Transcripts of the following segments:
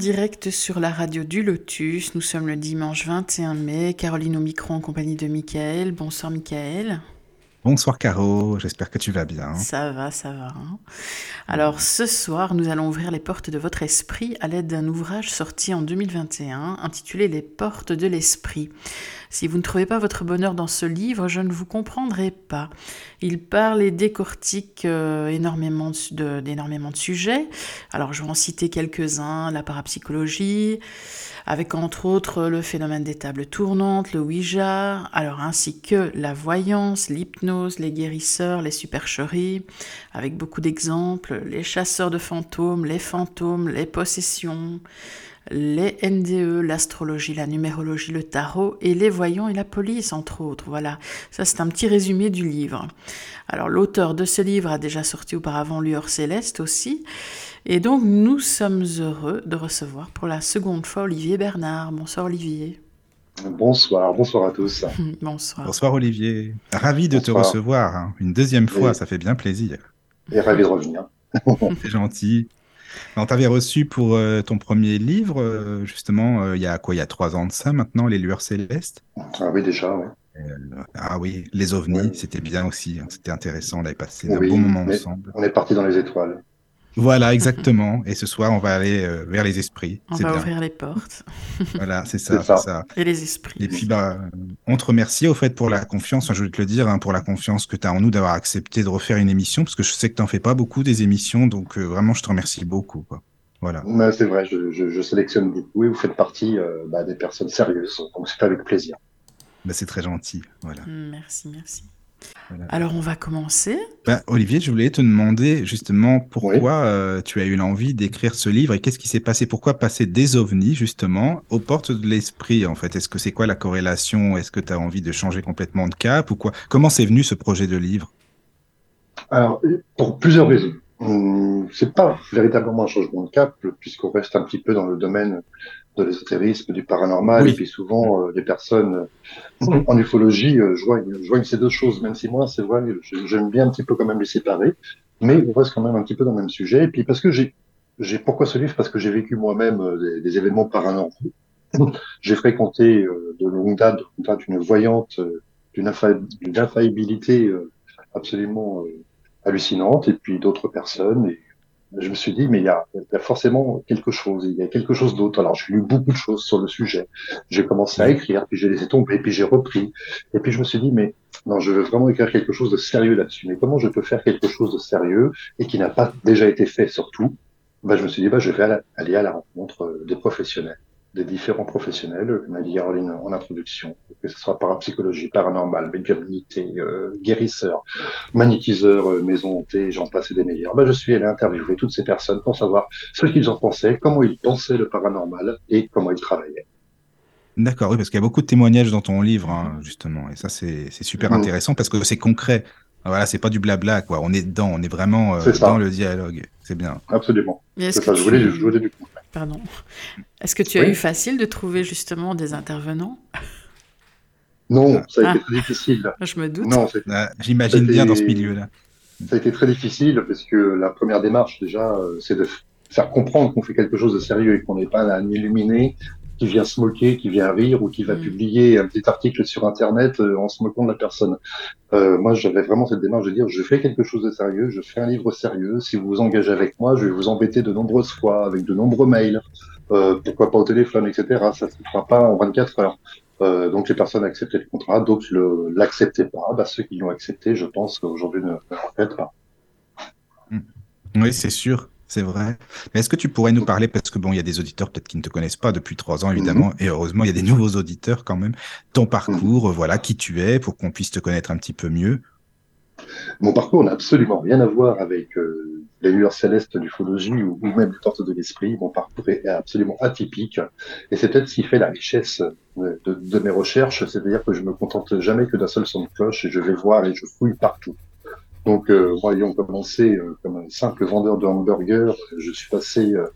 Direct sur la radio du Lotus, nous sommes le dimanche 21 mai. Caroline au micro en compagnie de Michael. Bonsoir Michael. Bonsoir Caro, j'espère que tu vas bien. Ça va, ça va. hein. Alors ce soir, nous allons ouvrir les portes de votre esprit à l'aide d'un ouvrage sorti en 2021 intitulé Les portes de l'esprit. Si vous ne trouvez pas votre bonheur dans ce livre, je ne vous comprendrai pas. Il parle et décortique euh, énormément de- de- d'énormément de sujets. Alors je vais en citer quelques-uns, la parapsychologie, avec entre autres le phénomène des tables tournantes, le Ouija, alors ainsi que la voyance, l'hypnose, les guérisseurs, les supercheries, avec beaucoup d'exemples, les chasseurs de fantômes, les fantômes, les possessions, les NDE, l'astrologie, la numérologie, le tarot et les voyants et la police, entre autres. Voilà, ça c'est un petit résumé du livre. Alors l'auteur de ce livre a déjà sorti auparavant Lueur Céleste aussi. Et donc nous sommes heureux de recevoir pour la seconde fois Olivier Bernard. Bonsoir Olivier. Bonsoir, bonsoir à tous. Bonsoir. Bonsoir Olivier, ravi de te recevoir hein. une deuxième fois, Oui. ça fait bien plaisir. Et ravi de revenir. C'est gentil. On t'avait reçu pour euh, ton premier livre, euh, justement, euh, il y a quoi, il y a trois ans de ça maintenant, Les Lueurs Célestes? Ah oui, déjà, ouais. Ah oui, Les OVNIs, Ouais. c'était bien aussi, hein, c'était intéressant, on avait passé Oui, un bon moment ensemble. On est parti dans les étoiles. Voilà, exactement. Et ce soir, on va aller euh, vers les esprits. On C'est va bien. ouvrir les portes Voilà, c'est ça, C'est ça. c'est ça. et les esprits. Et puis, bah, on te remercie au fait pour la confiance, Enfin, je veux te le dire, hein, pour la confiance que tu as en nous d'avoir accepté de refaire une émission, parce que je sais que tu n'en fais pas beaucoup des émissions, donc euh, vraiment, je te remercie beaucoup. Quoi. Voilà. Mais c'est vrai, je, je- je sélectionne beaucoup et vous faites partie euh, bah, des personnes sérieuses. Donc c'est avec plaisir. Bah, c'est très gentil. Voilà. Merci, merci. Voilà. Alors on va commencer. Bah, Olivier, je voulais te demander justement pourquoi euh, tu as eu l'envie d'écrire ce livre et qu'est-ce qui s'est passé? Pourquoi passer des ovnis justement aux portes de l'esprit en fait? Est-ce que c'est quoi la corrélation? Est-ce que tu as envie de changer complètement de cap ou quoi? Comment c'est venu ce projet de livre? Alors, pour plusieurs raisons. Hum, C'est pas véritablement un changement de cap, puisqu'on reste un petit peu dans le domaine de l'ésotérisme, du paranormal, Oui. et puis souvent euh, les personnes euh, en ufologie euh, joignent, joignent ces deux choses, même si moi, c'est vrai, j'aime bien un petit peu quand même les séparer, mais on reste quand même un petit peu dans le même sujet. Et puis parce que j'ai, j'ai pourquoi ce livre? Parce que j'ai vécu moi-même euh, des, des événements paranormaux. J'ai fréquenté euh, de longue date, une voyante euh, d'une infa- d'une infaillibilité euh, absolument euh, hallucinante, et puis d'autres personnes. Et je me suis dit, mais il y a, il y a forcément quelque chose, il y a quelque chose d'autre. Alors j'ai lu beaucoup de choses sur le sujet. J'ai commencé à écrire, puis j'ai laissé tomber, puis j'ai repris. Et puis je me suis dit, mais non, je veux vraiment écrire quelque chose de sérieux là-dessus. Mais comment je peux faire quelque chose de sérieux et qui n'a pas déjà été fait surtout? Bah, Je me suis dit, bah, je vais aller- aller à la rencontre euh, des professionnels des différents professionnels, comme a dit Caroline en introduction, que ce soit parapsychologie, paranormal, médiumnité, euh, guérisseur, magnétiseur, euh, maison hantée, j'en passe et des meilleurs. Ben, je suis allé interviewer toutes ces personnes pour savoir ce qu'ils en pensaient, comment ils pensaient le paranormal et comment ils travaillaient. D'accord, oui, parce qu'il y a beaucoup de témoignages dans ton livre, hein, justement, et ça c'est super Mhm. intéressant parce que c'est concret. Voilà, c'est pas du blabla, quoi. On est dedans, on est vraiment euh, dans le dialogue. C'est bien. Absolument. C'est ça, que je tu- voulais, je voulais du. Pardon. Est-ce que tu as eu facile de trouver justement des intervenants? Non, ça a été Ah. très difficile. Je me doute. Non, c'est- Ah, J'imagine bien dans ce milieu-là. ça a été très difficile parce que la première démarche déjà, euh, c'est de faire comprendre qu'on fait quelque chose de sérieux et qu'on n'est pas un illuminé qui vient se moquer, qui vient rire ou qui va Mm. publier un petit article sur Internet euh, en se moquant de la personne. Euh, moi, j'avais vraiment cette démarche de dire, je fais quelque chose de sérieux, je fais un livre sérieux. Si vous vous engagez avec moi, je vais vous embêter de nombreuses fois avec de nombreux mails. Euh, pourquoi pas au téléphone, etc. Ça ne se fera pas en 24 heures. Euh, donc les personnes acceptaient le contrat, d'autres le l'acceptaient pas. Bah, ceux qui l'ont accepté, je pense qu'aujourd'hui ne ne le pas. Oui, c'est sûr, c'est vrai. Mais est-ce que tu pourrais nous parler, parce que bon, il y a des auditeurs peut-être qui ne te connaissent pas depuis trois ans, évidemment, et heureusement, il y a des nouveaux auditeurs quand même. Ton parcours, euh, voilà, qui tu es, pour qu'on puisse te connaître un petit peu mieux. Mon parcours n'a absolument rien à voir avec euh, les lueurs célestes d'ufologie ou, ou même les portes de l'esprit. Mon parcours est absolument atypique. Et c'est peut-être ce qui fait la richesse de, de, de mes recherches. C'est-à-dire que je me contente jamais que d'un seul son de cloche et je vais voir et je fouille partout. Donc, euh, moi, ayant commencé euh, comme un simple vendeur de hamburgers, je suis passé euh,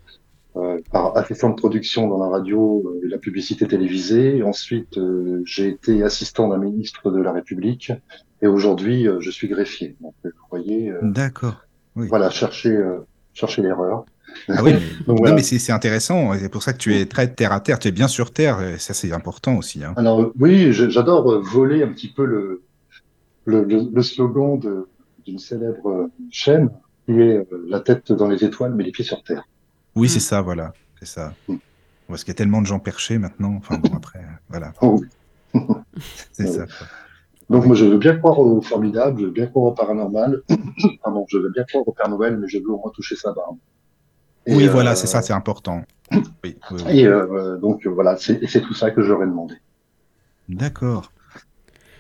euh, par assistant de production dans la radio euh, et la publicité télévisée. Ensuite, euh, j'ai été assistant d'un ministre de la République et aujourd'hui, euh, je suis greffier. Donc, vous voyez, euh, D'accord. Oui. voilà, chercher, euh, chercher l'erreur. Ah oui, non, mais c'est c'est intéressant. C'est pour ça que tu es très terre à terre. Tu es bien sur terre. et ça, c'est important aussi. Hein. Alors euh, oui, j'adore euh, voler un petit peu le, le, le, le slogan de- d'une célèbre euh, chaîne qui est euh, la tête dans les étoiles mais les pieds sur terre. Oui, c'est ça, voilà. C'est ça. Parce qu'il y a tellement de gens perchés maintenant. Enfin bon, après, euh, voilà. Oh oui. C'est Ouais. ça. quoi. Donc moi je veux bien croire au formidable, je veux bien croire au paranormal, pardon, je veux bien croire au Père Noël, mais je veux au moins toucher sa barbe. Et, Oui, euh, voilà, c'est ça, c'est important. Oui, oui, oui. Et euh, euh, donc euh, voilà, c'est tout ça que j'aurais demandé. D'accord.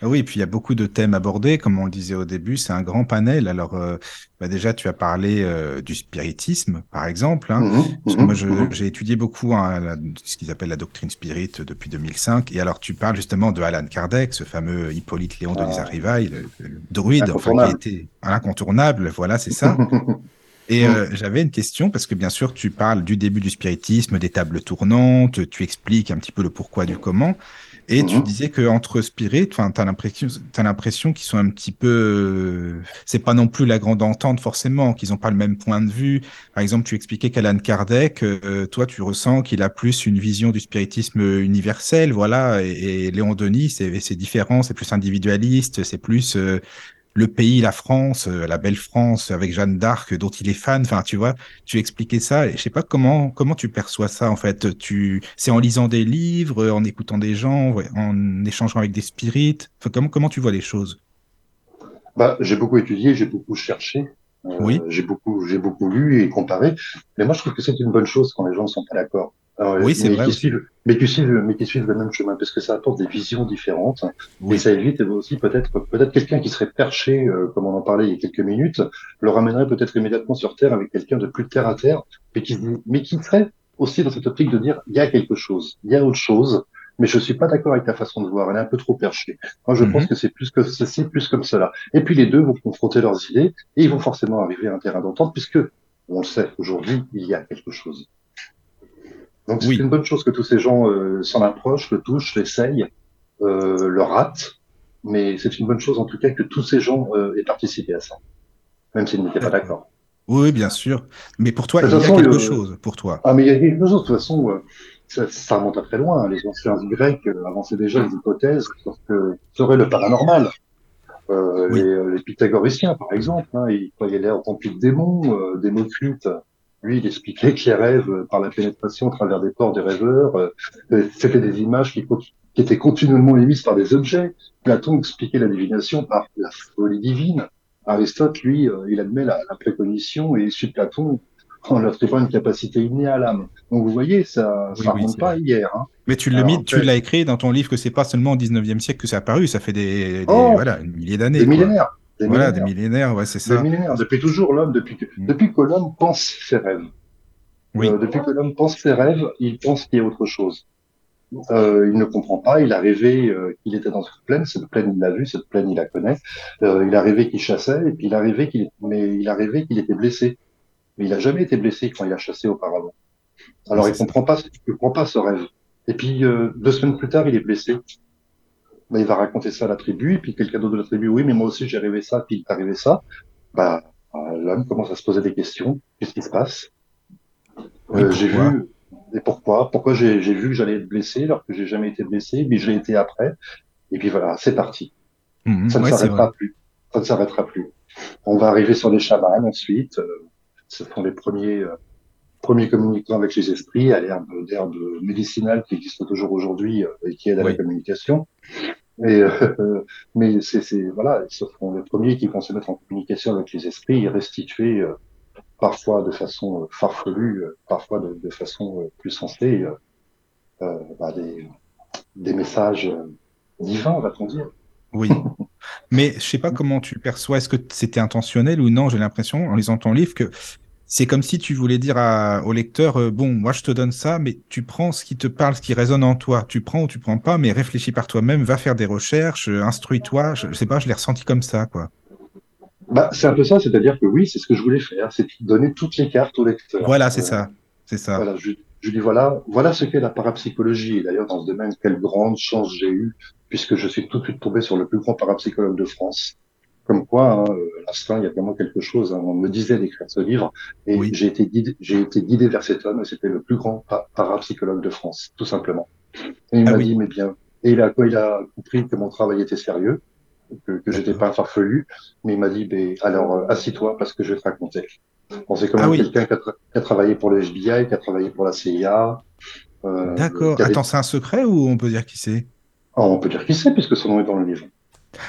Ah Oui, et puis il y a beaucoup de thèmes abordés, comme on le disait au début, c'est un grand panel. Alors, euh, bah déjà, tu as parlé euh, du spiritisme, par exemple. hein. Parce que mhm, moi, mhm. j'ai étudié beaucoup hein, la- ce qu'ils appellent la doctrine spirit depuis 2005. Et alors, tu parles justement de Alan Kardec, ce fameux Hippolyte Léon de Ah. Lizarivaille, le, le druide, enfin, qui a Incontournable. été incontournable. Voilà, c'est ça. Et euh, j'avais une question parce que bien sûr, tu parles du début du spiritisme, des tables tournantes, tu expliques un petit peu le pourquoi du comment. Et tu Mhm. disais que entre spirit, enfin, t'as l'impression, t'as l'impression qu'ils sont un petit peu, euh, c'est pas non plus la grande entente forcément, qu'ils ont pas le même point de vue. Par exemple, tu expliquais qu'Alan Kardec, euh, toi, tu ressens qu'il a plus une vision du spiritisme universel, voilà. Et, et Léon Denis, c'est c'est différent, c'est plus individualiste, c'est plus euh, le pays, la France, euh, la belle France avec Jeanne d'Arc dont il est fan. Enfin, tu vois, tu expliquais ça. Et je sais pas comment comment tu perçois ça en fait. Tu c'est en lisant des livres, en écoutant des gens, en échangeant avec des spirites. Enfin, comment comment tu vois les choses? Bah, j'ai beaucoup étudié, j'ai beaucoup cherché, euh, Oui. j'ai beaucoup, j'ai beaucoup lu et comparé. Mais moi, je trouve que c'est une bonne chose quand les gens ne sont pas d'accord. Alors, Oui, c'est vrai qui suivent, mais qui suivent, mais qui suivent le même chemin, parce que ça apporte des visions différentes. Oui. Et ça évite aussi peut-être, peut-être quelqu'un qui serait perché, euh, comme on en parlait il y a quelques minutes, le ramènerait peut-être immédiatement sur Terre avec quelqu'un de plus terre à terre, mais qui, se dit- mais qui serait aussi dans cette optique de dire, il y a quelque chose, il y a autre chose, mais je suis pas d'accord avec ta façon de voir, elle est un peu trop perchée. Moi, je Mhm. pense que c'est plus que ceci, plus comme cela. Et puis les deux vont confronter leurs idées et ils vont forcément arriver à un terrain d'entente puisque, on le sait, aujourd'hui, il y a quelque chose. Donc c'est Oui. une bonne chose que tous ces gens euh, s'en approchent, le touchent, l'essayent, euh, le ratent, mais c'est une bonne chose en tout cas que tous ces gens euh, aient participé à ça, même s'ils n'étaient pas D'accord. Oui, bien sûr. Mais pour toi, il y a façon, quelque chose pour toi. Ah, mais il y a quelque chose, de toute façon, euh, ça, ça remonte à très loin. Les anciens Grecs avançaient déjà des hypothèses sur ce que serait le paranormal. Euh, Oui. les, les pythagoriciens, par exemple, hein, ils croyaient l'air rempli de démons, euh, des mots cultes. Lui, il expliquait que rêves, euh, par la pénétration à travers des corps des rêveurs, euh, euh, c'était des images qui, étaient continuellement émises par des objets. Platon expliquait la divination par la folie divine. Aristote, lui, il admet la, la précognition et suit Platon en leur attribuant une capacité innée à l'âme. Donc vous voyez, ça, Oui, ça oui, remonte pas vrai. hier. Hein. Mais tu l'as tu l'as écrit dans ton livre que c'est pas seulement au 19e siècle que c'est apparu, ça fait des, des- Oh voilà, une millier d'années. Des millénaires. Des Voilà, millénaires. des millénaires, ouais, c'est Des ça. millénaires. Depuis toujours, l'homme, depuis que, Mm. depuis que l'homme pense ses rêves. Oui. Euh, depuis que l'homme pense ses rêves, il pense qu'il y a autre chose. Euh, il ne comprend pas. Il a rêvé euh, qu'il était dans cette plaine. Cette plaine, il l'a vue. Cette plaine, il la connaît. Euh, il a rêvé qu'il chassait. Et puis il a rêvé qu'il, mais il a rêvé qu'il était blessé. Mais il a jamais été blessé quand il a chassé auparavant. Alors il comprend pas, il comprend pas ce rêve. Et puis euh, deux semaines plus tard, il est blessé. Ben, il va raconter ça à la tribu. Et puis quelqu'un d'autre de la tribu, oui, mais moi aussi j'ai rêvé ça. Puis il est arrivé ça. Bah, euh, l'homme commence à se poser des questions. Qu'est-ce qui se passe? Euh, J'ai vu. Et pourquoi? Pourquoi j'ai j'ai vu que j'allais être blessé alors que j'ai jamais été blessé, mais je l'ai été après. Et puis voilà, c'est parti. Mhm, Ça ne ouais, s'arrêtera plus. Ça ne s'arrêtera plus. On va arriver sur les chamans ensuite. Euh, ce sont les premiers euh, premiers communicants avec les esprits à l'herbe d'herbe médicinale qui existe toujours aujourd'hui euh, et qui aide à la communication. Et, euh, mais c'est voilà, ce sont les premiers qui vont se mettre en communication avec les esprits et restituer euh, parfois de façon euh, farfelue, euh, parfois de, de façon euh, plus sensée, euh, euh, bah, des, des messages euh, divins, va-t-on dire. Oui. Mais je sais pas comment tu perçois, est-ce que c'était intentionnel ou non J'ai l'impression, en lisant ton livre, que c'est comme si tu voulais dire à, au lecteur, euh, bon, moi je te donne ça, mais tu prends ce qui te parle, ce qui résonne en toi. Tu prends ou tu prends pas, mais réfléchis par toi-même, va faire des recherches, euh, instruis-toi. Je, je sais pas, je l'ai ressenti comme ça, quoi. Bah, c'est un peu ça, c'est-à-dire que oui, c'est ce que je voulais faire, c'est donner toutes les cartes au lecteur. Voilà, c'est ça, c'est ça. Voilà, je, je dis voilà, voilà ce qu'est la parapsychologie. Et d'ailleurs, dans ce domaine, quelle grande chance j'ai eue, puisque je suis tout de suite tombé sur le plus grand parapsychologue de France. Comme quoi, hein, à l'instant, il y a vraiment quelque chose. Hein, on me disait d'écrire ce livre, et Oui. j'ai été guidé, j'ai été guidé vers cet homme, et c'était le plus grand pa- parapsychologue de France, tout simplement. Et il Ah m'a oui. dit, mais bien. Et il a, il a compris que mon travail était sérieux, que, que j'étais pas un farfelu, mais il m'a dit, ben, alors, euh, assis-toi parce que je vais te raconter. Bon, c'est quand Ah même oui. quelqu'un qui a, tra- qui a travaillé pour le FBI, qui a travaillé pour la CIA. euh, D'accord. Attends, c'est un secret ou on peut dire qui c'est? Ah, on peut dire qui c'est, puisque son nom est dans le livre.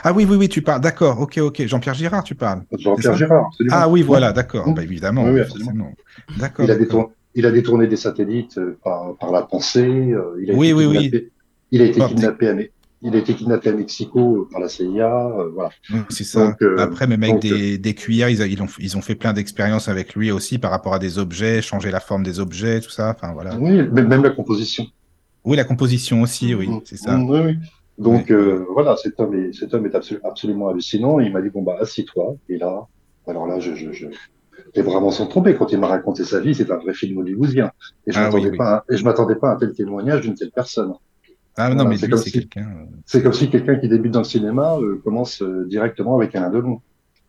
Ah oui, oui, oui, tu parles. D'accord, ok, ok. Jean-Pierre Girard, tu parles. Jean-Pierre absolument. Ah oui, voilà, d'accord. Mm. Bah, évidemment, Oui, oui, absolument. D'accord. Il a, détourné, il a détourné des satellites euh, par, par la pensée. euh, il a Oui, été oui, oui. Il a été kidnappé à, il a été kidnappé à Mexico euh, par la CIA. euh, voilà. C'est ça. Donc, euh, Après, même avec donc, des, des cuillères, ils, ils ont, ils ont fait plein d'expériences avec lui aussi par rapport à des objets, changer la forme des objets, tout ça. Enfin, voilà. Oui, même, même la composition. Oui, la composition aussi, oui, Mm, c'est ça. mm, Oui, oui. Donc euh, voilà, cet homme est, cet homme est absolu- absolument hallucinant. Il m'a dit bon bah assis-toi. Et là, alors là, je, je, je... les bras m'en sont tombés quand il m'a raconté sa vie. C'est un vrai film hollywoodien. Et je Ah, m'attendais oui, pas, et je m'attendais pas à un tel témoignage d'une telle personne. Ah non, mais c'est comme si- quelqu'un. euh, C'est comme si quelqu'un qui débute dans le cinéma euh, commence euh, directement avec un Delon.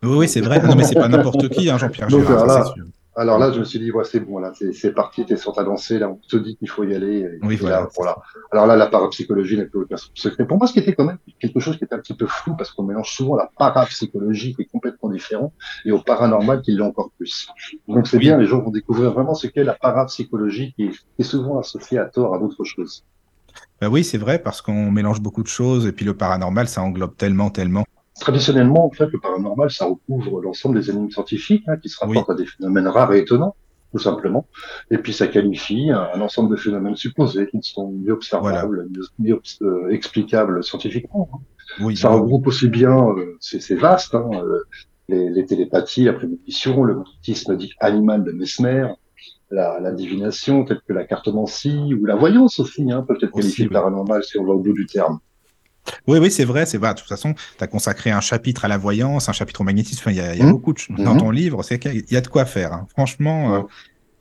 Oui, oui, c'est vrai. Non, mais c'est pas n'importe qui, hein, Jean-Pierre c'est sûr. Alors là, je me suis dit, ouais, c'est bon, là, c'est parti, t'es sur ta lancée, là, on te dit qu'il faut y aller. Et, Oui, voilà. là, voilà. Alors là, la parapsychologie n'est plus aucun secret. Pour moi, ce qui était quand même quelque chose qui était un petit peu flou, parce qu'on mélange souvent la parapsychologie, qui est complètement différent, et au paranormal, qui l'est encore plus. Donc c'est Oui. bien, les gens vont découvrir vraiment ce qu'est la parapsychologie, qui est, qui est souvent associée à tort à d'autres choses. Bah oui, c'est vrai, parce qu'on mélange beaucoup de choses, et puis le paranormal, ça englobe tellement, tellement. Traditionnellement, en fait, le paranormal, ça recouvre l'ensemble des énigmes scientifiques, hein, qui se Oui. rapportent à des phénomènes rares et étonnants, tout simplement. Et puis, ça qualifie un, un ensemble de phénomènes supposés qui ne sont ni observables, ni, ni obs- euh, explicables scientifiquement. hein. Oui, Ça oui, regroupe aussi bien, euh, c'est vaste, hein, euh, les, les télépathies, la prémonition, le magnétisme dit animal de Mesmer, la, la divination, telle que la cartomancie ou la voyance aussi, hein, peut être Aussi, qualifiée de oui. paranormal si on va au bout du terme. Oui, oui, c'est vrai, c'est vrai. De toute façon, tu as consacré un chapitre à la voyance, un chapitre au magnétisme. Enfin, il y a, il y a Mhm. beaucoup de choses dans Mhm. ton livre. C'est qu'il y a de quoi faire. hein. Franchement, euh,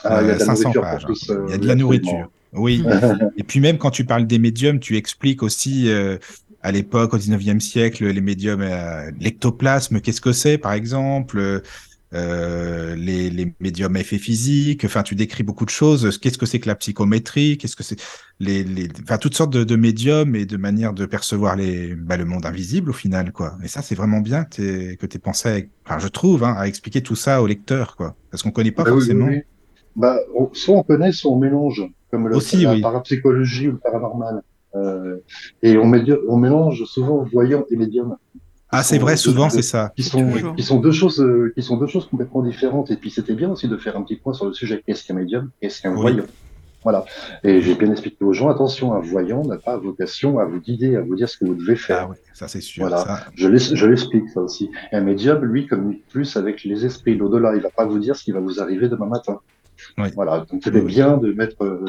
Ah, il y a de la 500 nourriture pages. tous. hein. Il y a euh, de la nourriture. Oui. Et puis même quand tu parles des médiums, tu expliques aussi euh, à l'époque, au 19e siècle, les médiums, euh, l'ectoplasme, qu'est-ce que c'est, par exemple, euh, les, les médiums à effet physique. Enfin, tu décris beaucoup de choses. Qu'est-ce que c'est que la psychométrie? Qu'est-ce que c'est? Les, les, enfin, toutes sortes de, de médiums et de manières de percevoir les, bah, le monde invisible au final, quoi. Et ça, c'est vraiment bien que que t'aies pensé, avec- enfin, je trouve, hein, à expliquer tout ça au lecteur, quoi, parce qu'on connaît pas Bah forcément. oui, oui. Bah, on- soit on connaît, soit on mélange, comme le, Aussi, la oui. parapsychologie ou le paranormal. Euh, et on, on mélange souvent voyant et médium. Ah, c'est vrai, souvent, c'est ça. Qui sont, qui sont deux choses, euh, qui sont deux choses complètement différentes. Et puis c'était bien aussi de faire un petit point sur le sujet qu'est-ce qu'un médium, qu'est-ce qu'un Oui. voyant? Voilà. Et j'ai bien expliqué aux gens, attention, un voyant n'a pas vocation à vous guider, à vous dire ce que vous devez faire. Ah ouais, ça c'est sûr. Voilà. Ça, Je l'explique ça aussi. Et un médium, lui, communique plus avec les esprits, l'au-delà. Il va pas vous dire ce qui va vous arriver demain matin. Oui. Voilà. Donc c'était Oui, oui. bien de mettre, euh,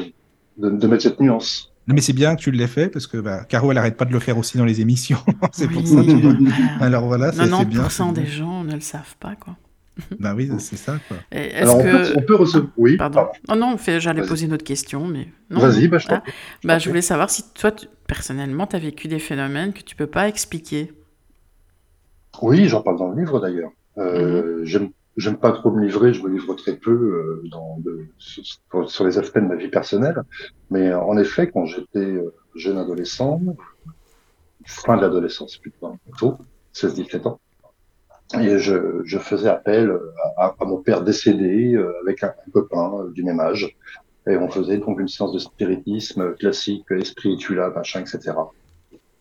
de, de mettre cette nuance. Non, mais c'est bien que tu l'aies fait parce que bah, Caro, elle arrête pas de le faire aussi dans les émissions. c'est pour Oui. ça. tu vois. Ah, Alors voilà, c'est c'est bien. 90% c'est des gens ne le savent pas, quoi. Bah oui, c'est ça, quoi. Alors on, peut, on peut recevoir. Oui. Pardon. Oh non, j'allais poser une autre question, mais... Vas-y, bah, je Ah, bah, je voulais savoir si toi, tu- personnellement, tu as vécu des phénomènes que tu peux pas expliquer. Oui, j'en parle dans le livre d'ailleurs. Euh, J'aime j'aime pas trop me livrer, je me livre très peu euh, dans de, sur, les aspects de ma vie personnelle. Mais euh, en effet, quand j'étais euh, jeune adolescent, fin de l'adolescence plutôt, plutôt 16-17 ans, et je, je faisais appel à, à mon père décédé euh, avec un, copain du même âge. Et on faisait donc une séance de spiritisme classique, spirituel, machin, etc.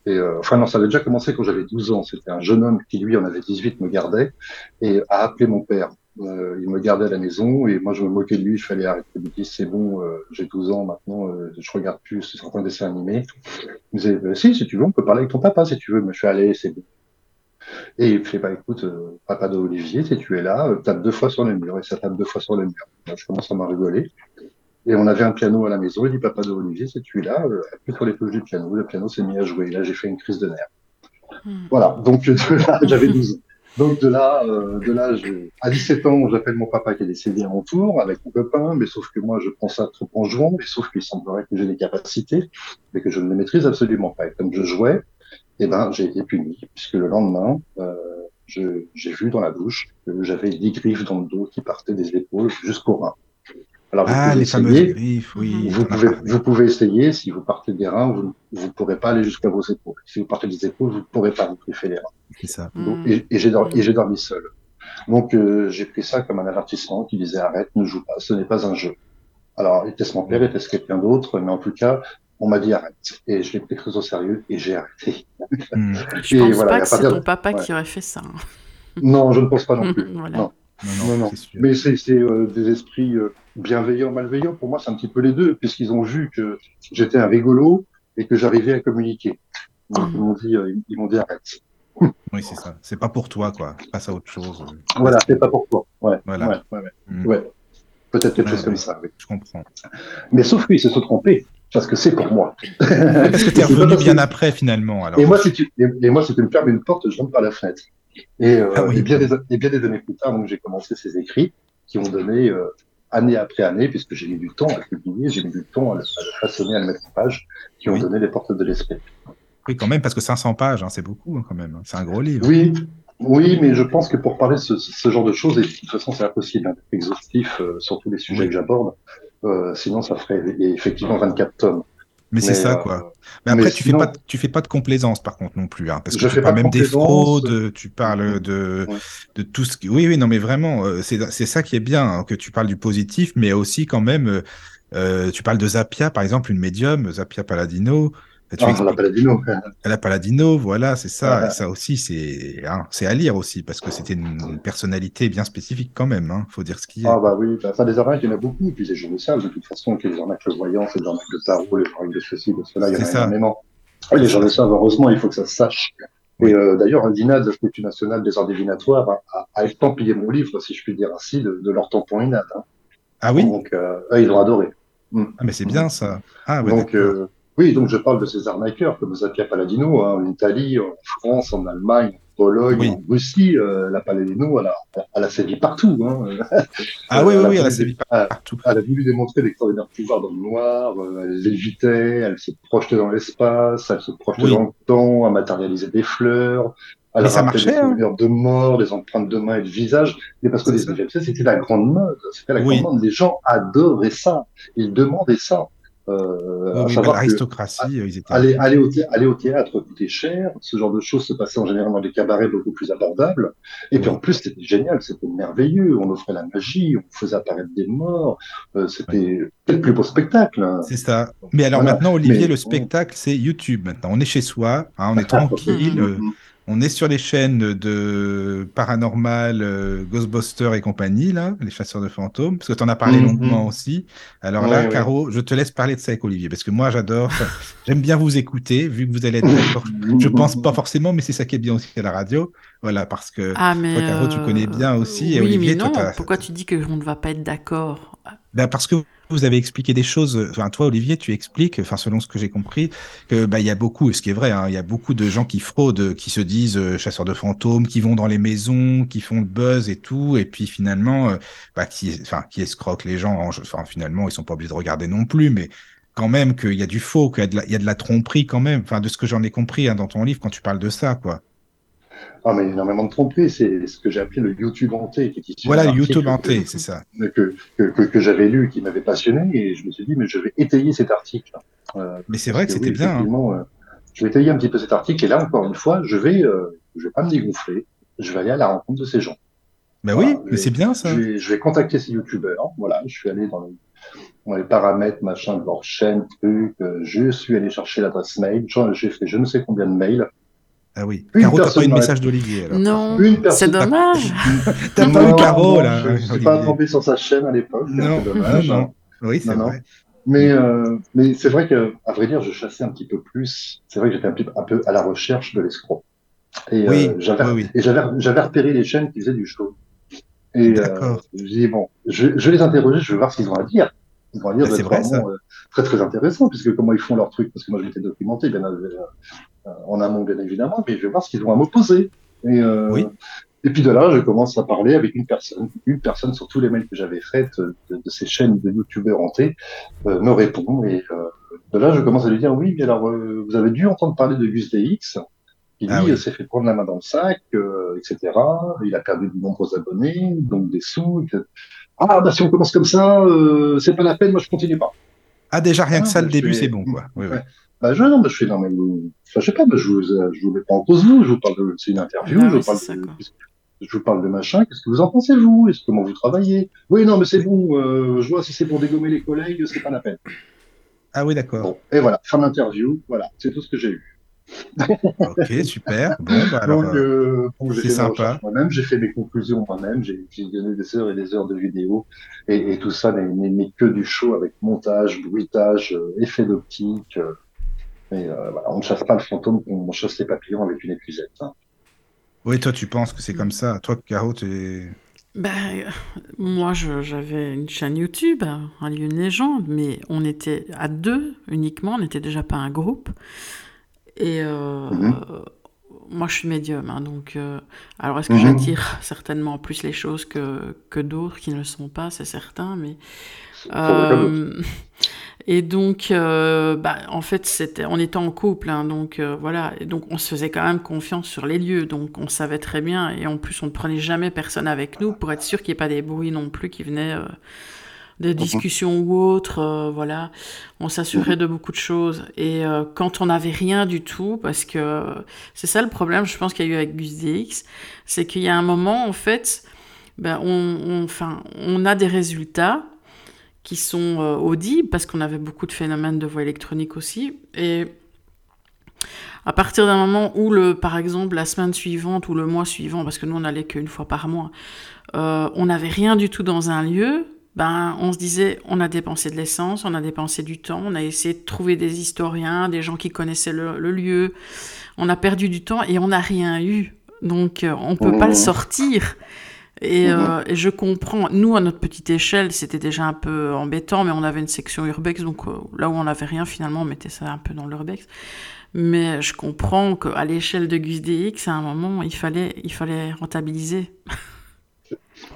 Euh, enfin non, ça avait déjà commencé quand j'avais 12 ans. C'était un jeune homme qui lui en avait 18, me gardait et a appelé mon père. Euh, il me gardait à la maison et moi je me moquais de lui. Je fallait arrêter de me dire c'est bon, euh, j'ai 12 ans maintenant, je regarde plus certains dessins animés. Il me disait bah, si, si tu veux, on peut parler avec ton papa si tu veux. Mais je suis allé, c'est bon. Et il fait, bah écoute, papa d'Olivier, si tu es là, tape deux fois sur le mur. Et ça tape deux fois sur le mur. je commence à m'en rigoler. Et on avait un piano à la maison. Il dit, papa d'Olivier, si tu es là, euh, appuie sur les touches du piano. Le piano s'est mis à jouer. Et là, j'ai fait une crise de nerfs. Hmm. Voilà. Donc, j'avais 12 ans. Donc de là, euh, de là, je, à 17 ans, j'appelle mon papa qui est décédé à mon tour avec mon copain, mais sauf que moi, je prends ça trop en jouant, mais sauf qu'il semblerait que j'ai des capacités, mais que je ne les maîtrise absolument pas. Et comme je jouais, eh ben, j'ai été puni, puisque le lendemain, euh, j'ai vu dans la bouche que j'avais des griffes dans le dos qui partaient des épaules jusqu'au rein. Alors, ah, les fameuses griffes, oui. Vous pouvez, vous pouvez essayer. Si vous partez des reins, vous ne pourrez pas aller jusqu'à vos épaules. Si vous partez des épaules, vous ne pourrez pas vous griffer les reins. C'est ça. et, et j'ai dormi, et dormi seul. Donc, euh, j'ai pris ça comme un avertissement qui disait arrête, ne joue pas, ce n'est pas un jeu. Alors, était-ce mon père, était-ce quelqu'un d'autre? Mais en tout cas, on m'a dit arrête. Et je l'ai pris très au sérieux et j'ai arrêté. Hmm. Je pense pas que c'est ton papa qui aurait fait ça. Non, je ne pense pas non plus. Non. Non, non, Mais c'est euh, des esprits euh, bienveillants, malveillants. Pour moi, c'est un petit peu les deux, puisqu'ils ont vu que j'étais un rigolo et que j'arrivais à communiquer. Donc, ils m'ont dit, euh, ils m'ont dit arrête. Oui, c'est ça. C'est pas pour toi, quoi. Passe à autre chose. Voilà, c'est pas pour toi. Ouais. Voilà. Ouais, ouais, mm. ouais. Peut-être quelque chose comme ça. Oui. Je comprends. Mais sauf qu'ils se sont trompés. Parce que c'est pour moi. parce que tu es revenu bien après, finalement. Alors. Et moi, si tu, et, moi, si tu me fermes une porte, je rentre par la fenêtre. Et, euh, ah bien des, et, bien des, années plus tard, donc j'ai commencé ces écrits qui ont donné euh, année après année, puisque j'ai mis du temps à publier, j'ai mis du temps à le, façonner, à le mettre en page, qui ont donné les portes de l'esprit. Oui, quand même, parce que 500 pages, hein, c'est beaucoup hein, quand même. C'est un gros livre. Oui, oui, mais je pense que pour parler de ce, ce genre de choses, et de toute façon, c'est impossible d'être exhaustif euh, sur tous les sujets que j'aborde. Euh, sinon, ça ferait effectivement 24 tomes. Mais, c'est ça, quoi. Euh, mais après, tu, fais pas, tu fais pas de complaisance, par contre, non plus. Hein, parce que tu parles même des fraudes, tu parles de, de tout ce qui. Oui, oui, non, mais vraiment, euh, c'est ça qui est bien, hein, que tu parles du positif, mais aussi, quand même, euh, tu parles de Zapia, par exemple, une médium, Zapia Paladino. Ah, la Paladino. La Paladino, voilà, c'est ça. ça aussi, c'est hein, à lire aussi, parce que c'était une personnalité bien spécifique quand même. Hein, faut dire ce qu'il y a. Ah bah oui, bah, ça des arnaques, il y en a beaucoup. Puis les gens le savent de toute façon, que les arnaques de voyance, les arnaques de tarot, les arnaques de ceci, de cela, il y en a énormément. Oui, les gens le savent, heureusement, il faut que ça se sache. Et euh, d'ailleurs, l'INAD, l'Institut national des arts divinatoires, a, a, estampillé mon livre, si je puis dire ainsi, de, de leur tampon INAD. Hein. Ah oui? Donc, euh, ils l'ont adoré. Mm. Ah, mais c'est bien ça. Ah, ouais, Donc, oui, donc je parle de ces arnaqueurs comme Zapia Paladino hein, en Italie, en France, en Allemagne, en Pologne, en Russie. Euh, la Paladino, elle a, elle a sévi partout. Hein. Ah oui, oui, oui, elle a sévi partout. Elle, a voulu démontrer l'extraordinaire pouvoir dans le noir. Euh, elle lévitait, elle se projetait dans l'espace, elle se projetait dans le temps, elle matérialisait des fleurs. Elle ça marchait, des hein. de mort, des empreintes de mains et de visage. Mais parce que les c'était la grande mode. C'était la grande mode. Les gens adoraient ça. Ils demandaient ça. Euh, oui, l'aristocratie, ils étaient... aller, aller, au aller, au théâtre coûtait cher, ce genre de choses se passait en général dans des cabarets beaucoup plus abordables. Et puis en plus, c'était génial, c'était merveilleux. On offrait la magie, on faisait apparaître des morts. Euh, c'était le plus beau spectacle. Hein. C'est ça. Mais alors maintenant, Olivier, le spectacle, c'est YouTube. Maintenant, on est chez soi, hein, on est tranquille. Euh, on est sur les chaînes de Paranormal, euh, Ghostbusters et compagnie, là, les chasseurs de fantômes, parce que tu en as parlé mhm. longuement aussi. Alors là, Caro, je te laisse parler de ça avec Olivier, parce que moi, j'adore, j'aime bien vous écouter, vu que vous allez être d'accord. je pense pas forcément, mais c'est ça qui est bien aussi à la radio. Voilà, parce que ah, mais toi, Caro, tu connais bien aussi. Oui, et Olivier, mais non, pourquoi tu dis qu'on ne va pas être d'accord? Ben parce que vous avez expliqué des choses. Enfin, toi, Olivier, tu expliques, enfin, selon ce que j'ai compris, que bah, il y a beaucoup, ce qui est vrai, hein, il y a beaucoup de gens qui fraudent, qui se disent euh, chasseurs de fantômes, qui vont dans les maisons, qui font le buzz et tout, et puis finalement, euh, bah, qui, escroquent les gens. Enfin, finalement, ils sont pas obligés de regarder non plus, mais quand même qu'il y a du faux, qu'il y a de la, il y a de la tromperie quand même. Enfin, de ce que j'en ai compris hein, dans ton livre quand tu parles de ça, quoi. Ah, mais énormément de tromperies, c'est ce que j'ai appelé le YouTube hanté. Qui est voilà, le YouTube hanté, c'est ça. Que, que, que, que j'avais lu, qui m'avait passionné, et je me suis dit, mais je vais étayer cet article. Euh, mais c'est vrai que, c'était bien. Hein. Euh, je vais étayer un petit peu cet article, et là, encore une fois, je vais, euh, je vais pas me dégonfler, je vais aller à la rencontre de ces gens. Ben oui, mais c'est bien ça. Je vais, je vais, contacter ces youtubeurs. Voilà, je suis allé dans, le, dans les paramètres, machin, de leur chaîne, truc. Euh, je suis allé chercher l'adresse mail. J'ai fait je ne sais combien de mails. Ah oui. Une Caro, t'as pas eu de message d'Olivier. Non, c'est dommage. t'as pas eu Caro, là. Je ne suis pas tombé sur sa chaîne à l'époque. Non, dommage. Non. Oui, c'est vrai. Mais, euh, mais c'est vrai que, à vrai dire, je chassais un petit peu plus. C'est vrai que j'étais un, petit, un peu à la recherche de l'escroc. Et Oui, j'avais oui, oui. et j'avais repéré les chaînes qui faisaient du show. Et euh, D'accord. je dis bon, je, je vais les interroger, je vais voir ce qu'ils ont à dire. Ils vont à dire Ah, c'est d'être vrai, ça. vraiment euh, très très intéressant, puisque comment ils font leur truc, parce que moi je m'étais documenté bien euh, en amont bien évidemment, mais je vais voir ce qu'ils ont à m'opposer. Et, euh, Oui. et puis de là, je commence à parler avec une personne, une personne sur tous les mails que j'avais faits euh, de, de ces chaînes de youtubeurs hantés euh, me répond et euh, de là je commence à lui dire oui, mais alors euh, vous avez dû entendre parler de Gus DX qui lui Ah oui. euh, s'est fait prendre la main dans le sac, euh, etc. Il a perdu de nombreux abonnés, donc des sous. etc. Ah bah si on commence comme ça, euh, c'est pas la peine, moi je continue pas. Ah, déjà, rien que Ah, ça, le bah, début, je fais- c'est bon, quoi. Oui, oui. Ouais. Bah je non, bah, je fais non mais vous- enfin, je sais pas, bah, je vous je vous mets pas en cause vous, je vous parle de c'est une interview, Ah je oui, vous parle c'est ça, de quoi. je vous parle de machin, qu'est-ce que vous en pensez vous? Est-ce comment vous travaillez? Oui non mais c'est bon, euh, je vois si c'est pour dégommer les collègues, c'est pas la peine. Ah oui, d'accord. Bon, et voilà, fin d'interview, voilà, c'est tout ce que j'ai eu. Ok, super. Bon, bah alors, Donc, euh, euh, bon, c'est sympa. moi-même, j'ai fait mes conclusions moi-même, j'ai j'ai donné des heures et des heures de vidéos, et, et tout ça n'est- que du show avec montage, bruitage, euh, effet d'optique. euh, et euh, voilà, on ne chasse pas le fantôme, on chasse les papillons avec une épuisette. hein. oui, toi, tu penses que c'est comme ça. Toi, Caro, tu Ben, euh, moi, j'avais une chaîne YouTube, un lieu une légende, mais on était à deux uniquement, on n'était déjà pas un groupe. Et euh, Mhm. euh, moi, je suis médium, hein, donc. euh, alors, est-ce que Mhm. j'attire certainement plus les choses que, que d'autres qui ne le sont pas, c'est certain, mais. Et donc, euh, bah, en fait, c'était, on était en couple, hein, donc euh, voilà, et donc on se faisait quand même confiance sur les lieux, donc on savait très bien, et en plus on ne prenait jamais personne avec nous pour être sûr qu'il n'y ait pas des bruits non plus qui venaient euh, de discussions ou autres, euh, voilà, on s'assurait de beaucoup de choses, et euh, quand on n'avait rien du tout, parce que c'est ça le problème, je pense qu'il y a eu avec Gus DX, c'est qu'il y a un moment, en fait, ben, on, on, enfin, on a des résultats qui sont euh, audibles parce qu'on avait beaucoup de phénomènes de voix électronique aussi. Et à partir d'un moment où, le, par exemple, la semaine suivante ou le mois suivant, parce que nous on n'allait qu'une fois par mois, euh, on n'avait rien du tout dans un lieu, ben, on se disait, on a dépensé de l'essence, on a dépensé du temps, on a essayé de trouver des historiens, des gens qui connaissaient le, le lieu, on a perdu du temps et on n'a rien eu. Donc, euh, on peut pas le sortir. Et, Mhm. euh, et je comprends. Nous, à notre petite échelle, c'était déjà un peu embêtant, mais on avait une section urbex, donc euh, là où on n'avait rien, finalement, on mettait ça un peu dans l'urbex. Mais je comprends qu'à l'échelle de Gus DX, à un moment, il fallait, il fallait rentabiliser.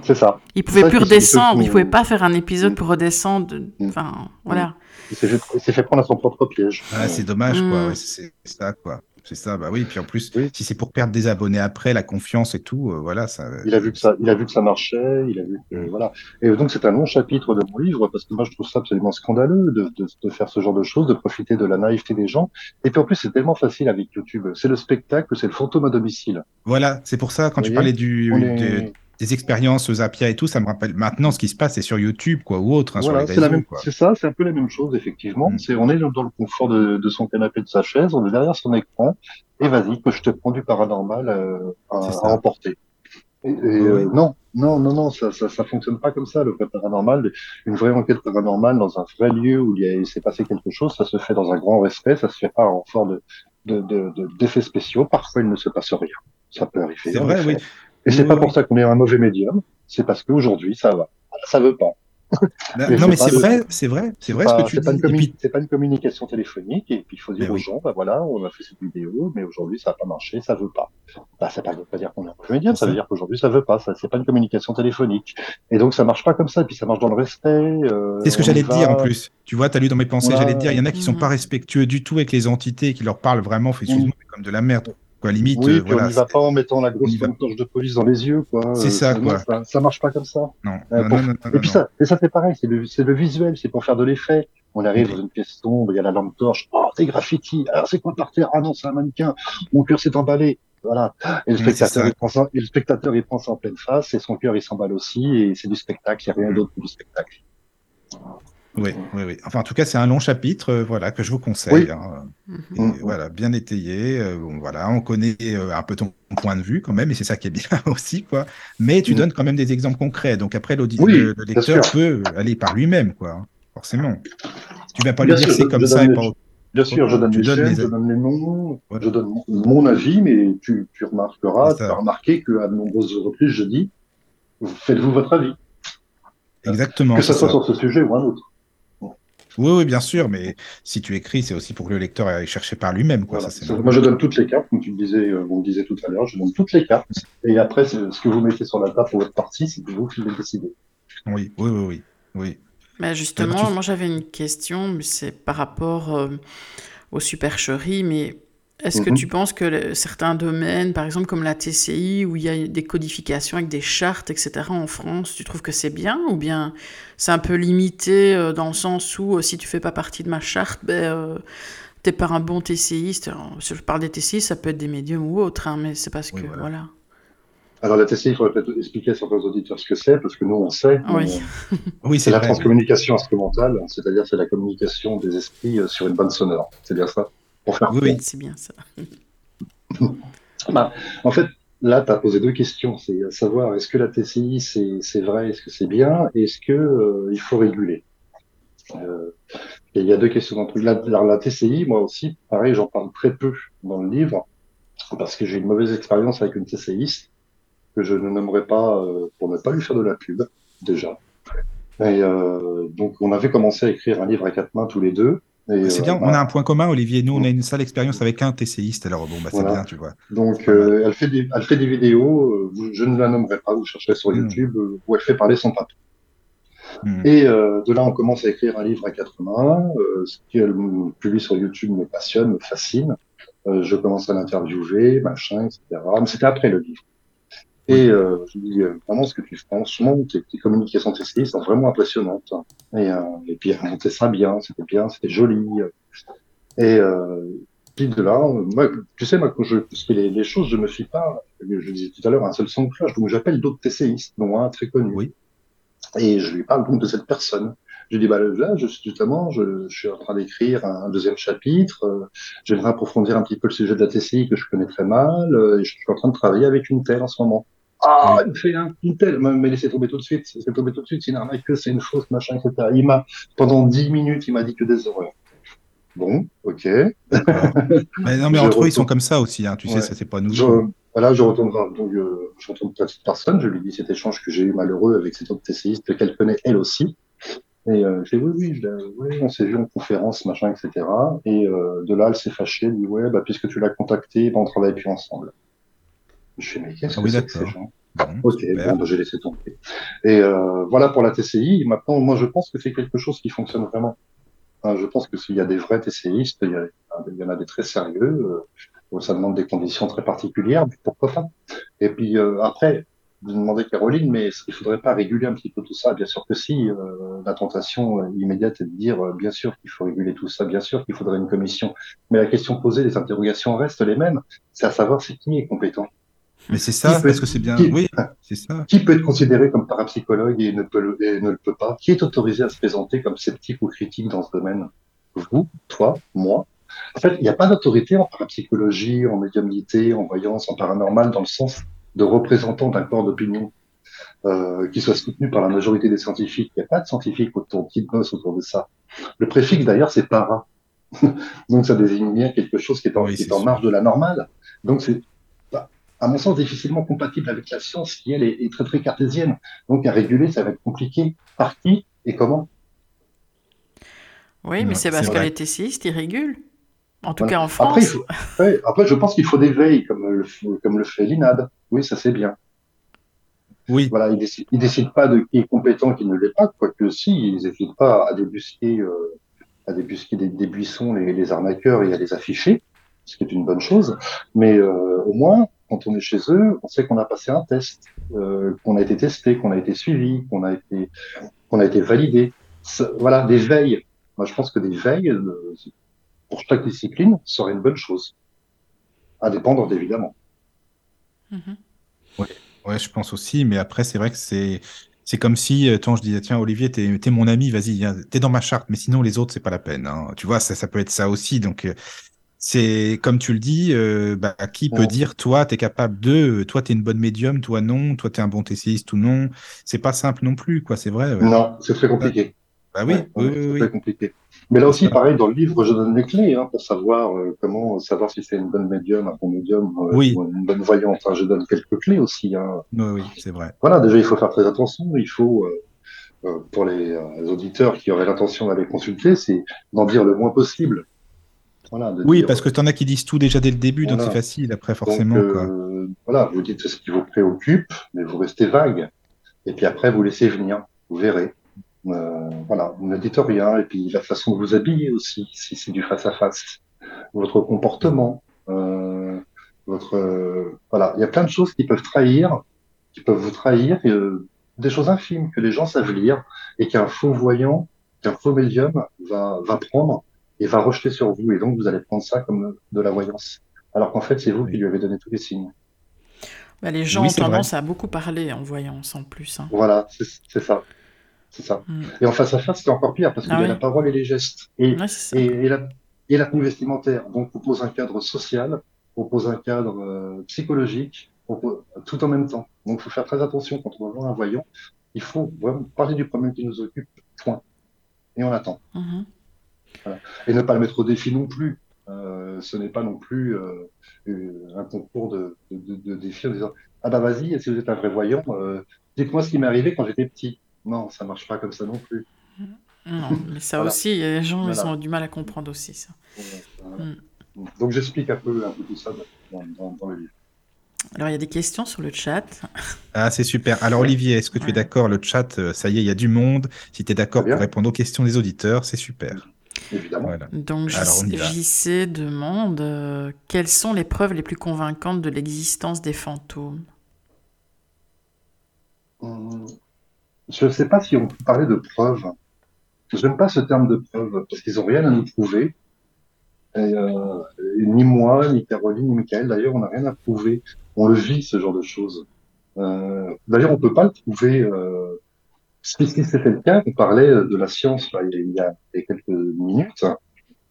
C'est ça. Il pouvait plus redescendre, il pouvait pas faire un épisode Mm. pour redescendre. Mm. Enfin, voilà. Il s'est fait, prendre à son propre piège. Ah, c'est dommage, quoi. Mm. Ouais, c'est ça, quoi. C'est ça, bah oui. Puis en plus, Oui. si c'est pour perdre des abonnés après, la confiance et tout, euh, voilà, ça. Il a vu que ça, il a vu que ça marchait, il a vu que, voilà. Et donc c'est un long chapitre de mon livre parce que moi je trouve ça absolument scandaleux de, de, de faire ce genre de choses, de profiter de la naïveté des gens. Et puis en plus c'est tellement facile avec YouTube. C'est le spectacle, c'est le fantôme à domicile. Voilà, c'est pour ça, quand Vous tu voyez parlais du, de- des expériences Zappia et tout, ça me rappelle maintenant ce qui se passe, c'est sur YouTube, quoi, ou autre, hein, Voilà, c'est la réseaux, même, quoi. c'est ça, c'est un peu la même chose effectivement. Mm. C'est, on est dans le confort de, de son canapé, de sa chaise, on est derrière son écran, et vas-y que je te prends du paranormal euh, à, emporter. Et, et, Oui, euh, non, non, non, non, ça, ça, ça fonctionne pas comme ça. Le vrai paranormal, une vraie enquête paranormale dans un vrai lieu où il, s'est passé quelque chose, ça se fait dans un grand respect, ça se fait pas en forme de, de, de, de- d'effets spéciaux. Parfois, il ne se passe rien. Ça peut arriver. C'est vrai, effet. oui. Et c'est Oui, pas oui. pour ça qu'on est un mauvais médium. C'est parce qu'aujourd'hui, ça va. Ça veut pas. Bah, Mais non, mais c'est vrai, c'est vrai, c'est vrai ce que tu dis. puis, c'est pas une communication téléphonique et puis il faut dire Mais aux oui. gens bah voilà on a fait cette vidéo mais aujourd'hui ça a pas marché ça veut pas bah ça veut pas dire qu'on est un mauvais médium ça veut dire qu'aujourd'hui ça veut pas ça c'est pas une communication téléphonique et donc ça marche pas comme ça et puis ça marche dans le respect euh, c'est ce que j'allais te dire en plus. Tu vois, tu as lu dans mes pensées, Voilà. j'allais te dire, il y en a qui sont pas respectueux du tout avec les entités, qui leur parlent vraiment, fait, excuse-moi, mais comme de la merde. Quoi, limite, oui euh, voilà. on y va pas en mettant la grosse torche de police dans les yeux quoi C'est Euh, ça, quoi. ça, ça marche pas comme ça Non, Euh, non, pour- non, non, non, Et puis ça, et ça c'est pareil, c'est le, c'est le visuel, c'est pour faire de l'effet. On arrive dans une pièce sombre, il y a la lampe torche, oh c'est graffiti, alors c'est quoi par terre? Ah non c'est un mannequin, mon cœur s'est emballé. Voilà. Et le Oui, spectateur, il prend ça, et le spectateur il prend ça en pleine face, et son cœur il s'emballe aussi, et c'est du spectacle, il n'y a rien Mm. d'autre que du spectacle. Oui, oui, oui. Enfin, en tout cas, c'est un long chapitre, euh, voilà, que je vous conseille. Oui. hein. Mhm. Et Mm. Voilà, bien étayé. euh, bon, voilà, on connaît euh, un peu ton point de vue quand même, et c'est ça qui est bien aussi, quoi. Mais tu Mm. donnes quand même des exemples concrets. Donc après, Oui, le, lecteur peut aller par lui-même, quoi. Forcément. Tu vas pas Bien lui dire c'est comme ça et pas. Bien sûr, je donne les chaînes, je donne les noms, je donne mon avis, mais tu, tu remarqueras, tu as remarqué qu'à de nombreuses reprises, je dis, faites-vous votre avis. Exactement. Que ce soit sur ce sujet ou un autre. Oui, oui, bien sûr, mais si tu écris, c'est aussi pour que le lecteur aille chercher par lui-même. Quoi. Moi, je donne toutes les cartes, comme tu me disais, euh, vous me disiez tout à l'heure, je donne toutes les cartes. Et après, ce que vous mettez sur la table pour votre partie, c'est vous qui décidez. Oui, oui, oui, oui. oui. Mais justement, moi j'avais une question, mais c'est par rapport euh, aux supercheries, mais est-ce que mhm. tu penses que certains domaines, par exemple comme la TCI, où il y a des codifications avec des chartes, etc., en France, tu trouves que c'est bien ou bien c'est un peu limité euh, dans le sens où euh, si tu fais pas partie de ma charte, ben, euh, t'es pas un bon TCiste. si je parle des TCI, ça peut être des médiums ou autres, hein, mais c'est parce que voilà. Alors la TCI, il faudrait peut-être expliquer à certains auditeurs ce que c'est, parce que nous on sait. Oui, oui c'est la transcommunication instrumentale, c'est-à-dire c'est la communication des esprits sur une bande sonore. C'est bien ça? Oui, c'est bien ça. Bah, en fait, là, tu as posé deux questions. C'est savoir est-ce que la TCI, c'est vrai, est-ce que c'est bien, et est-ce qu'il euh, faut réguler? Euh, Il y a deux questions dans La, la, TCI, moi aussi, pareil, j'en parle très peu dans le livre, parce que j'ai une mauvaise expérience avec une TCIiste, que je ne nommerai pas euh, pour ne pas lui faire de la pub, déjà. Et donc, on avait commencé à écrire un livre à quatre mains tous les deux. C'est bien, euh, on a un point commun, Olivier. Nous, on a une sale expérience avec un TCiste, alors bon, bah, c'est bien, tu vois. Donc, euh, elle, fait des, elle fait des vidéos, euh, je ne la nommerai pas, vous chercherez sur hmm. YouTube, où elle fait parler son papa. Hmm. Et de là, on commence à écrire un livre à quatre mains. ce qu'elle publie sur YouTube me passionne, me fascine. je commence à l'interviewer, machin, etc. Mais c'était après le livre. Et euh, je dis euh, vraiment ce que tu fais franchement, tes, tes communications TCI sont vraiment impressionnantes. Et, euh, et puis remonter ça bien, c'était bien, c'était joli. Et euh, puis de là, moi, tu sais, moi, quand je, parce que les, les, choses, je me fie pas, je disais tout à l'heure, un seul son de cloche, donc j'appelle d'autres TCistes, dont un très connu. Oui. Et je lui parle donc de cette personne. Je dis, bah là, je, justement, je, je suis en train d'écrire un, deuxième chapitre. Euh, J'aimerais approfondir un petit peu le sujet de la TCI que je connais très mal. Euh, et je suis en train de travailler avec une telle en ce moment. Ah, il me fait un, une telle, mais laissez tomber tout de suite, laissez tomber tout de suite, c'est une arnaque, c'est une chose, machin, etc. Il m'a, pendant dix minutes, il m'a dit que des horreurs. Bon, ok. mais non, mais entre eux, ils sont comme ça aussi, hein, tu sais, ça c'est pas nous. Je, voilà, je retourne donc, euh, je retourne personne, je lui dis cet échange que j'ai eu malheureux avec cette autre TCiste qu'elle connaît elle aussi. Et euh, je dis oui, oui, je, oui, on s'est vu en conférence, machin, etc. Et euh, de là, elle s'est fâchée, elle dit ouais, bah puisque tu l'as contacté, bah, on travaille plus ensemble. Je fais, mais qu'est-ce ah que c'est que ces gens Ok, bon, bah, j'ai laissé tomber. Et euh, voilà pour la TCI. Maintenant, moi, je pense que c'est quelque chose qui fonctionne vraiment. je pense que s'il y a des vrais TCIistes, il y, en a des très sérieux. Euh, ça demande des conditions très particulières, pourquoi pas? Et puis euh, après, vous demandez Caroline, mais il faudrait pas réguler un petit peu tout ça? Bien sûr que si. Euh, la tentation immédiate est de dire, euh, bien sûr qu'il faut réguler tout ça, bien sûr qu'il faudrait une commission. Mais la question posée, les interrogations restent les mêmes. C'est à savoir c'est qui est compétent. Mais c'est ça, parce que c'est bien. oui, c'est ça. Qui peut être considéré comme parapsychologue et ne, peut le, et ne le peut pas? Qui est autorisé à se présenter comme sceptique ou critique dans ce domaine? Vous, toi, moi En fait, il n'y a pas d'autorité en parapsychologie, en médiumnité, en voyance, en paranormal, dans le sens de représentant d'un corps d'opinion euh, qui soit soutenu par la majorité des scientifiques. Il n'y a pas de scientifiques autour de autour de ça. Le préfixe, d'ailleurs, c'est para. Donc, ça désigne bien quelque chose qui est en, qui est en marge de la normale. Donc, c'est à mon sens, difficilement compatible avec la science qui, elle, est, très, très cartésienne. Donc, à réguler, ça va être compliqué. Par qui et comment? Oui, mais c'est parce qu'elle ciste, il régule. En tout cas, en France. Après, après je pense qu'il faut des veilles, comme le, comme le fait l'INAD. Oui, ça c'est bien. Oui. Voilà, ils décident, décident pas de qui est compétent, qui ne l'est pas, quoique si, ils n'hésitent pas à débusquer, euh, à débusquer des, des buissons, les, les, arnaqueurs et à les afficher, ce qui est une bonne chose. Mais euh, au moins, quand on est chez eux, on sait qu'on a passé un test, euh, qu'on a été testé, qu'on a été suivi, qu'on a été, qu'on a été validé. Voilà, des veilles. Moi, je pense que des veilles, euh, pour chaque discipline, serait une bonne chose. À dépendre, évidemment. Mm-hmm. Oui, ouais, je pense aussi. Mais après, c'est vrai que c'est, c'est comme si, euh, tant je disais, tiens, Olivier, t'es, es mon ami, vas-y, t'es dans ma charte, mais sinon, les autres, c'est pas la peine. Hein. Tu vois, ça, ça peut être ça aussi. Donc, c'est comme tu le dis, euh, bah, qui peut dire toi, tu es capable de, toi, tu es une bonne médium, toi non, toi, tu es un bon TCiste ou non. C'est pas simple non plus, quoi, c'est vrai. Non, c'est très compliqué. Bah oui, Ouais, oui, oui, c'est oui. très compliqué. Mais là aussi, pareil, dans le livre, je donne les clés hein, pour savoir euh, comment savoir si c'est une bonne médium, un bon médium euh, Oui. ou une bonne voyante. Je donne quelques clés aussi. Hein. Oui, oui, c'est vrai. Voilà, déjà, il faut faire très attention. Il faut, euh, euh, pour les, euh, les auditeurs qui auraient l'intention d'aller consulter, c'est d'en dire le moins possible. Voilà, Oui, dire, parce que t'en as qui disent tout déjà dès le début, donc c'est facile après, Donc, forcément, quoi. euh, voilà, vous dites ce qui vous préoccupe, mais vous restez vague. Et puis après, vous laissez venir. Vous verrez. Euh, voilà, vous ne dites rien. Et puis la façon de vous habiller aussi, si c'est du face à face, votre comportement, euh, votre euh, voilà, il y a plein de choses qui peuvent trahir, qui peuvent vous trahir, et, euh, des choses infimes que les gens savent lire et qu'un faux voyant, qu'un faux médium va va prendre et va rejeter sur vous. Et donc vous allez prendre ça comme de la voyance, alors qu'en fait c'est vous qui lui avez donné tous les signes. Bah, les gens Oui, ont vrai. tendance à beaucoup parler en voyance en plus. hein. Voilà, c'est ça, c'est ça. Mm. Et en face à face, c'est encore pire parce qu'il Ah y a oui. la parole et les gestes. Et Ouais, c'est ça. et, et la, et la tenue vestimentaire. Donc, on pose un cadre social, on pose un cadre euh, psychologique, pose- tout en même temps. Donc, il faut faire très attention quand on va voir un voyant. Il faut vraiment parler du problème qui nous occupe, point. Et on attend. Mhm. Et ne pas le mettre au défi non plus. Euh, ce n'est pas non plus euh, un concours de, de, de, de défis en disant Ah bah vas-y, si vous êtes un vrai voyant, dites-moi ce qui m'est arrivé quand j'étais petit. Non, ça marche pas comme ça non plus. Non, mais ça Voilà. aussi, les gens ils ont du mal à comprendre aussi ça. Voilà. Donc j'explique un peu, un peu tout ça dans, dans, dans le livre. Alors il y a des questions sur le chat. Ah, c'est super. Alors, Olivier, est-ce que tu es d'accord? Le chat, euh, ça y est, il y a du monde. Si tu es d'accord pour répondre aux questions des auditeurs, c'est super. Évidemment. Voilà. Donc. JC demande euh, quelles sont les preuves les plus convaincantes de l'existence des fantômes? Hum, Je ne sais pas si on peut parler de preuves. J'aime pas ce terme de preuve parce qu'ils ont rien à nous prouver. Euh, ni moi, ni Caroline, ni Michael, d'ailleurs, on n'a rien à prouver. On le vit, ce genre de choses. Euh, d'ailleurs, on peut pas le prouver. Euh, si c'était le cas, on parlait de la science il, y a, quelques minutes.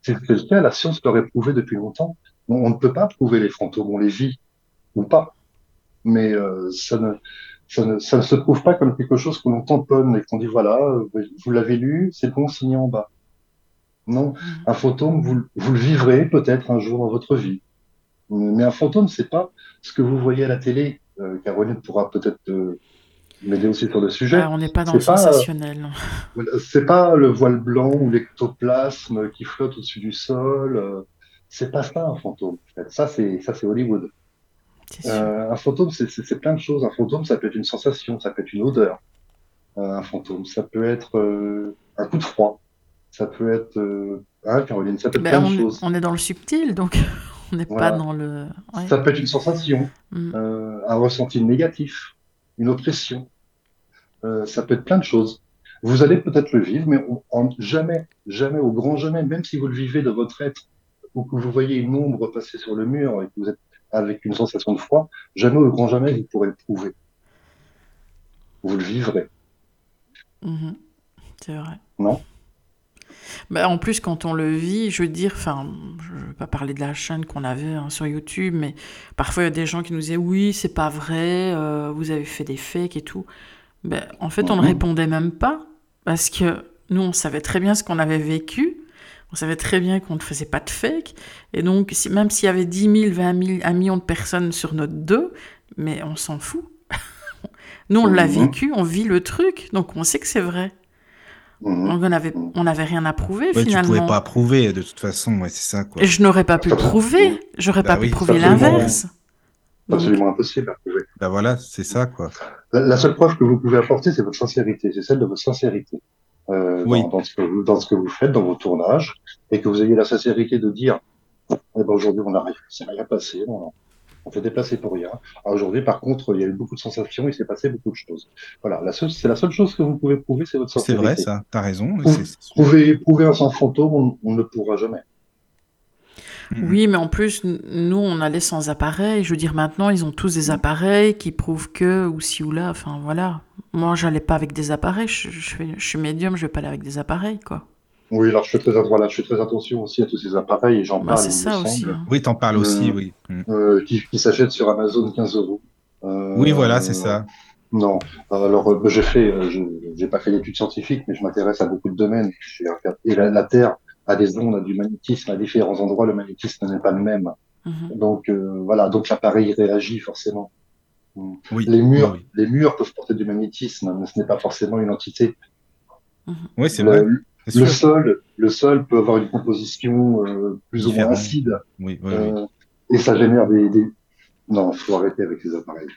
Si c'était le cas, la science l'aurait prouvé depuis longtemps. On, on ne peut pas prouver les fantômes, on les vit ou pas. Mais ça ne, ça ne, ça ne se prouve pas comme quelque chose que l'on tamponne et qu'on dit voilà, euh, vous l'avez lu, c'est bon, signé en bas. Non, un fantôme, vous, vous le vivrez peut-être un jour dans votre vie. Mais un fantôme, c'est pas ce que vous voyez à la télé. Euh, Caroline pourra peut-être euh, m'aider aussi sur le sujet. Ah, on n'est pas dans le pas, euh, sensationnel. Voilà, C'est pas le voile blanc ou l'ectoplasme qui flotte au-dessus du sol. euh, C'est pas ça un fantôme. c'est ça c'est Hollywood. Euh, un fantôme, c'est- plein de choses. Un fantôme, ça peut être une sensation, ça peut être une odeur. Euh, un fantôme, ça peut être euh, un coup de froid. Ça peut être, hein, Caroline, ça peut être Ben, plein de on, est- choses. on est dans le subtil, donc on n'est Voilà. pas dans le. ouais. Ça peut être une sensation, Mm. un ressenti négatif, une oppression. Ça peut être plein de choses. Vous allez peut-être le vivre, mais on- jamais, jamais, au grand jamais, même si vous le vivez de votre être, ou que vous voyez une ombre passer sur le mur et que vous êtes avec une sensation de froid, jamais au grand jamais vous pourrez le prouver. Vous le vivrez. Mhm. C'est vrai. Non? Bah, en plus, quand on le vit, je veux dire, enfin, je ne veux pas parler de la chaîne qu'on avait hein, sur YouTube, mais parfois il y a des gens qui nous disaient oui, c'est pas vrai, euh, vous avez fait des fakes et tout. Ben, en fait, on ne Mhm. répondait même pas parce que nous, on savait très bien ce qu'on avait vécu. On savait très bien qu'on ne faisait pas de fake. Et donc, si, même s'il y avait 10 000, 20 000, 1 million de personnes sur notre dos, mais on s'en fout. nous, on l'a Mhm. vécu, on vit le truc, donc on sait que c'est vrai. Mhm. Donc, on n'avait on n'avait rien à prouver Ouais, tu finalement. pouvais pas approuver, de toute façon, ouais, c'est ça, quoi. Et je n'aurais pas pu prouver. J'aurais Bah pas oui, pu prouver l'inverse. C'est absolument impossible à prouver. Bah voilà, c'est ça, quoi. La, la seule preuve que vous pouvez apporter, c'est votre sincérité, c'est celle de votre sincérité euh, Oui. dans, dans ce que vous, dans ce que vous faites, dans vos tournages, et que vous ayez la sincérité de dire, eh ben aujourd'hui on arrive, c'est rien passé, on, on fait déplacer pour rien. Alors, Aujourd'hui, par contre, il y a eu beaucoup de sensations, il s'est passé beaucoup de choses. Voilà, c'est la seule chose que vous pouvez prouver, c'est votre C'est sincérité. vrai, ça. T'as raison. Prouve- c'est- c'est- Prouver, prouver un sans fantôme, on, on ne le pourra jamais. Mhm. Oui, mais en plus, nous, on allait sans appareil. Je veux dire, maintenant, ils ont tous des appareils qui prouvent que, ou ci ou là. Enfin, voilà. Moi, j'allais pas avec des appareils. Je, je, fais- je suis médium, je vais pas aller avec des appareils, quoi. Oui, alors je fais très, voilà, je fais très attention aussi à tous ces appareils, et j'en Bah, parle, c'est ça aussi. hein. Oui, t'en parles aussi, Euh, oui. Mm. euh, qui, qui s'achètent sur Amazon 15 euros. Euh, Oui, voilà, c'est ça. Non. Alors, euh, j'ai fait, euh, je j'ai pas fait d'études scientifiques, mais je m'intéresse à beaucoup de domaines. J'ai regardé- Et la, la Terre a des ondes, a du magnétisme à différents endroits. Le magnétisme n'est pas le même. Mhm. Donc euh, voilà, donc l'appareil réagit forcément. Oui. Les murs, Oui, les murs peuvent porter du magnétisme, mais ce n'est pas forcément une entité. Oui, c'est Le- vrai. Le sol, le sol peut avoir une composition euh, plus ou moins acide, Oui, oui, oui. euh, et ça génère des, des... Non, faut arrêter avec ces appareils.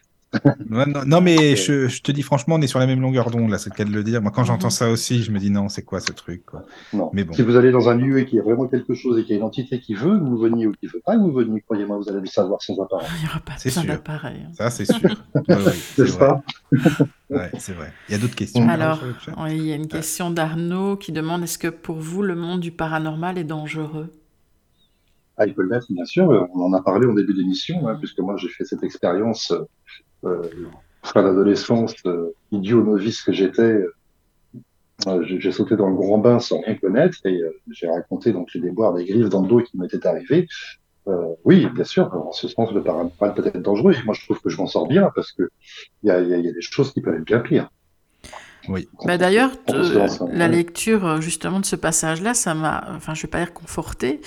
Non, non, mais je, je te dis franchement, on est sur la même longueur d'onde, là, c'est le cas de le dire. Moi, quand j'entends ça aussi, je me dis non, c'est quoi ce truc, quoi? Non. Mais bon. Si vous allez dans un lieu et qu'il y a vraiment quelque chose et qu'il y a une entité qui veut que vous veniez ou qui veut pas que vous veniez, croyez-moi, vous allez le savoir sans appareil. Il n'y aura pas sûr. d'appareil. hein. Ça, c'est sûr. Ouais, ouais, c'est vrai. Ouais, c'est vrai. Il y a d'autres questions. Alors, le oui, il y a une question d'Arnaud qui demande est-ce que pour vous le monde du paranormal est dangereux? Ah, il peut l'être, bien sûr. On en a parlé au début d'émission, hein, puisque moi j'ai fait cette expérience euh, euh, fin d'adolescence, euh, idiot novice que j'étais. euh, j'ai sauté dans le grand bain sans rien connaître et euh, j'ai raconté donc les déboires des griffes dans le dos qui m'étaient arrivés. Euh, oui, bien sûr, en ce sens, le paranormal peut être dangereux. Moi, je trouve que je m'en sors bien parce que il y a, il y a- il y a des choses qui peuvent être bien pires. Oui. Bah, D'ailleurs, la lecture justement de ce passage-là, ça m'a, enfin, je vais pas dire conforté,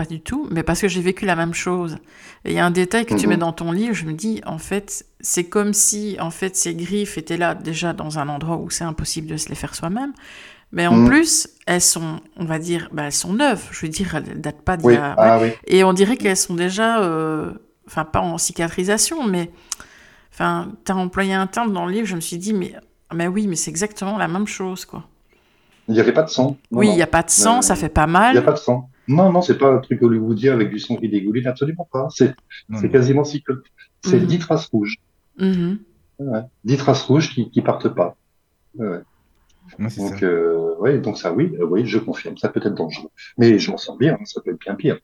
pas du tout, mais parce que j'ai vécu la même chose. Et il y a un détail que tu Mhm. mets dans ton livre, je me dis, en fait, c'est comme si, en fait, ces griffes étaient là déjà dans un endroit où c'est impossible de se les faire soi-même. Mais en Mhm. plus, elles sont, on va dire, bah, elles sont neuves. Je veux dire, elles datent pas d'il Oui, y a- ah oui. Et on dirait qu'elles sont déjà, euh, enfin pas en cicatrisation, mais enfin, tu as employé un terme dans le livre, je me suis dit, mais, mais oui, mais c'est exactement la même chose, quoi. Il n'y avait pas de sang. Non, oui, il n'y a pas de sang, Euh, ça fait pas Il n'y a mal. pas de sang. Non, non, c'est pas un truc hollywoodien avec du sang qui dégouline, absolument pas. C'est Non, c'est non. quasiment cyclo. C'est Mhm. 10 traces rouges. Mhm. Ouais. 10 traces rouges qui, qui partent pas. Ouais, ouais. Donc, ça. euh, ouais, donc ça, oui, euh, oui, je confirme, ça peut être dangereux. Mais je m'en sors bien, hein, ça peut être bien pire.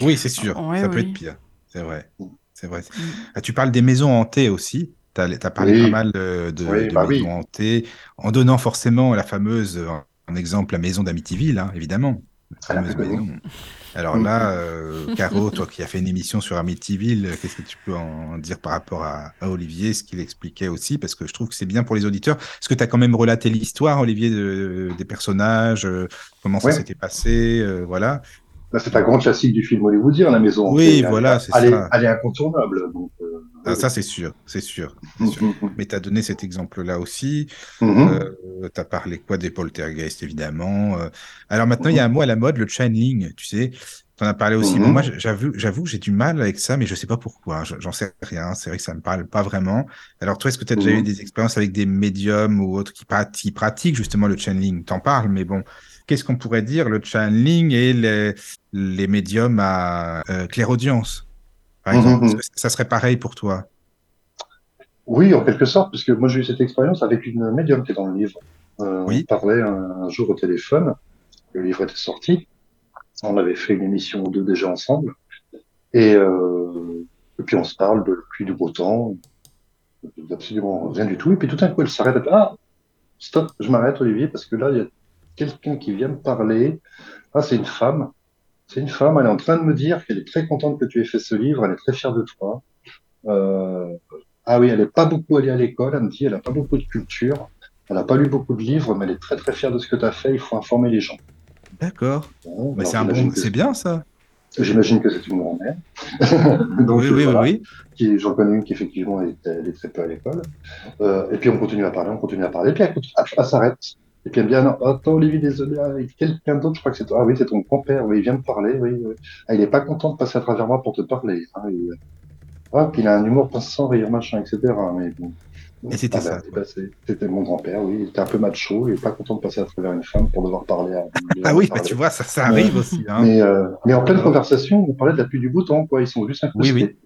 Oui, c'est sûr. Ouais, ça peut être pire. C'est vrai. Mm. C'est vrai. Mm. Ah, tu parles des maisons hantées aussi. Tu as, parlé Oui. pas mal de, de- Oui, de bah maisons oui. hantées, en donnant forcément la fameuse, en, en exemple, la maison d'Amityville, hein, évidemment. Ah. Alors là, euh, Caro, toi qui as fait une émission sur Amityville, euh, qu'est-ce que tu peux en dire par rapport à, à Olivier, ce qu'il expliquait aussi Parce que je trouve que c'est bien pour les auditeurs. Est-ce que tu as quand même relaté l'histoire, Olivier, de- des personnages, euh, comment ça s'était passé, euh, voilà. C'est un grand classique du film hollywoodien, la maison. Oui, voilà, c'est elle, est- ça. Elle est incontournable. Donc, euh, Ah, ça, c'est sûr, c'est sûr. Mhm, sûr. mhm, Mais tu as donné cet exemple-là aussi. mhm. Euh, tu as parlé quoi des poltergeists, évidemment. Euh, alors maintenant, il y a un mot à la mode, le channeling, tu sais. Tu en as parlé aussi. Mhm. Bon, moi, j'avoue, j'ai du mal avec ça, mais je sais pas pourquoi. Je- J'en sais rien. C'est vrai que ça me parle pas vraiment. Alors toi, est-ce que tu as déjà Mhm. eu des expériences avec des médiums ou autres qui, qui pratiquent justement le channeling T'en parles, mais bon, qu'est-ce qu'on pourrait dire le channeling et les, les médiums à euh, clairaudience, par Mhm, exemple? Ça serait pareil pour toi. Oui, en quelque sorte, puisque moi j'ai eu cette expérience avec une médium qui est dans le livre. Euh, Oui. On parlait un, jour au téléphone, le livre était sorti, on avait fait une émission ou deux déjà ensemble, et, euh, et puis on se parle de la pluie du beau temps, absolument rien du tout, et puis tout d'un coup elle s'arrête, ah, stop, je m'arrête Olivier, parce que là il y a quelqu'un qui vient me parler, ah c'est une femme, c'est une femme, elle est en train de me dire qu'elle est très contente que tu aies fait ce livre, elle est très fière de toi. Euh, ah oui, elle n'est pas beaucoup allée à l'école, elle me dit, elle n'a pas beaucoup de culture, elle n'a pas lu beaucoup de livres, mais elle est très très fière de ce que tu as fait, il faut informer les gens. D'accord. Bon, Mais alors, c'est bon, que- bien ça. J'imagine que c'est une grand-mère. Donc, oui, euh, oui, voilà, oui, oui. qui- J'en connais une qui effectivement est, elle est très peu à l'école. Euh, et puis on continue à parler, on continue à parler, et puis elle, elle s'arrête. Et puis elle me dit, ah non, attends Olivier, désolé, avec quelqu'un d'autre, je crois que c'est toi. Ah oui, c'est ton grand-père, oui, il vient me parler, oui, oui. Ah, il est pas content de passer à travers moi pour te parler. hein, il- Ah, puis il a un humour sans rire, machin, etc. Mais bon. Et c'était Ah, ça, C'était mon grand-père, oui. Il était un peu macho, il est pas content de passer à travers une femme pour devoir parler à. Ah oui, bah tu vois, ça, ça arrive aussi. Hein. Mais, euh, mais en pleine conversation, on parlait de la pluie du temps, quoi. Ils sont juste incrustés. Oui, oui.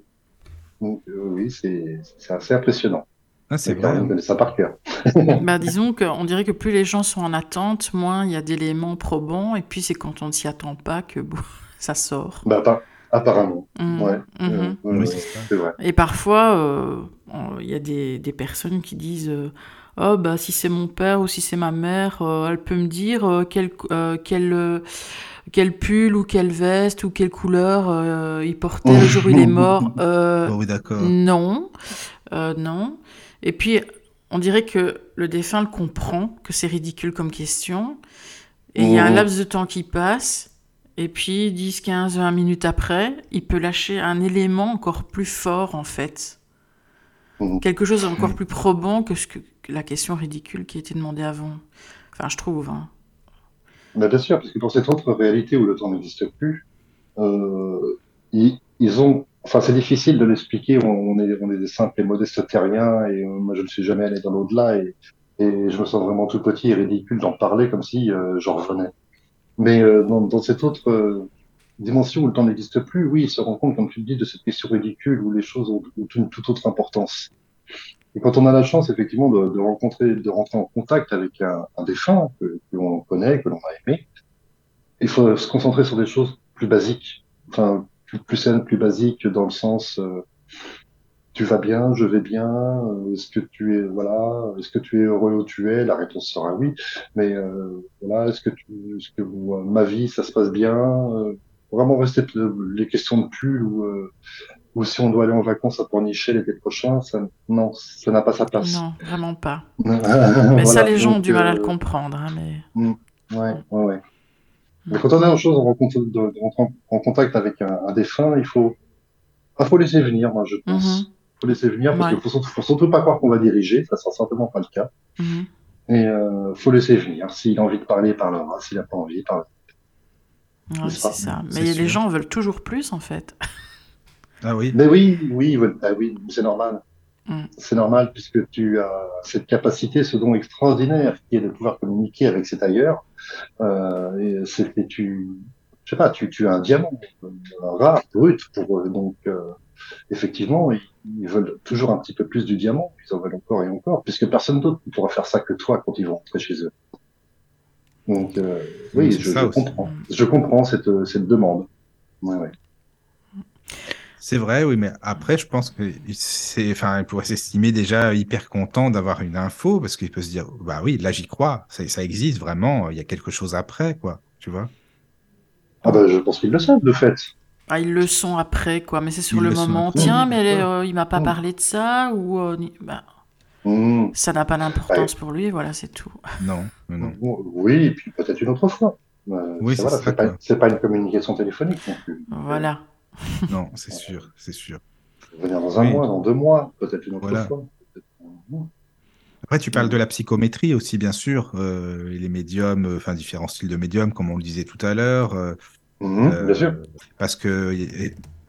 Donc, euh, oui, c'est assez impressionnant. Ah, c'est vrai. Caroline connaît ça par cœur. Bah, disons qu'on dirait que plus les gens sont en attente, moins il y a d'éléments probants, et puis c'est quand on ne s'y attend pas que bon, ça sort. Bah, pas- apparemment. Mhm, Ouais. mhm. Euh, ouais, Oui, ouais, c'est ça. c'est vrai. Et parfois, euh, on- il y a des, des personnes qui disent euh, Oh, bah, si c'est mon père ou si c'est ma mère, euh, elle peut me dire euh, quel, euh, quel, euh, quel pull ou quelle veste ou quelle couleur euh, il portait le jour où il est mort. Euh, Oh, oui, d'accord. non, Euh, non. Et puis, on dirait que le défunt le comprend, que c'est ridicule comme question. Et il y a un laps de temps qui passe. Et puis, 10, 15, 20 minutes après, il peut lâcher un élément encore plus fort, en fait. Quelque chose encore plus probant que, ce que que la question ridicule qui était demandée avant. Enfin, je trouve. hein. Mais bien sûr, parce que dans cette autre réalité où le temps n'existe plus, euh, ils, ils ont, enfin, c'est difficile de l'expliquer. On, est, on est des simples et modestes terriens, et euh, moi, je ne suis jamais allé dans l'au-delà, et, et je me sens vraiment tout petit et ridicule d'en parler comme si euh, j'en revenais. Mais euh, dans, dans cette autre euh, dimension où le temps n'existe plus, oui, ils se rendent compte, comme tu le dis, de cette question ridicule où les choses ont, ont une toute autre importance. Et quand on a la chance, effectivement, de, de rencontrer, de rentrer en contact avec un, un défunt que, que l'on connaît, que l'on a aimé, il faut se concentrer sur des choses plus basiques, enfin, plus, plus saines, plus basiques, dans le sens, euh, tu vas bien, je vais bien, euh, est-ce que tu es, voilà, est-ce que tu es heureux où tu es? La réponse sera oui, mais euh, voilà, est-ce que tu, est-ce que euh, ma vie, ça se passe bien? Euh, vraiment rester le- les questions de pull ou, ou si on doit aller en vacances à Pornichet l'été prochain, ça, non, ça n'a pas sa place. Non, vraiment pas. Mais ça, les gens ont du mal à le comprendre. hein, mais... Ouais, ouais, ouais. Mais quand on a une chose, on rencontre, de, de rentrer en, en contact avec un, un défunt, il faut, il faut laisser venir, moi, je pense. Mhm, faut laisser venir parce Ouais. qu'il faut, surtout- faut surtout pas croire qu'on va diriger, ça sera certainement pas le cas. mhm. Et euh, faut laisser venir. S'il a envie de parler, il parlera. S'il a pas envie, il parlera. Ouais, c'est ça. Mais les sûr. gens veulent toujours plus, en fait. Ah oui. Mais oui, oui, bah oui, c'est normal. Mm. C'est normal puisque tu as cette capacité, ce don extraordinaire qui est de pouvoir communiquer avec cet ailleurs. Euh, et tu, je sais pas, tu, tu as un diamant rare, brut pour eux. Donc, euh, effectivement, ils, ils veulent toujours un petit peu plus du diamant. Ils en veulent encore et encore, puisque personne d'autre ne pourra faire ça que toi quand ils vont rentrer chez eux. Donc, euh, oui, je, je comprends. Je comprends cette, cette demande. Ouais, ouais. C'est vrai, oui, mais après, je pense que c'est, enfin, il pourrait s'estimer déjà hyper content d'avoir une info parce qu'il peut se dire, bah oui, là j'y crois, ça, ça existe vraiment, il y a quelque chose après, quoi, tu vois. Ah ben, je pense qu'ils le savent, de fait. Ah, ils le sont après, quoi. Mais c'est sur Ils le moment. après, Tiens, mais euh, il m'a pas parlé de ça, ou euh, ni- bah, Mmh. ça n'a pas d'importance pour lui, voilà, c'est tout. Non, non, non. Oui, et puis peut-être une autre fois. Euh, Oui, c'est voilà, pas, pas une communication téléphonique non plus. Voilà. non, c'est sûr, c'est sûr. Venir dans un Oui. mois, dans deux mois, peut-être une autre Voilà. fois. Après, tu parles de la psychométrie aussi, bien sûr, euh, les médiums, euh, enfin, différents styles de médiums, comme on le disait tout à l'heure. euh, Mmh, euh, bien sûr. Parce que,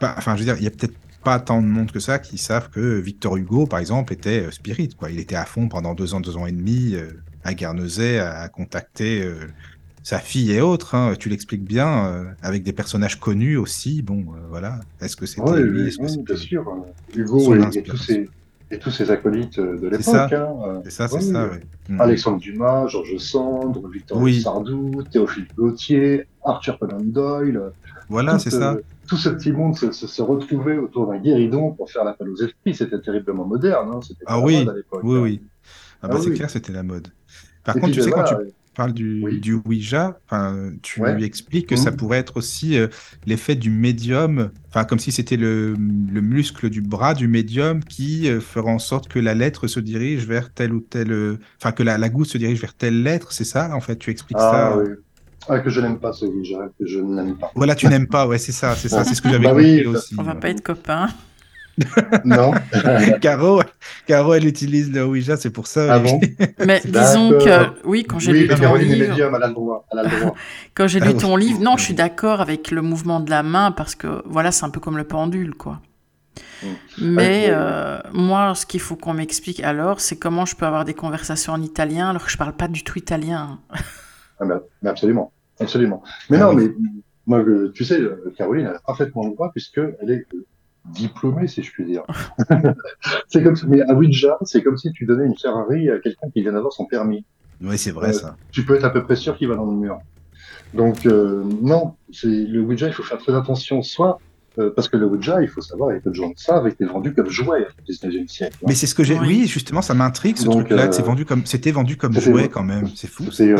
enfin, je veux dire, il y a peut-être pas tant de monde que ça qui savent que Victor Hugo, par exemple, était spirit, quoi. Il était à fond pendant deux ans, deux ans et demi à Guernesey, à, à contacter sa fille et autres. hein. Tu l'expliques bien, euh, avec des personnages connus aussi. Bon, euh, voilà. Est-ce que c'était Oui, lui oui, Est-ce que oui, bien sûr. son Hugo et, tous ses, et tous ses acolytes euh, de C'est ça. l'époque. Hein. C'est ça, c'est oui, ça, ouais. Mhm. Alexandre Dumas, Georges Sand, Victor Oui. Sardou, Théophile Gautier, Arthur Conan Doyle. Voilà, tout, c'est ça. tout ce petit monde se, se, se retrouvait autour d'un guéridon pour faire l'appel aux esprits. C'était terriblement moderne. Hein. C'était Ah oui, mode à l'époque. Oui, hein. oui. Ah bah Ah c'est oui. clair, c'était la mode. Par Et contre, tu sais, quand tu parles du, Oui. du Ouija, enfin, tu Ouais. lui expliques que ça Mhm. pourrait être aussi euh, l'effet du médium, enfin, comme si c'était le, le muscle du bras du médium qui euh, fera en sorte que la lettre se dirige vers telle ou telle, euh, enfin, que la, la goutte se dirige vers telle lettre, c'est ça, en fait, tu expliques Ah ça? oui. Ah, que je n'aime pas ce Ouija, que je n'aime pas. Voilà, tu n'aimes pas, ouais, c'est ça, c'est ça, c'est ce que j'avais Bah compris oui, aussi. On va pas être copains. Non. Caro, Caro, elle utilise le Ouija, c'est pour ça. Ah bon Mais disons que, oui, quand j'ai Oui, lu ton Caroline est livre, médium, elle a le droit. Elle a le droit. quand j'ai Ah lu oui. ton livre, non, je suis d'accord avec le mouvement de la main parce que, voilà, c'est un peu comme le pendule, quoi. Mm. Mais euh, moi, ce qu'il faut qu'on m'explique alors, c'est comment je peux avoir des conversations en italien alors que je parle pas du tout italien. Ah, mais, mais absolument. Absolument. Mais Ah non, oui. mais moi, euh, tu sais, euh, Caroline, elle a parfaitement le droit puisqu'elle est diplômée, si je puis dire. c'est comme, mais à Ouija, c'est comme si tu donnais une Ferrari à quelqu'un qui vient d'avoir son permis. Oui, c'est vrai, Euh, ça. tu peux être à peu près sûr qu'il va dans le mur. Donc euh, non, c'est le Ouija, il faut faire très attention, soit euh, parce que le Ouija, il faut savoir, et peu de gens le savent, était vendu comme jouet au 19e siècle. hein. Mais c'est ce que j'ai. Oui. Justement, ça m'intrigue ce truc-là. euh, que c'est vendu comme. C'était vendu comme jouet quand même. C'est fou. C'était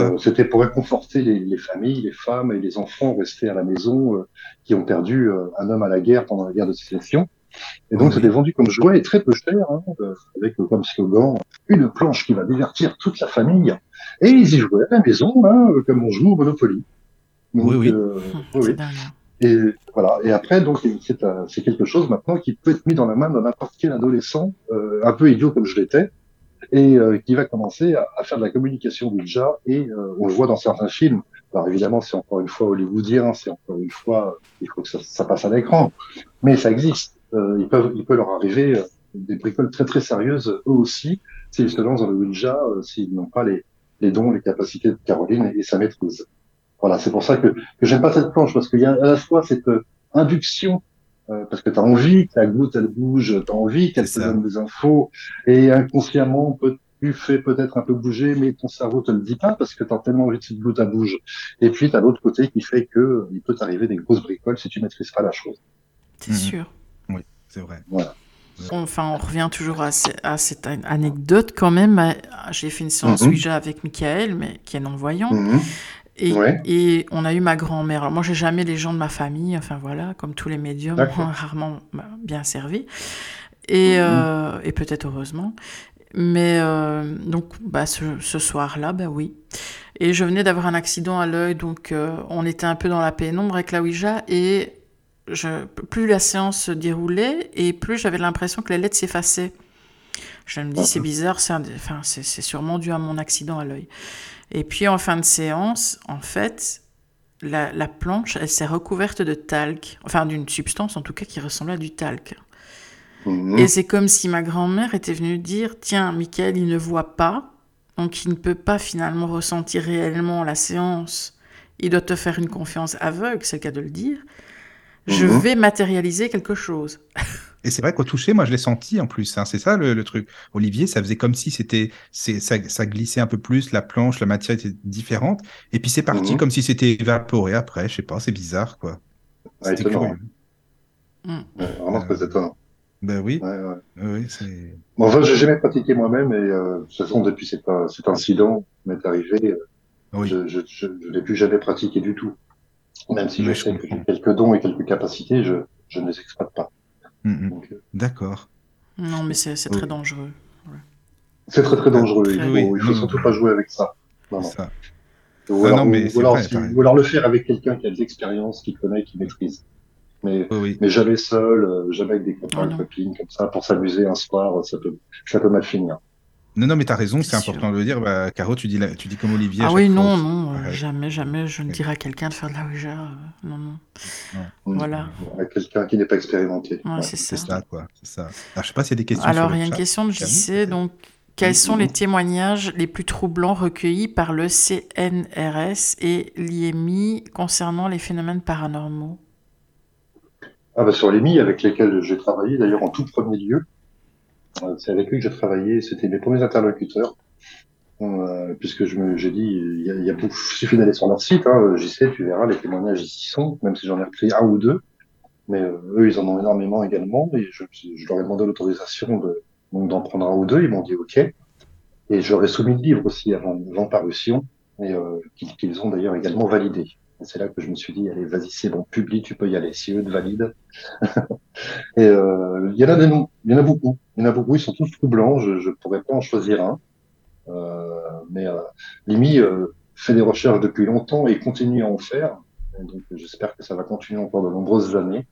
euh, pour réconforter les, les familles, les femmes et les enfants restés à la maison euh, qui ont perdu euh, un homme à la guerre pendant la guerre de sécession. Et donc, Oui. c'était vendu comme jouet et très peu cher, hein, euh, avec comme slogan une planche qui va divertir toute la famille. Et ils y jouaient à la maison, hein, comme on joue au Monopoly. Donc, Oui, oui. euh, Hum, oui, Et voilà. Et après, donc, c'est quelque chose maintenant qui peut être mis dans la main de n'importe quel adolescent, euh, un peu idiot comme je l'étais, et euh, qui va commencer à, faire de la communication déjà. Et euh, on le voit dans certains films. Alors évidemment, c'est encore une fois hollywoodien, c'est encore une fois, il faut que ça, passe à l'écran, mais ça existe. Ils peuvent, il peut leur arriver des bricoles très très sérieuses eux aussi s'ils se lancent dans le Ouija, s'ils n'ont pas les, les dons, les capacités de Caroline et, et sa maîtrise. Voilà, c'est pour ça que, que j'aime pas cette planche parce qu'il y a à la fois cette euh, induction euh, parce que tu as envie que la goutte elle bouge, tu as envie qu'elle te donne des infos et inconsciemment peut tu fais peut-être un peu bouger mais ton cerveau te le dit pas parce que tu as tellement envie que cette goutte elle bouge. Et puis tu as l'autre côté qui fait que euh, il peut t'arriver des grosses bricoles si tu maîtrises pas la chose. C'est Mhm. sûr. C'est vrai. Enfin, on revient toujours à, ce- à cette an- anecdote quand même. J'ai fait une séance. Ouija avec Michael, mais qui est non-voyant. Mhm. Et, Ouais. et on a eu ma grand-mère. Alors moi, j'ai jamais les gens de ma famille, enfin voilà, comme tous les médiums, rarement bah, bien servi. Et, Mhm. euh, et peut-être heureusement. Mais euh, donc, bah, ce, ce soir-là, bah oui. Et je venais d'avoir un accident à l'œil, donc euh, on était un peu dans la pénombre avec la Ouija. Et je, plus la séance se déroulait, et plus j'avais l'impression que les lettres s'effaçaient. Je me dis, c'est bizarre, enfin, c'est c'est sûrement dû à mon accident à l'œil. Et puis en fin de séance, en fait, la, la planche, elle s'est recouverte de talc, enfin d'une substance en tout cas qui ressemblait à du talc. Mhm. Et c'est comme si ma grand-mère était venue dire, tiens, Michael, il ne voit pas, donc il ne peut pas finalement ressentir réellement la séance. Il doit te faire une confiance aveugle, c'est le cas de le dire. Je Mhm. vais matérialiser quelque chose. Et c'est vrai qu'au toucher, moi, je l'ai senti en plus. hein. C'est ça le, le truc. Olivier, ça faisait comme si c'était, ça, ça glissait un peu plus, la planche, la matière était différente. Et puis c'est parti Mhm. comme si c'était évaporé après. Je sais pas, c'est bizarre, quoi. Ouais, C'était étonnant. curieux. Ouais, vraiment très étonnant. Ben oui, Ouais, ouais. oui, c'est. Bon, enfin, j'ai jamais pratiqué moi-même et euh, de toute façon, depuis cet, cet incident m'est arrivé, euh, Oui. je, je, je, je n'ai plus jamais pratiqué du tout. Même si Mais je je sais que comprends. j'ai quelques dons et quelques capacités, je, je ne les exploite pas. Mm, mm. Euh, D'accord. Non, mais c'est très dangereux. c'est très très dangereux. Il Très faut, oui. il faut Non, surtout pas jouer avec ça. Non, non. Ça. Ou, Ah alors, non, mais ou- c'est ou alors, vrai, si- t'as raison. ou alors le faire avec quelqu'un qui a des expériences, qui connaît, qui maîtrise. Mais, Oui, oui. mais jamais seul, euh, jamais avec des copains, Ah non. copines, comme ça, pour s'amuser un soir, ça peut, ça peut mal finir. Non, non, mais t'as raison, C'est important de le dire. Bah, Caro, tu dis, la- tu dis comme Olivier. à Ah oui, non, non, euh, Ouais. jamais, jamais je ne Ok. dirais à quelqu'un de faire de la Ouija. euh, non, non. Voilà. Avec quelqu'un qui n'est pas expérimenté. Ouais, Ouais. c'est ça. ça, quoi. C'est ça. Alors, je sais pas s'il y a des questions Alors, sur il y a une chat. question de JC. Donc, quels sont les témoignages les plus troublants recueillis par le CNRS et l'IMI concernant les phénomènes paranormaux? Ah bah sur les MI avec lesquels j'ai travaillé, d'ailleurs en tout premier lieu, c'est avec lui que j'ai travaillé, c'était mes premiers interlocuteurs, euh, puisque je me, j'ai dit, il y a, suffit d'aller sur leur site, hein, j'y sais, tu verras, les témoignages ici sont, même si j'en ai repris un ou deux, mais euh, eux, ils en ont énormément également, et je, leur ai demandé l'autorisation donc d'en prendre un ou deux, ils m'ont dit OK, et j'aurais soumis le livre aussi avant, avant parution, et euh, qu'ils ont d'ailleurs également validé. Et c'est là que je me suis dit, allez, vas-y, c'est bon, publie, tu peux y aller, si eux te valident. Et euh, il y en a des noms, il y en a beaucoup, il y en a beaucoup, ils sont tous troublants, je je pourrais pas en choisir un. Euh, mais euh, Limi euh, fait des recherches depuis longtemps et continue à en faire. Et donc j'espère que ça va continuer encore de nombreuses années.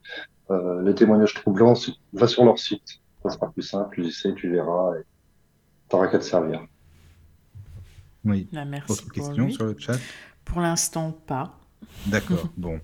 Euh, les témoignages troublants, va sur leur site, ça sera plus simple, tu sais, tu verras, et t'auras qu'à te servir. Oui. Merci Autre pour question lui. sur le chat? Pour l'instant, pas. D'accord, bon.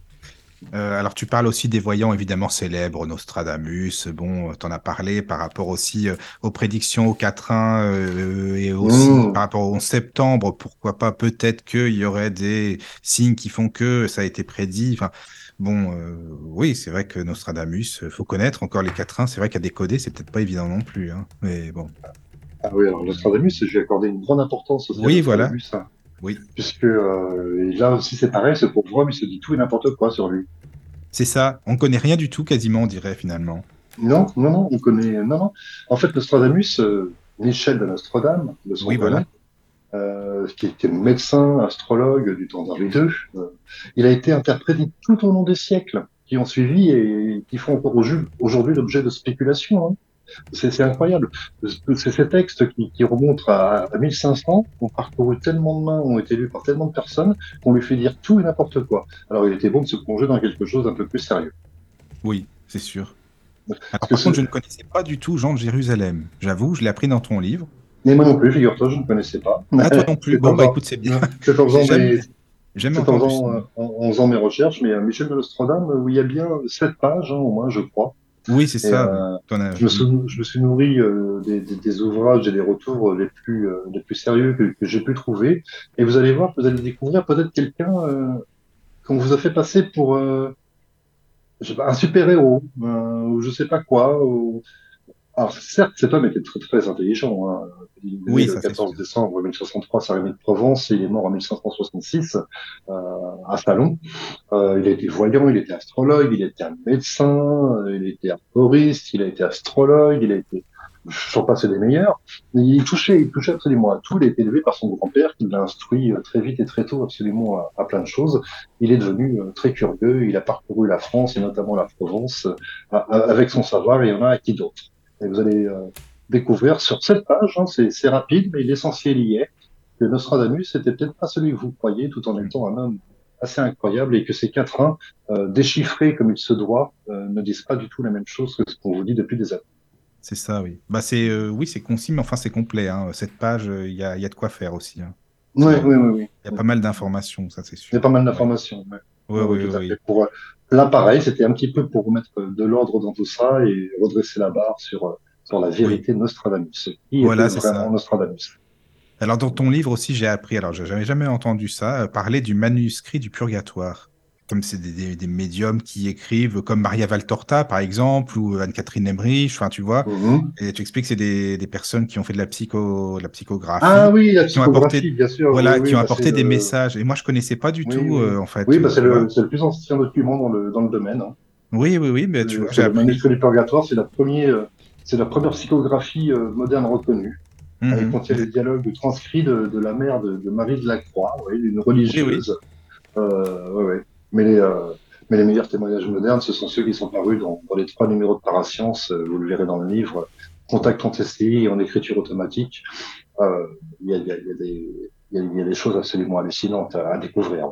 Euh, alors, tu parles aussi des voyants évidemment célèbres, Nostradamus. Bon, tu en as parlé par rapport aussi euh, aux prédictions au 4-1 euh, et aussi Mmh. par rapport au 11 septembre. Pourquoi pas Peut-être qu'il y aurait des signes qui font que ça a été prédit. Enfin, bon, euh, oui, c'est vrai que Nostradamus, euh, faut connaître encore les 4-1. C'est vrai qu'à décoder, c'est peut-être pas évident non plus. Hein. Mais bon, Ah oui, alors Nostradamus, je lui ai accordé une grande importance aussi. à Oui, voilà. Hein. Oui, Puisque euh, là aussi c'est pareil, ce pauvre homme, il se dit tout et n'importe quoi sur lui. c'est ça. On connaît rien du tout quasiment, on dirait finalement. Non, non, non, on connaît. Non, non. En fait, Nostradamus, euh, Michel de Nostradame, de son Oui, voilà. euh, qui était médecin, astrologue du temps d'Henri II, euh, il a été interprété tout au long des siècles. qui ont suivi et qui font encore aujourd'hui l'objet de spéculations. Hein. C'est incroyable. C'est ces textes qui, qui remontent à, à 1500, ont parcouru tellement de mains, ont été lus par tellement de personnes, qu'on lui fait dire tout et n'importe quoi. Alors il était bon de se plonger dans quelque chose d'un peu plus sérieux. Oui, c'est sûr. Alors, par contre, je ne connaissais pas du tout Jean de Jérusalem. J'avoue, je l'ai appris dans ton livre. Mais moi non plus, figure-toi, je ne connaissais pas. Ah, toi non plus. Bon, bah écoute, c'est bien. C'est en faisant, mes... en, euh, en, faisant mes recherches, mais euh, Michel de Nostradam, où il y a bien sept pages, hein, au moins, je crois. Oui, c'est ça. Euh, je, me suis, je, me suis, nourri euh, des, des, des, ouvrages et des retours les plus, euh, les plus sérieux que, que j'ai pu trouver. Et vous allez voir, vous allez découvrir peut-être quelqu'un qu'on vous a fait passer pour je sais pas, un super-héros, ou je sais pas quoi. Ou... Alors certes, cet homme était très très intelligent. Hein. Il est oui, le 14 décembre 1063 sur de Provence et il est mort en 1566 euh, à Salon. Euh, il a été voyant, il était astrologue, il était un médecin, il était arboriste, il a été astrologue, il a été j'en passais des meilleurs. Il touchait, il touchait absolument à tout. Il a été élevé par son grand-père qui l'a instruit euh, très vite et très tôt absolument à, à, plein de choses. Il est devenu euh, très curieux. Il a parcouru la France et notamment la Provence euh, avec son savoir et il y en a qui d'autres. Et vous allez découvrir sur cette page, hein, c'est rapide, mais l'essentiel y est, que Nostradamus c'était peut-être pas celui que vous croyez, tout en étant un homme assez incroyable et que ces quatre uns, euh, déchiffrés comme il se doit, euh, ne disent pas du tout la même chose que ce qu'on vous dit depuis des années. C'est ça, oui. Bah c'est euh, oui, c'est concis, mais enfin c'est complet. Hein. Cette page, il y, a, y, a, de quoi faire aussi. Hein. Oui, oui, oui, oui. Il y a pas mal d'informations, ça c'est sûr. Il y a pas mal d'informations. Oui, oui, oui. Pour là, pareil, c'était un petit peu pour mettre de l'ordre dans tout ça et redresser la barre sur sur la vérité de Nostradamus. Qui voilà, c'est ça. Nostradamus. Alors dans ton livre aussi, j'ai appris, alors j'avais jamais entendu ça, euh, parler du manuscrit du purgatoire. Comme c'est des, des, des, médiums qui écrivent, comme Maria Valtorta par exemple, ou Anne-Catherine Emmerich, enfin tu vois. Mm -hmm. Et tu expliques que c'est des, des, personnes qui ont fait de la, psycho, de la psychographie. Ah oui, la psychographie, apporté, bien sûr. Voilà, oui, qui ont bah, apporté des le... messages. Et moi je connaissais pas du oui, tout, oui. euh, en fait. Oui, bah, c'est le, le, plus ancien document dans le, dans le domaine. Hein. Oui, oui, oui, mais tu vois, Le manuscrit du purgatoire, c'est la première, c'est la première psychographie euh, moderne reconnue. Mhm. Elle contient les dialogues transcrits de, de la mère de, de Marie de la Croix, une religieuse. Euh, ouais, ouais. Mais, les, euh, mais les meilleurs témoignages modernes, ce sont ceux qui sont parus dans, dans les trois numéros de Parascience, euh, vous le verrez dans le livre, Contact en TCI en écriture automatique. Euh, Il y, a, il y, a, il y, a des, y, a, choses absolument hallucinantes à, à découvrir.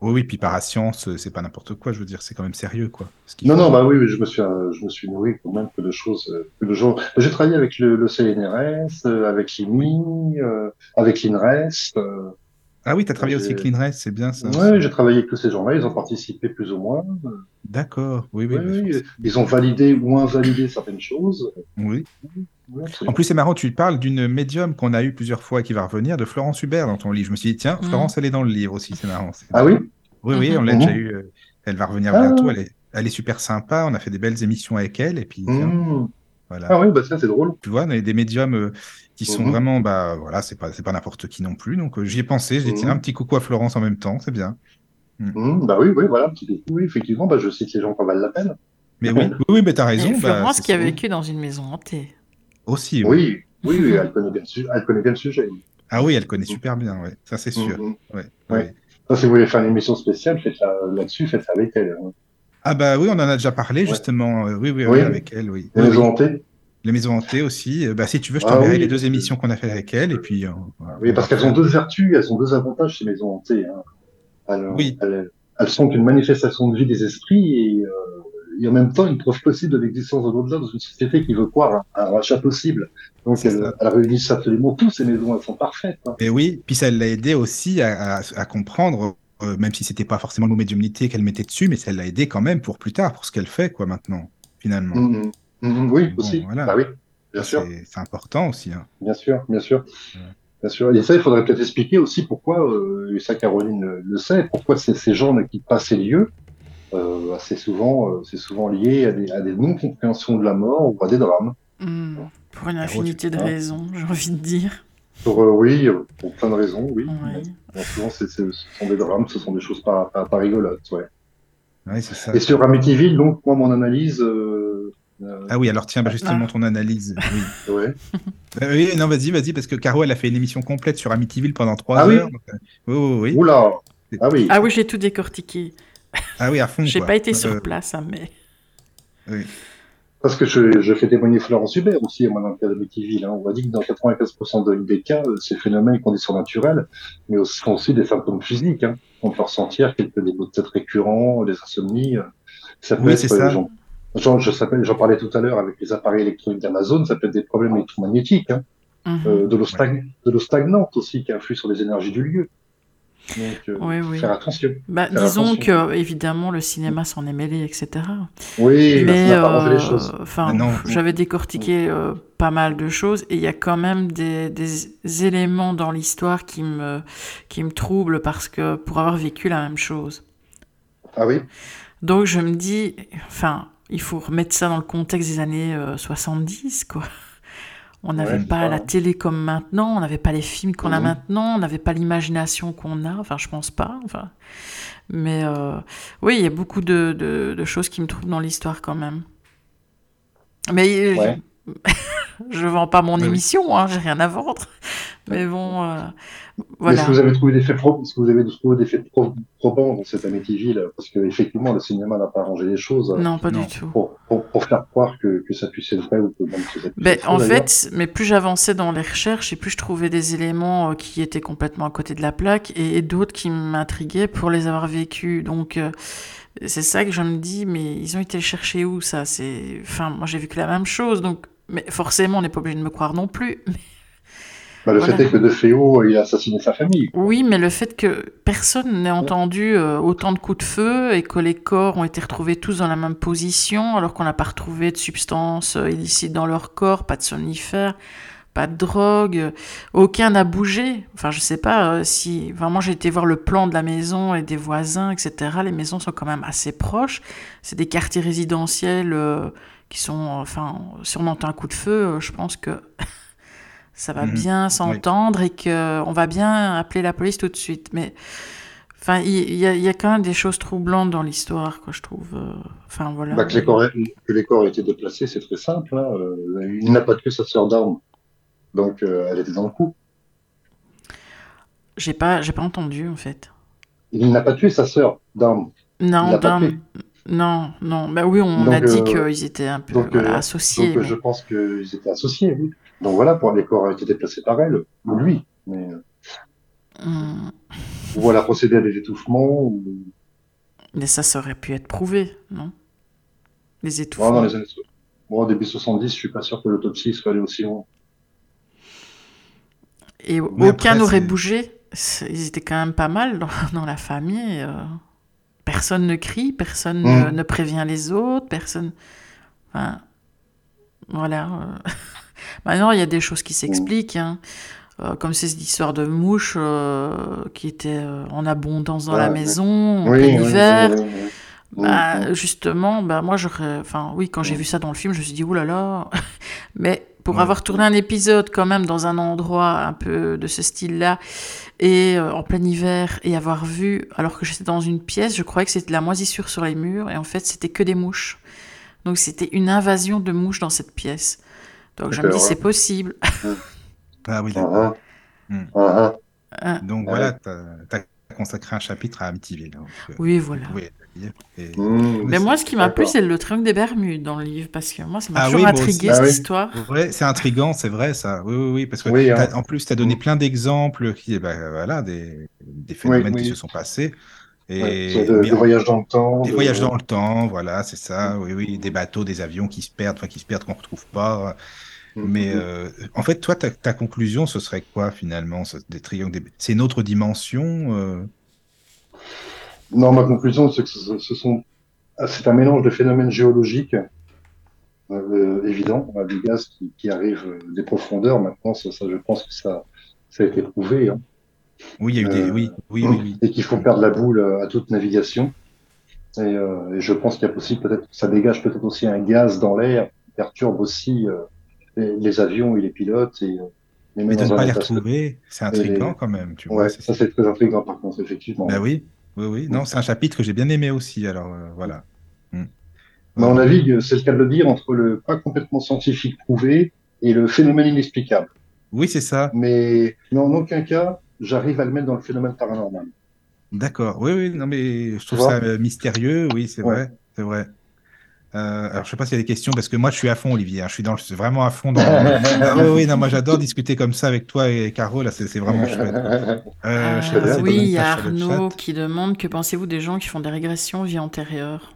Oui, oui, puis parascience, c'est pas n'importe quoi, je veux dire, c'est quand même sérieux, quoi. Non, faut... non, bah oui, oui, je me suis, euh, je me suis nourri quand même que de choses, euh, que de gens. J'ai travaillé avec le, le CNRS, euh, avec l'IMI, euh, avec l'INRES. Euh, ah oui, tu as travaillé aussi avec l'INRES, c'est bien ça. Oui, j'ai travaillé avec tous ces gens-là, ils ont participé plus ou moins. D'accord, oui, oui. ils ont validé ou invalidé certaines choses. Oui. oui en plus, c'est marrant, tu parles d'une médium qu'on a eu plusieurs fois qui va revenir, de Florence Hubert dans ton livre. Je me suis dit, tiens, Florence, mmh. elle est dans le livre aussi, c'est marrant. Ah oui? Oui, oui, on l'a mmh. déjà eu. Euh, elle va revenir ah. bientôt, elle est, elle est super sympa, on a fait des belles émissions avec elle, et puis. Tiens, mmh. Voilà. Ah oui, bah ça c'est drôle. Tu vois, on a des médiums euh, qui sont mmh. vraiment, bah voilà, c'est pas, c'est pas n'importe qui non plus. Donc euh, j'y ai pensé, j'ai dit tiens un petit coucou à Florence en même temps, c'est bien. Mmh. Bah oui, oui, voilà, un petit coucou. Oui, effectivement, bah je cite les gens qui en valent la peine. Mais oui, oui, oui, mais t'as raison. Et Florence bah, qui a vécu dans une maison hantée. Aussi. Oui, oui, oui, elle connaît bien, elle connaît bien le sujet. Ah oui, elle connaît super bien, ouais. Ça c'est sûr. Mmh. Ouais, ouais. Ça, si vous voulez faire une émission spéciale, faites ça là-dessus, faites ça avec elle. Hein. Ah bah oui, on en a déjà parlé justement. Euh, oui, oui, oui, avec elle, oui. Les maisons hantées. Les maisons hantées aussi. Bah, si tu veux, je t'enverrai ah, oui. les deux émissions qu'on a fait avec elle. Et puis, euh, voilà, oui, parce qu'elles ont deux vertus, elles ont deux avantages, ces maisons hantées. Hein. Elles, oui. elles, elles, sont une manifestation de vie des esprits et, euh, et en même temps une preuve possible de l'existence de l'au-delà dans une société qui veut croire à un rachat possible. Donc elles, elles, réunissent absolument tout, ces maisons, elles sont parfaites. Hein. Et oui, puis ça l'a aidé aussi à, à, à comprendre. Euh, même si c'était pas forcément le mot médiumnité qu'elle mettait dessus, mais ça l'a aidé quand même pour plus tard, pour ce qu'elle fait, quoi, maintenant, finalement. Mmh, mmh. Mmh, oui, bon, aussi. Voilà. Bah oui. Bien sûr. C'est important aussi. Hein. Bien sûr, bien sûr. Ouais. Bien sûr. Et ça, il faudrait peut-être expliquer aussi pourquoi, euh, et ça Caroline le, le sait, pourquoi ces gens ne quittent pas ces lieux. Euh, assez souvent, euh, c'est souvent lié à des, à des non-compréhensions de la mort ou à des drames. Mmh. Pour une infinité de raisons, j'ai envie de dire. Pour, euh, oui, pour plein de raisons, oui. Ouais. Bon, souvent, c est, c est, ce sont des drames, ce sont des choses pas, pas, pas rigolotes, ouais. Ouais, ça. Et sur Amityville, donc, moi, mon analyse, euh, ah oui, alors tiens, bah justement, ah. ton analyse. Oui. ouais. euh, oui, non, vas-y, vas-y, parce que Caro, elle a fait une émission complète sur Amityville pendant trois ah, heures. Oui donc, euh, oui, oui, oui. Oula Ah oui. Ah oui, j'ai tout décortiqué. Ah oui, à fond. J'ai pas été sur Euh, place, hein, mais. oui. Parce que je, je fais témoigner Florence Hubert aussi, moi, dans le cas de Amityville. Hein. On va dire que dans 95% de- des cas, ces phénomènes conditions naturelles, mais aussi, sont aussi des symptômes physiques. Hein. On peut ressentir quelques des maux de tête récurrents, des insomnies. euh. Ça peut Oui, être, ça. J'en- je s'appelle- j'en parlais tout à l'heure avec les appareils électroniques d'Amazon, ça peut être des problèmes électromagnétiques, hein. Mhm. Euh, de, l'eau stag- de l'eau stagnante aussi qui influe sur les énergies du lieu. Donc, euh, Oui, oui. faire attention. Bah, faire disons attention. que, évidemment, le cinéma s'en est mêlé, etc. Oui, Mais euh, choses. enfin, Ah j'avais décortiqué euh, pas mal de choses et il y a quand même des, des éléments dans l'histoire qui me, qui me troublent parce que pour avoir vécu la même chose. Ah oui Donc je me dis, enfin, il faut remettre ça dans le contexte des années euh, 70, quoi. On n'avait Ouais, pas ça. la télé comme maintenant, on n'avait pas les films qu'on a Mhm. maintenant, on n'avait pas l'imagination qu'on a, enfin je pense pas, enfin. Mais euh, oui, il y a beaucoup de, de, de choses qui me troublent dans l'histoire quand même. Mais euh, Ouais. je, vends pas mon Oui, émission, hein, j'ai rien à vendre. Mais bon, euh, voilà. est-ce que vous avez trouvé des faits pro- est-ce que vous avez trouvé des faits pro- probants dans cette Amityville Parce que effectivement, le cinéma n'a pas arrangé les choses euh, Non, pas Non. du tout. pour, pour, pour faire croire que, que ça puisse être vrai ou que même que ça puisse Ben, être faux, en fait, mais plus j'avançais dans les recherches et plus je trouvais des éléments euh, qui étaient complètement à côté de la plaque et, et d'autres qui m'intriguaient pour les avoir vécus. Donc, euh, c'est ça que je me dis, mais ils ont été chercher où ça? C'est, enfin, moi j'ai vu que la même chose, donc, mais forcément, on n'est pas obligé de me croire non plus. Bah, le voilà. fait est que De Feo, il a assassiné sa famille. Oui, mais le fait que personne n'ait entendu euh, autant de coups de feu et que les corps ont été retrouvés tous dans la même position, alors qu'on n'a pas retrouvé de substances euh, illicites dans leur corps, pas de somnifères, pas de drogue, aucun n'a bougé. Enfin, je sais pas euh, si vraiment j'ai été voir le plan de la maison et des voisins, etc. Les maisons sont quand même assez proches. C'est des quartiers résidentiels euh, qui sont, enfin, si on entend un coup de feu, euh, je pense que ça va Mhm. bien s'entendre et que on va bien appeler la police tout de suite. Mais enfin, il y, a, il y a quand même des choses troublantes dans l'histoire, que je trouve. euh, Enfin voilà. Bah, que, les corps, aient- que les corps aient été déplacés, c'est très simple. Hein. Euh, il n'a pas tué sa sœur d'armes. Donc, euh, elle était dans le coup. J'ai pas, j'ai pas entendu en fait. Il n'a pas tué sa sœur d'armes. Non, tué. Non, non. Bah oui, on Donc, a dit euh, qu'ils étaient un peu donc, voilà, euh, associés. Donc, euh, mais- je pense qu'ils étaient associés, oui. Donc voilà, pour les corps ont été déplacés par elle, ou lui. Mais Hum, ou elle a procédé à des étouffements, ou mais ça, ça aurait pu être prouvé, non? Les Bon, étouffements. dans les années Bon, au début 70, je suis pas sûr que l'autopsie soit allée aussi loin. Et Mais aucun n'aurait bougé. Ils étaient quand même pas mal dans, dans la famille. euh. Personne ne crie, personne ne, Mm. ne prévient les autres, personne. Enfin, voilà. euh. Maintenant, il y a des choses qui s'expliquent. hein. Euh, comme c'est cette histoire de mouches euh, qui était euh, en abondance dans la maison, en Oui, plein oui, hiver. oui. Bah, Mm, justement, bah, moi, j'aurais. Enfin, oui, quand j'ai Mm. vu ça dans le film, je me suis dit, oulala. Mais pour Ouais. avoir tourné un épisode quand même dans un endroit un peu de ce style-là, et euh, en plein hiver, et avoir vu, alors que j'étais dans une pièce, je croyais que c'était de la moisissure sur les murs, et en fait, c'était que des mouches. Donc, c'était une invasion de mouches dans cette pièce. Donc, je me dis, c'est possible. Ah oui, Ah, d'accord. ah. Mm. Ah. Donc voilà, tu as, consacré un chapitre à Amityville. donc, euh, Oui, voilà. Et- Mm. Mais moi, ce qui m'a plu, c'est le triangle des Bermudes dans le livre, parce que moi, ça m'a Ah toujours oui, intrigué, cette Ah oui. histoire. Ouais, c'est intriguant, c'est vrai ça. Oui, oui, oui, parce que Oui, hein. en plus, tu as donné plein d'exemples qui, bah, voilà, des, des phénomènes Oui, qui se sont passés. Et Ouais, c'est de, mais de en- voyage dans le temps. des de- voyages dans le temps, voilà, c'est ça. Oui, oui, des bateaux, des avions qui se perdent, enfin qui se perdent qu'on retrouve pas. Mm, Mais euh, en fait, toi, ta, ta conclusion, ce serait quoi finalement, ce- des triangles des... C'est une autre dimension. euh, Non, ma conclusion, c'est que ce, ce sont, ah, c'est un mélange de phénomènes géologiques euh, évidents, des gaz qui, qui arrivent des profondeurs. Maintenant, ça, ça, je pense que ça, ça a été prouvé, hein, Oui, il y a eu des. Euh, Oui, oui, oui, oui. et qu'il faut perdre la boule euh, à toute navigation. Et, euh, et je pense qu'il y a possible, peut-être, ça dégage peut-être aussi un gaz dans l'air qui perturbe aussi euh, les, les avions et les pilotes. Et, euh, Mais de ne pas les retrouver, c'est intriguant les- quand même, tu Ouais, vois. ça c'est- très intriguant par contre, effectivement. Bah oui, oui, oui. Non, c'est un chapitre que j'ai bien aimé aussi. Alors euh, voilà. Hmm. Mais on navigue, c'est le cas de le dire, entre le pas complètement scientifique prouvé et le phénomène inexplicable. Oui, c'est ça. Mais, mais en aucun cas, j'arrive à le mettre dans le phénomène paranormal. D'accord. Oui, oui, non, mais je trouve ça euh, mystérieux. Oui, c'est vrai, c'est vrai. Euh, alors, je sais pas s'il y a des questions parce que moi, je suis à fond, Olivier. Hein. je suis dans, vraiment à fond dans. ah, oui, oui, non, moi, j'adore discuter comme ça avec toi et Caro. Là, c'est vraiment chouette. Euh, euh, oui, il y a Arnaud qui demande que pensez-vous des gens qui font des régressions vie antérieure?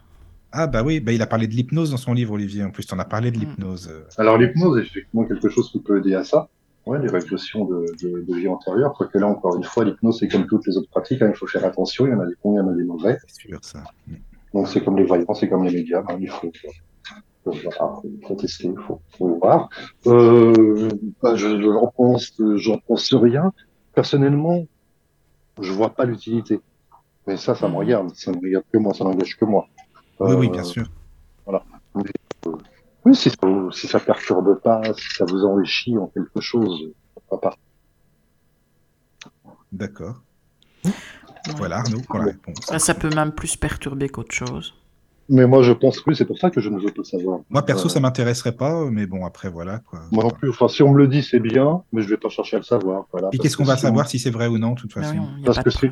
Ah bah oui, bah, il a parlé de l'hypnose dans son livre, Olivier. En plus, tu en as parlé de mm. l'hypnose. Alors, l'hypnose est effectivement quelque chose qui peut aider à ça. Ouais, les régressions de, de, de vie antérieure. Quoique là, encore une fois, l'hypnose, c'est comme toutes les autres pratiques. Hein, il faut faire attention. Il y en a des bons, il y en a des mauvais. C'est sûr, ça. Mm. Donc, c'est comme les voyants, c'est comme les médias. Hein, il faut, voilà, faut tester, il faut, faut, voir. Euh, bah, je j'en pense, j'en pense rien. Personnellement, je vois pas l'utilité. Mais ça, ça me regarde. Ça ne regarde que moi, ça n'engage que moi. oui, oui, bien euh, sûr. Voilà. Euh, oui, si ça, si ça perturbe pas, si ça vous enrichit en quelque chose, pas. D'accord. Voilà, Arnaud, pour la réponse. Ça, ça peut même plus perturber qu'autre chose. Mais moi, je pense que c'est pour ça que je ne veux pas savoir. Moi, perso, ça m'intéresserait pas, mais bon, après, voilà. Quoi. Moi non plus. Enfin, si on me le dit, c'est bien, mais je vais pas chercher à le savoir. Voilà, Et qu'est-ce qu'on va savoir si c'est vrai ou non, de toute bah façon Parce que c'est.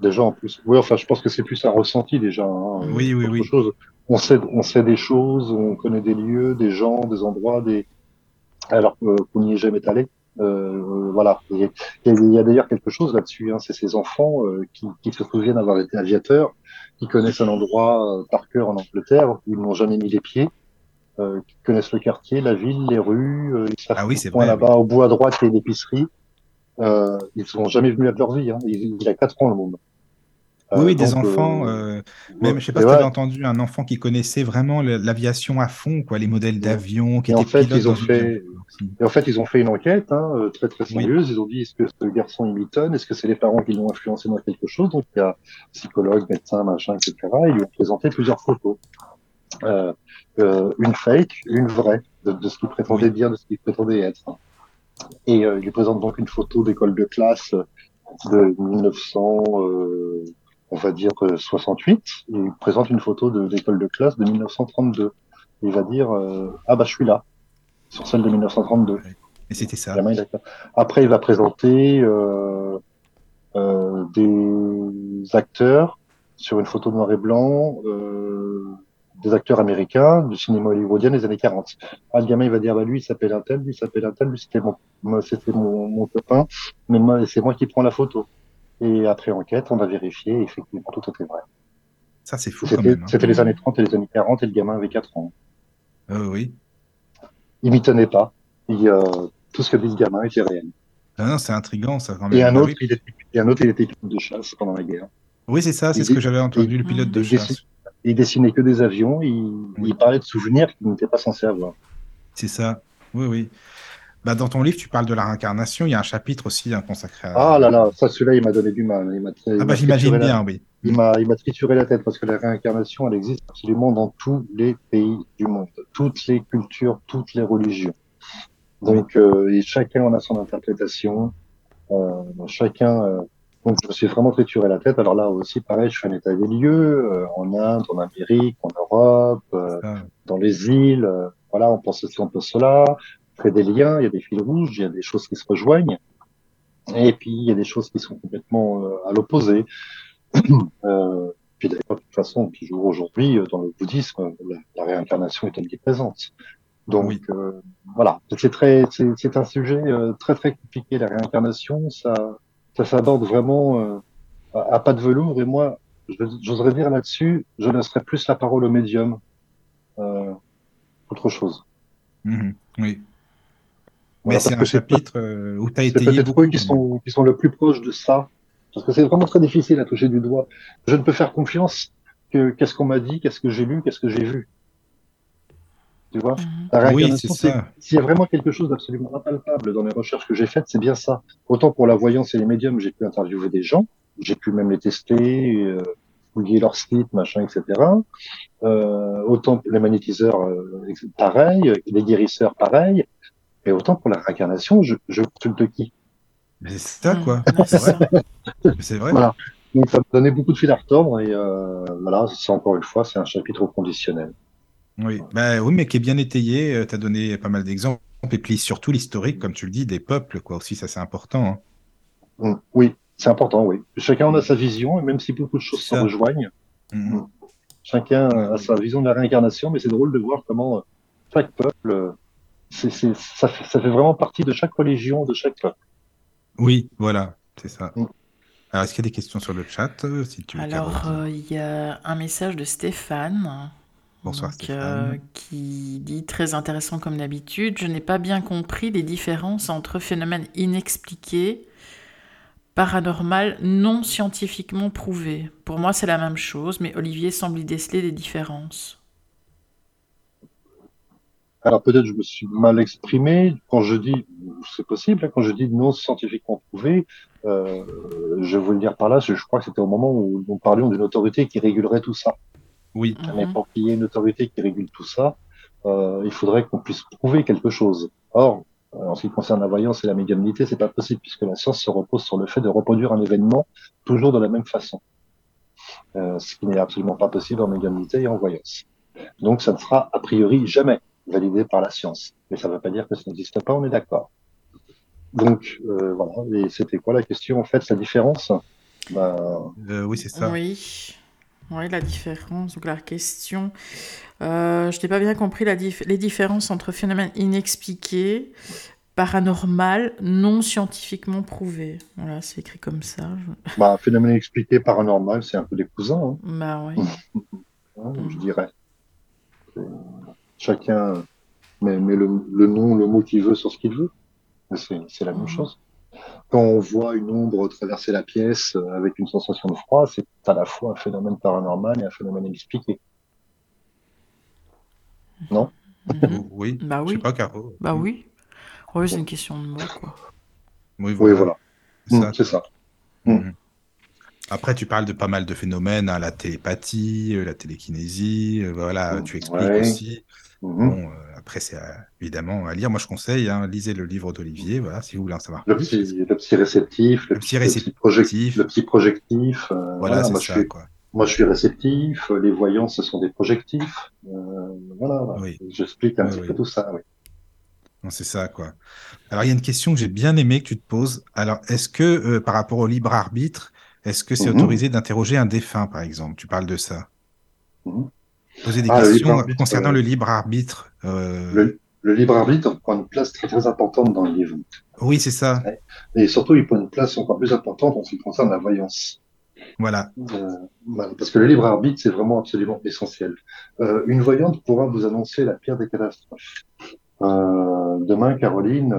déjà, en plus. Oui, enfin, je pense que c'est plus un ressenti, déjà. Hein, oui, oui, oui. Chose. On, sait, on sait des choses, on connaît des lieux, des gens, des endroits, des. Alors qu'on n'y est jamais allé. Euh, voilà. Il y a, d'ailleurs quelque chose là-dessus. Hein, c'est ces enfants euh, qui, qui, se souviennent avoir été aviateurs, qui connaissent un endroit euh, par cœur en Angleterre où ils n'ont jamais mis les pieds, euh, qui connaissent le quartier, la ville, les rues. ils savent ah oui, c'est vrai. Là-bas, au bout à droite, il y a l'épicerie. ils sont jamais venus de leur vie. Hein. Il, il a quatre ans le monde. Oui, oui, des enfants. Euh, même, je sais pas si tu avais entendu un enfant qui connaissait vraiment l'aviation à fond, quoi, les modèles d'avions, qui et en fait, ils ont fait. Et en fait, ils ont fait une enquête hein, euh, très très sérieuse. Ils ont dit est-ce que ce garçon il mitonne? Est-ce que c'est les parents qui l'ont influencé dans quelque chose? Donc il y a psychologue, médecin, machin, etc. Ils lui ont présenté plusieurs photos. Euh, euh, une fake, une vraie, de, de ce qu'il prétendait dire, de ce qu'il prétendait être. Et euh, il lui présente donc une photo d'école de classe de 1900. Euh, on va dire 68, il présente une photo de l'école de classe de 1932. Il va dire euh, ah bah je suis là sur celle de 1932. Et c'était ça. Après il va présenter euh, euh, des acteurs sur une photo noir et blanc, euh, des acteurs américains du cinéma hollywoodien des années 40. Ah, le gamin il va dire bah lui il s'appelle un tel, lui il s'appelle un tel, lui c'était mon c'était mon, mon copain, mais moi c'est moi qui prends la photo. Et après enquête, on a vérifié et effectivement, tout était vrai. Ça, c'est fou quand même. Hein. C'était les années 30 et les années 40 et le gamin avait 4 ans. Euh, oui. Il m'y tenait pas. Il, euh, tout ce que dit le gamin était réel. Ah non, c'est intriguant, ça, quand même. Et un, autre, il était, et un autre, il était pilote de chasse pendant la guerre. Oui, c'est ça, c'est ce que j'avais entendu, le pilote de chasse. il dessinait que des avions, il, il parlait de souvenirs qu'il n'était pas censé avoir. C'est ça, oui, oui. Bah, dans ton livre, tu parles de la réincarnation. Il y a un chapitre aussi hein, consacré à. Ah là là, ça, celui-là, il m'a donné du mal. Il ah bah, j'imagine bien, oui. Il m'a, il m'a trituré la tête parce que la réincarnation, elle existe absolument dans tous les pays du monde, toutes les cultures, toutes les religions. Donc, euh, et chacun en a son interprétation. Euh, chacun. Euh, donc, je me suis vraiment trituré la tête. Alors là aussi, pareil, je fais un état des lieux en Inde, en Amérique, en Europe, dans les îles. voilà, on pense aussi un peu cela fait des liens, il y a des fils rouges, il y a des choses qui se rejoignent, et puis il y a des choses qui sont complètement euh, à l'opposé. euh, puis d'ailleurs, de toute façon, toujours aujourd'hui, euh, dans le bouddhisme, la, la, réincarnation est omniprésente. Donc euh, voilà, c'est très, c'est un sujet très très compliqué la réincarnation. Ça, ça s'aborde vraiment à, pas de velours. Et moi, j'oserais dire là-dessus, je laisserais plus la parole au médium, euh, autre chose. Mmh, oui. Mais c'est un chapitre euh, où tu as été. C'est peut-être eux qui sont, qui sont le plus proches de ça. Parce que c'est vraiment très difficile à toucher du doigt. Je ne peux faire confiance que qu'est-ce qu'on m'a dit, qu'est-ce que j'ai lu, qu'est-ce que j'ai vu. Tu vois? La Oui, c'est ça. S'il y a vraiment quelque chose d'absolument impalpable dans les recherches que j'ai faites, c'est bien ça. Autant pour la voyance et les médiums, j'ai pu interviewer des gens, j'ai pu même les tester, euh, fouiller leur site, machin, etc. Euh, autant pour les magnétiseurs, euh, pareil, les guérisseurs, pareil. Et autant pour la réincarnation, je, je consulte qui? Mais c'est ça, quoi. c'est vrai. Voilà. Donc ça me donnait beaucoup de fil à retordre et euh, voilà, c'est encore une fois, c'est un chapitre au conditionnel. Oui, bah, oui, mais qui est bien étayé. Euh, tu as donné pas mal d'exemples et puis surtout l'historique, comme tu le dis, des peuples, quoi. Aussi, ça c'est important. Hein. Mmh, oui, C'est important, oui. Chacun en a sa vision, et même si beaucoup de choses se rejoignent, Mhm. chacun a sa vision de la réincarnation, mais c'est drôle de voir comment euh, chaque peuple, euh, c'est, c'est, ça, fait, ça fait vraiment partie de chaque religion, de chaque peuple. Oui, voilà, c'est ça. Mm. Alors, est-ce qu'il y a des questions sur le chat euh, si tu veux, Alors, euh, il y a un message de Stéphane. Bonsoir, donc, Stéphane. euh, qui dit très intéressant comme d'habitude. Je n'ai pas bien compris les différences entre phénomènes inexpliqués, paranormal, non scientifiquement prouvés. Pour moi, c'est la même chose, mais Olivier semble y déceler des différences. Alors peut-être je me suis mal exprimé quand je dis, c'est possible, hein, quand je dis non scientifiquement prouvé, euh, je veux le dire par là, je, crois que c'était au moment où nous parlions d'une autorité qui régulerait tout ça. Oui, Mais Mhm. pour qu'il y ait une autorité qui régule tout ça, euh, il faudrait qu'on puisse prouver quelque chose. Or, euh, en ce qui concerne la voyance et la médiumnité, c'est pas possible puisque la science se repose sur le fait de reproduire un événement toujours de la même façon, Euh, ce qui n'est absolument pas possible en médiumnité et en voyance. Donc, ça ne sera a priori jamais validé par la science. Mais ça ne veut pas dire que ça n'existe pas, on est d'accord. Donc, euh, voilà. Et c'était quoi la question en fait, la différence? Ben, Euh, oui, c'est ça. Oui. Oui, la différence. Donc la question, euh, je n'ai pas bien compris la dif- les différences entre phénomènes inexpliqués, paranormal, non scientifiquement prouvés. Voilà, c'est écrit comme ça. je- ben, phénomène expliqué paranormal, c'est un peu des cousins. Hein. Bah oui. hein, je dirais. Chacun met, met le, le nom, le mot qu'il veut sur ce qu'il veut. C'est la même Mhm. chose. Quand on voit une ombre traverser la pièce avec une sensation de froid, c'est à la fois un phénomène paranormal et un phénomène inexpliqué. Non? Mhm. Oui, Bah je sais oui. pas, Caro. Bah oui. Oui, c'est une question de mots, quoi. Oui, Oui, voilà. C'est ça. Après, tu parles de pas mal de phénomènes, hein, la télépathie, euh, la télékinésie, euh, voilà, Mm, tu expliques ouais. aussi. Bon, euh, après, c'est évidemment à lire. Moi, je conseille, hein, lisez le livre d'Olivier, voilà, si vous voulez en savoir Le plus. petit, le petit réceptif, le, Le project- réceptif. le petit projectif. euh, Voilà, moi, je ça, suis, quoi. moi, je suis réceptif. Les voyants, ce sont des projectifs. Voilà, voilà. Oui. J'explique un Oui, petit oui. peu tout ça. Oui. C'est ça, quoi. Alors, il y a une question que j'ai bien aimé que tu te poses. Alors, est-ce que, euh, par rapport au libre arbitre, est-ce que c'est Mhm. autorisé d'interroger un défunt, par exemple? Tu parles de ça. Mhm. Poser des Ah, questions arbitre, concernant euh, le libre arbitre. euh, Le, le libre arbitre prend une place très très importante dans le livre. Oui, c'est ça. Et surtout, il prend une place encore plus importante en ce qui concerne la voyance. Voilà. Euh, parce que le libre arbitre, c'est vraiment absolument essentiel. Euh, une voyante pourra vous annoncer la pire des catastrophes. Euh, demain, Caroline,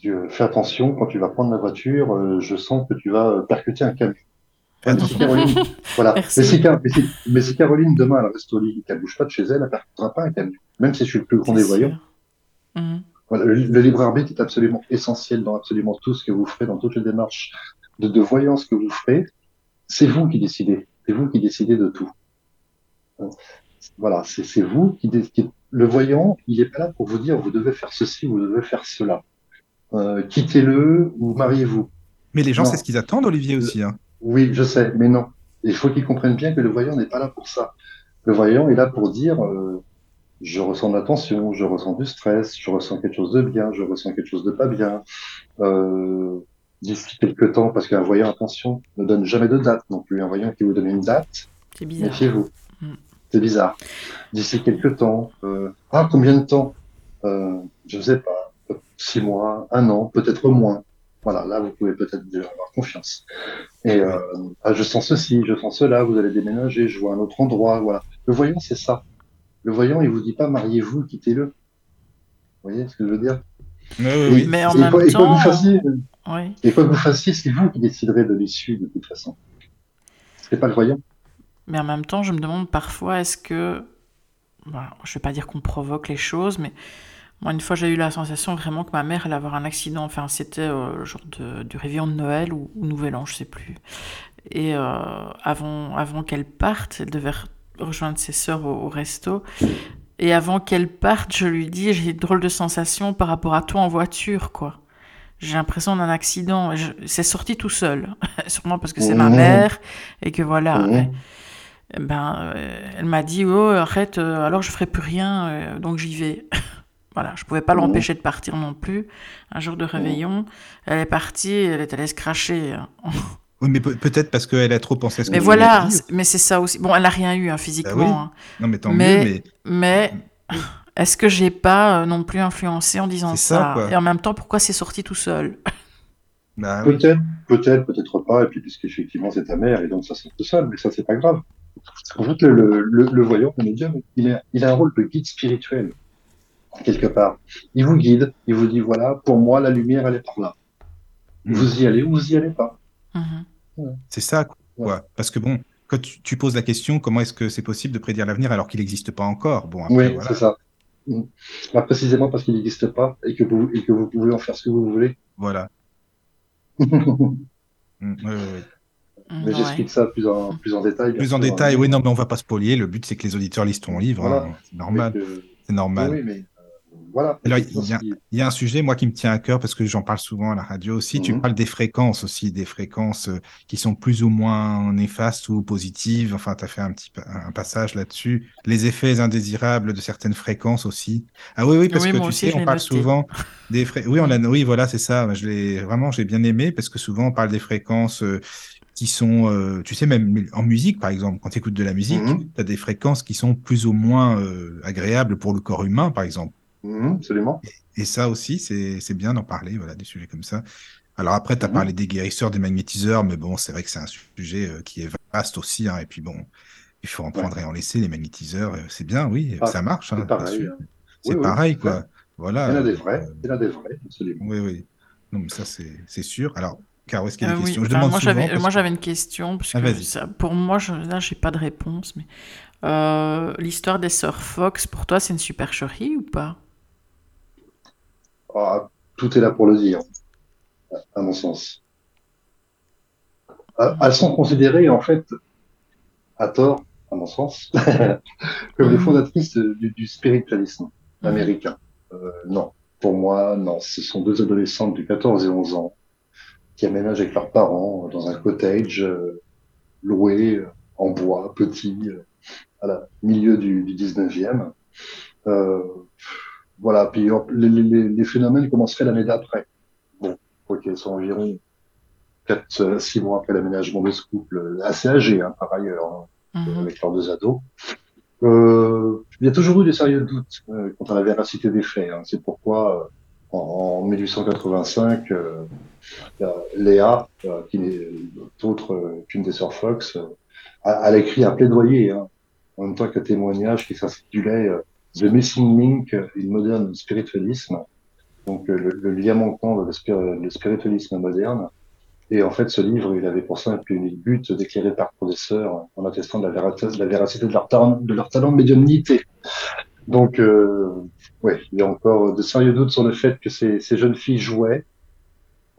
tu, fais attention quand tu vas prendre la voiture. euh, je sens que tu vas euh, percuter un camion. Ouais, mais si Caroline, voilà. Mais Merci. si, Car- mais si- mais si Caroline demain elle reste au lit et qu'elle bouge pas de chez elle, elle percutera pas un camion. Même si je suis le plus grand des voyants. Voilà, le, le libre arbitre est absolument essentiel dans absolument tout ce que vous ferez, dans toutes les démarches de, de voyance que vous ferez. C'est vous qui décidez. C'est vous qui décidez de tout. Voilà, c'est vous qui, dé- qui- Le voyant, il n'est pas là pour vous dire vous devez faire ceci, vous devez faire cela. Euh, Quittez-le ou mariez-vous. Mais les gens, c'est ce qu'ils attendent, Olivier, aussi. Hein. Oui, je sais, mais non. Il faut qu'ils comprennent bien que le voyant n'est pas là pour ça. Le voyant est là pour dire euh, je ressens de la tension, je ressens du stress, je ressens quelque chose de bien, je ressens quelque chose de pas bien. Euh, D'ici quelques temps, parce qu'un voyant, attention, ne donne jamais de date non plus. Un voyant qui vous donne une date, C'est bizarre. méfiez-vous. Mm. C'est bizarre. D'ici quelques temps, euh, ah, combien de temps? Euh, Je ne sais pas, six mois, un an, peut-être moins. Voilà, là, vous pouvez peut-être déjà avoir confiance. Et euh, ah, je sens ceci, je sens cela, vous allez déménager, je vois un autre endroit, voilà. Le voyant, c'est ça. Le voyant, il vous dit pas mariez-vous, quittez-le. Vous voyez ce que je veux dire? Oui, oui, oui. Mais en et, même quoi, et quoi que temps, vous fassiez, Oui. et quoi que vous fassiez, c'est vous qui déciderez de l'issue de toute façon. C'est pas le voyant. Mais en même temps, je me demande parfois, est-ce que... Voilà, je vais pas dire qu'on provoque les choses, mais moi, une fois, j'ai eu la sensation vraiment que ma mère allait avoir un accident. Enfin, c'était euh, le jour de, du réveillon de Noël ou, ou Nouvel An, je sais plus. Et euh, avant, avant qu'elle parte, elle devait re- rejoindre ses sœurs au, au resto. Et avant qu'elle parte, je lui dis, j'ai une drôle de sensation par rapport à toi en voiture, quoi. J'ai l'impression d'un accident. C'est sorti tout seul. Sûrement parce que c'est ma Mhm. mère et que voilà. Eh Ben, euh, elle m'a dit, oh, arrête, euh, alors je ferai plus rien, euh, donc j'y vais. voilà, je pouvais pas l'empêcher de partir non plus. Un jour de réveillon, elle est partie, elle est allée se cracher. Oui, mais peut- peut-être parce qu'elle a trop pensé à ce que Mais voilà, mais c'est ça aussi. Bon, elle n'a rien eu hein, physiquement, hein. Non, mais tant mais- mieux, mais mais est-ce que j'ai pas euh, non plus influencé en disant ça. Et en même temps, pourquoi c'est sorti tout seul? Bah, oui. Peut-être, peut-être, peut-être pas, et puis puisqu'effectivement c'est ta mère, et donc ça sort tout seul, mais ça c'est pas grave. En fait, le, le, le, le voyant, le médium, il a, il a un rôle de guide spirituel, quelque part. Il vous guide, il vous dit, voilà, pour moi, la lumière, elle est par là. Mhm. Vous y allez ou vous y allez pas. Mhm. c'est ça, quoi. Parce que bon, quand tu, tu poses la question, comment est-ce que c'est possible de prédire l'avenir alors qu'il n'existe pas encore? Bon, après, oui, voilà. c'est ça. Mhm. Bah, précisément parce qu'il n'existe pas et que, vous, et que vous pouvez en faire ce que vous voulez. Voilà. Ouais, ouais. Mm, Mais ouais. j'explique ça plus en, plus en détail. Plus en sûr, détail, hein. oui, non, mais on va pas spoiler. Le but, c'est que les auditeurs lisent ton livre. Voilà. hein. C'est normal. Que- C'est normal. Oui, mais voilà. Alors, il y a- ce qui- Il y a un sujet, moi, qui me tient à cœur parce que j'en parle souvent à la radio aussi. Tu Mhm. parles des fréquences aussi, des fréquences euh, qui sont plus ou moins néfastes ou positives. Enfin, tu as fait un petit pa- un passage là-dessus. Les effets indésirables de certaines fréquences aussi. Ah oui, oui, parce Oui, que tu aussi, sais, on parle noté. souvent des fré... Oui, on a... oui, voilà, c'est ça. Je l'ai vraiment, j'ai bien aimé parce que souvent on parle des fréquences euh, qui sont, euh, tu sais, même en musique, par exemple, quand tu écoutes de la musique, Mhm. tu as des fréquences qui sont plus ou moins euh, agréables pour le corps humain, par exemple. Mhm, absolument. Et ça aussi, c'est c'est bien d'en parler, voilà, des sujets comme ça. Alors après, tu as Mhm. parlé des guérisseurs, des magnétiseurs, mais bon, c'est vrai que c'est un sujet euh, qui est vaste aussi. hein, et puis bon, il faut en prendre et en laisser, les magnétiseurs. euh, c'est bien, oui, Ah, ça marche. hein, c'est pareil, hein. Oui, oui, quoi. vrai. Voilà. Il y en a des euh, vrais, il y en a des vrais, absolument. oui, oui. Non, mais ça, c'est c'est sûr. Alors, Caro, est-ce qu'il y a Euh, des oui, questions? Je enfin, demande moi j'avais parce moi que- j'avais une question parce Ah, que vas-y. ça- pour moi je, là j'ai pas de réponse mais euh, l'histoire des sœurs Fox pour toi c'est une supercherie ou pas? Ah, tout est là pour le dire, à mon sens. Euh, Elles sont considérées, en fait, à tort, à mon sens, comme les Mhm. fondatrices du, du spiritualisme américain. Euh, non, pour moi, non. Ce sont deux adolescentes de 14 et 11 ans qui aménagent avec leurs parents dans un cottage euh, loué en bois, petit, euh, à la milieu du, du 19e. Euh, voilà, puis hop, les, les, les phénomènes commenceraient l'année d'après. Bon, ok, c'est environ 4, 6 mois après l'aménagement de ce couple, assez âgé hein, par ailleurs, hein, Mhm. avec leurs deux ados. Euh, il y a toujours eu des sérieux doutes euh, quant à la véracité des faits. Hein. C'est pourquoi, euh, en, en 1885, euh, Léa, euh, qui n'est autre euh, qu'une des sœurs Fox, euh, a, a écrit un plaidoyer, hein, en même temps qu'un témoignage qui s'intitulait euh, The Missing Link in Modern Spiritualism, donc euh, le, le lien manquant dans le, spir- le spiritualisme moderne. Et en fait, ce livre, il avait pour simple et unique but d'éclairer par professeurs en attestant de la, véracité, de la véracité de leur, talent, de leur talent de médiumnité. Donc, euh, ouais, il y a encore de sérieux doutes sur le fait que ces, ces jeunes filles jouaient,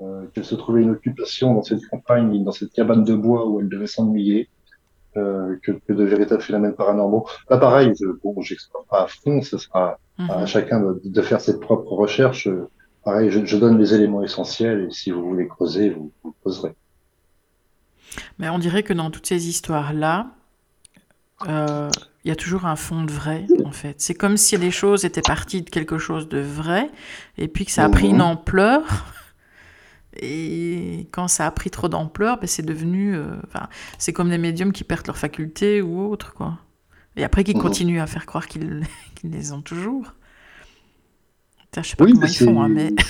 euh, qu'elles se trouvaient une occupation dans cette campagne, dans cette cabane de bois où elles devaient s'ennuyer, euh, que, que de véritables phénomènes paranormaux. Là, pareil, je, bon, j'explore pas à fond, ce sera à Mhm. chacun de, de faire ses propres recherches. Pareil, je, je donne les éléments essentiels et si vous voulez creuser, vous, vous creuserez. Mais on dirait que dans toutes ces histoires-là, euh, il y a toujours un fond de vrai, en fait. C'est comme si les choses étaient parties de quelque chose de vrai, et puis que ça a pris une Mhm. ampleur. Et quand ça a pris trop d'ampleur, ben c'est devenu... euh, c'est comme des médiums qui perdent leurs facultés ou autre, quoi. Et après, qui Mhm. continuent à faire croire qu'ils les ont toujours. Putain, je sais pas Oui, comment mais ils font, hein, c'est- mais...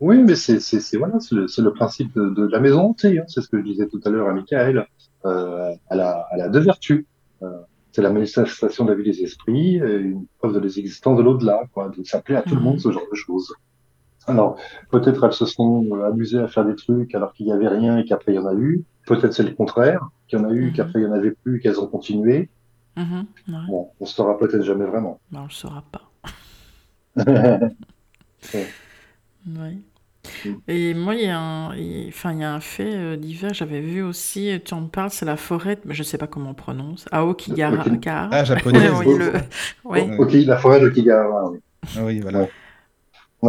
Oui, mais c'est voilà, le, le principe de, de la maison hantée. Hein. C'est ce que je disais tout à l'heure à Michael. Euh, elle, a, elle a deux vertus. Euh, c'est la manifestation de la vie des esprits, et une preuve de l'existence de l'au-delà, quoi, de s'appeler à tout le Mhm. monde ce genre de choses. Alors, peut-être elles se sont euh, amusées à faire des trucs alors qu'il n'y avait rien et qu'après il y en a eu. Peut-être c'est le contraire, qu'il y en a eu, Mhm. qu'après il y en avait plus, qu'elles ont continué. Mhm, ouais. Bon, on saura peut-être jamais vraiment. Ben, on le saura pas. Ouais. Ouais. Mm. Et moi, il y a un, il- enfin, il y a un fait euh, divers, j'avais vu aussi, tu en parles, c'est la forêt, mais je sais pas comment on prononce, Aokigahara. Ah, japonaise. oui, le... Ouais. La forêt de Kigahara, oui. Ah oui, voilà.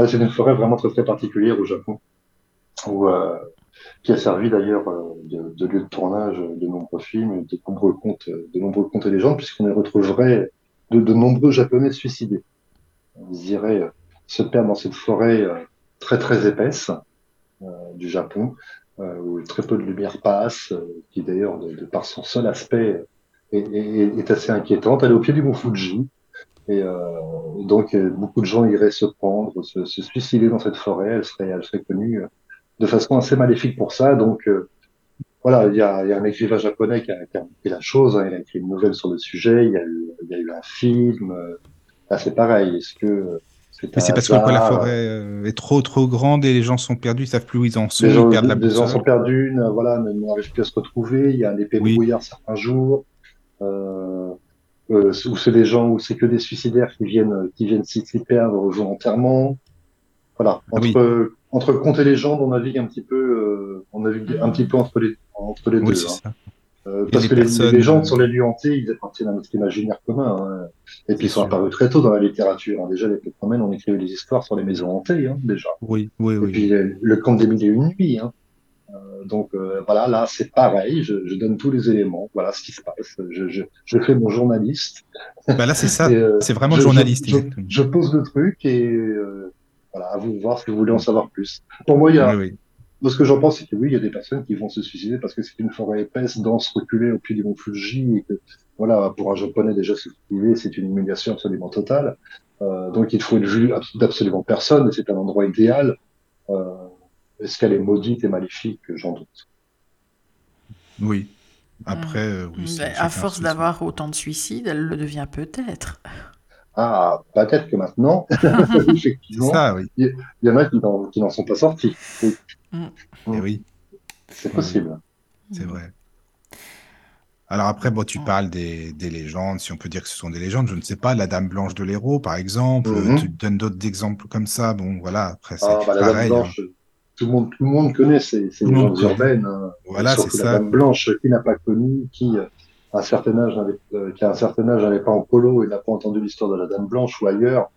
C'est une forêt vraiment très très particulière au Japon, euh, qui a servi d'ailleurs euh, de, lieu de tournage de nombreux films, de nombreux contes, de nombreux contes et légendes, puisqu'on y retrouverait de, nombreux Japonais suicidés ils iraient se perdre dans cette forêt très très épaisse du Japon, où très peu de lumière passe, qui d'ailleurs, de, par son seul aspect, est, est, assez inquiétante. Elle est au pied du mont Fuji. Et donc, beaucoup de gens iraient se prendre, se, se, suicider dans cette forêt. Elle serait, elle serait connue de façon assez maléfique pour ça. Donc, voilà, il y a, y a, un écrivain japonais qui a, qui a écrit la chose, hein, il a écrit une nouvelle sur le sujet, il y a eu, il y a eu un film. Euh, là, c'est pareil. Est-ce que c'est c'est parce que la forêt euh, est trop trop grande et les gens sont perdus, ils savent plus où ils en sont, les gens, ils perdent la Les gens sont perdus, voilà, n'arrivent plus à se retrouver. Il y a un épée oui. brouillard certains jours. Euh, euh, où c'est des gens, où c'est que des suicidaires qui viennent, qui viennent s'y perdre volontairement. Voilà. Entre, oui. entre contes et légendes, on navigue un petit peu, euh, on navigue un petit peu entre les, entre les oui, deux. Hein. Euh, parce que personnes... les légendes sur les lieux hantés, ils appartiennent à notre imaginaire commun. Hein. Et puis ils sont sûr. apparus très tôt dans la littérature. Hein. Déjà, les romaines, on écrivait des histoires sur les maisons hantées, hein, déjà. Oui, oui, oui. Et puis le, conte des mille et une nuits. Hein. Euh, donc euh, voilà, là c'est pareil, je, je, donne tous les éléments, voilà ce qui se passe. Je, je, je fais mon journaliste. Bah là c'est ça, euh, c'est vraiment journaliste. Je, pose le truc et voilà, à vous voir si vous voulez en savoir plus. Pour moi, il y a, oui, oui. Moi, ce que j'en pense, c'est que oui, il y a des personnes qui vont se suicider parce que c'est une forêt épaisse, dense, reculée au pied du mont Fuji et que, voilà, pour un japonais, déjà, se suicider, c'est une humiliation absolument totale. Euh, donc, il faut être vu d'absolument personne et c'est un endroit idéal. Euh, Est-ce qu'elle est maudite et maléfique? J'en doute. Oui. Après, euh, oui. Mais à force d'avoir autant de suicides, elle le devient peut-être. Ah, peut-être que maintenant, effectivement, ça, oui. il y, en a qui n'en sont pas sortis. Oui. Mm. Et oui. C'est possible. C'est vrai. Alors après, bon, tu parles des, des, légendes, si on peut dire que ce sont des légendes, je ne sais pas, la Dame Blanche de l'Hérault, par exemple, Mhm. mm -hmm. tu donnes d'autres exemples comme ça, bon, voilà, après, c'est Ah, bah, la Dame pareil. Blanche, hein. Tout, le monde, tout le monde connaît ces, ces légendes urbaines. hein. Voilà, c'est Surtout la ça. Dame Blanche, qui n'a pas connu, qui, euh, à un certain âge, n'avait- euh, qui à un certain âge n'allait pas en polo et n'a pas entendu l'histoire de la Dame Blanche ou ailleurs.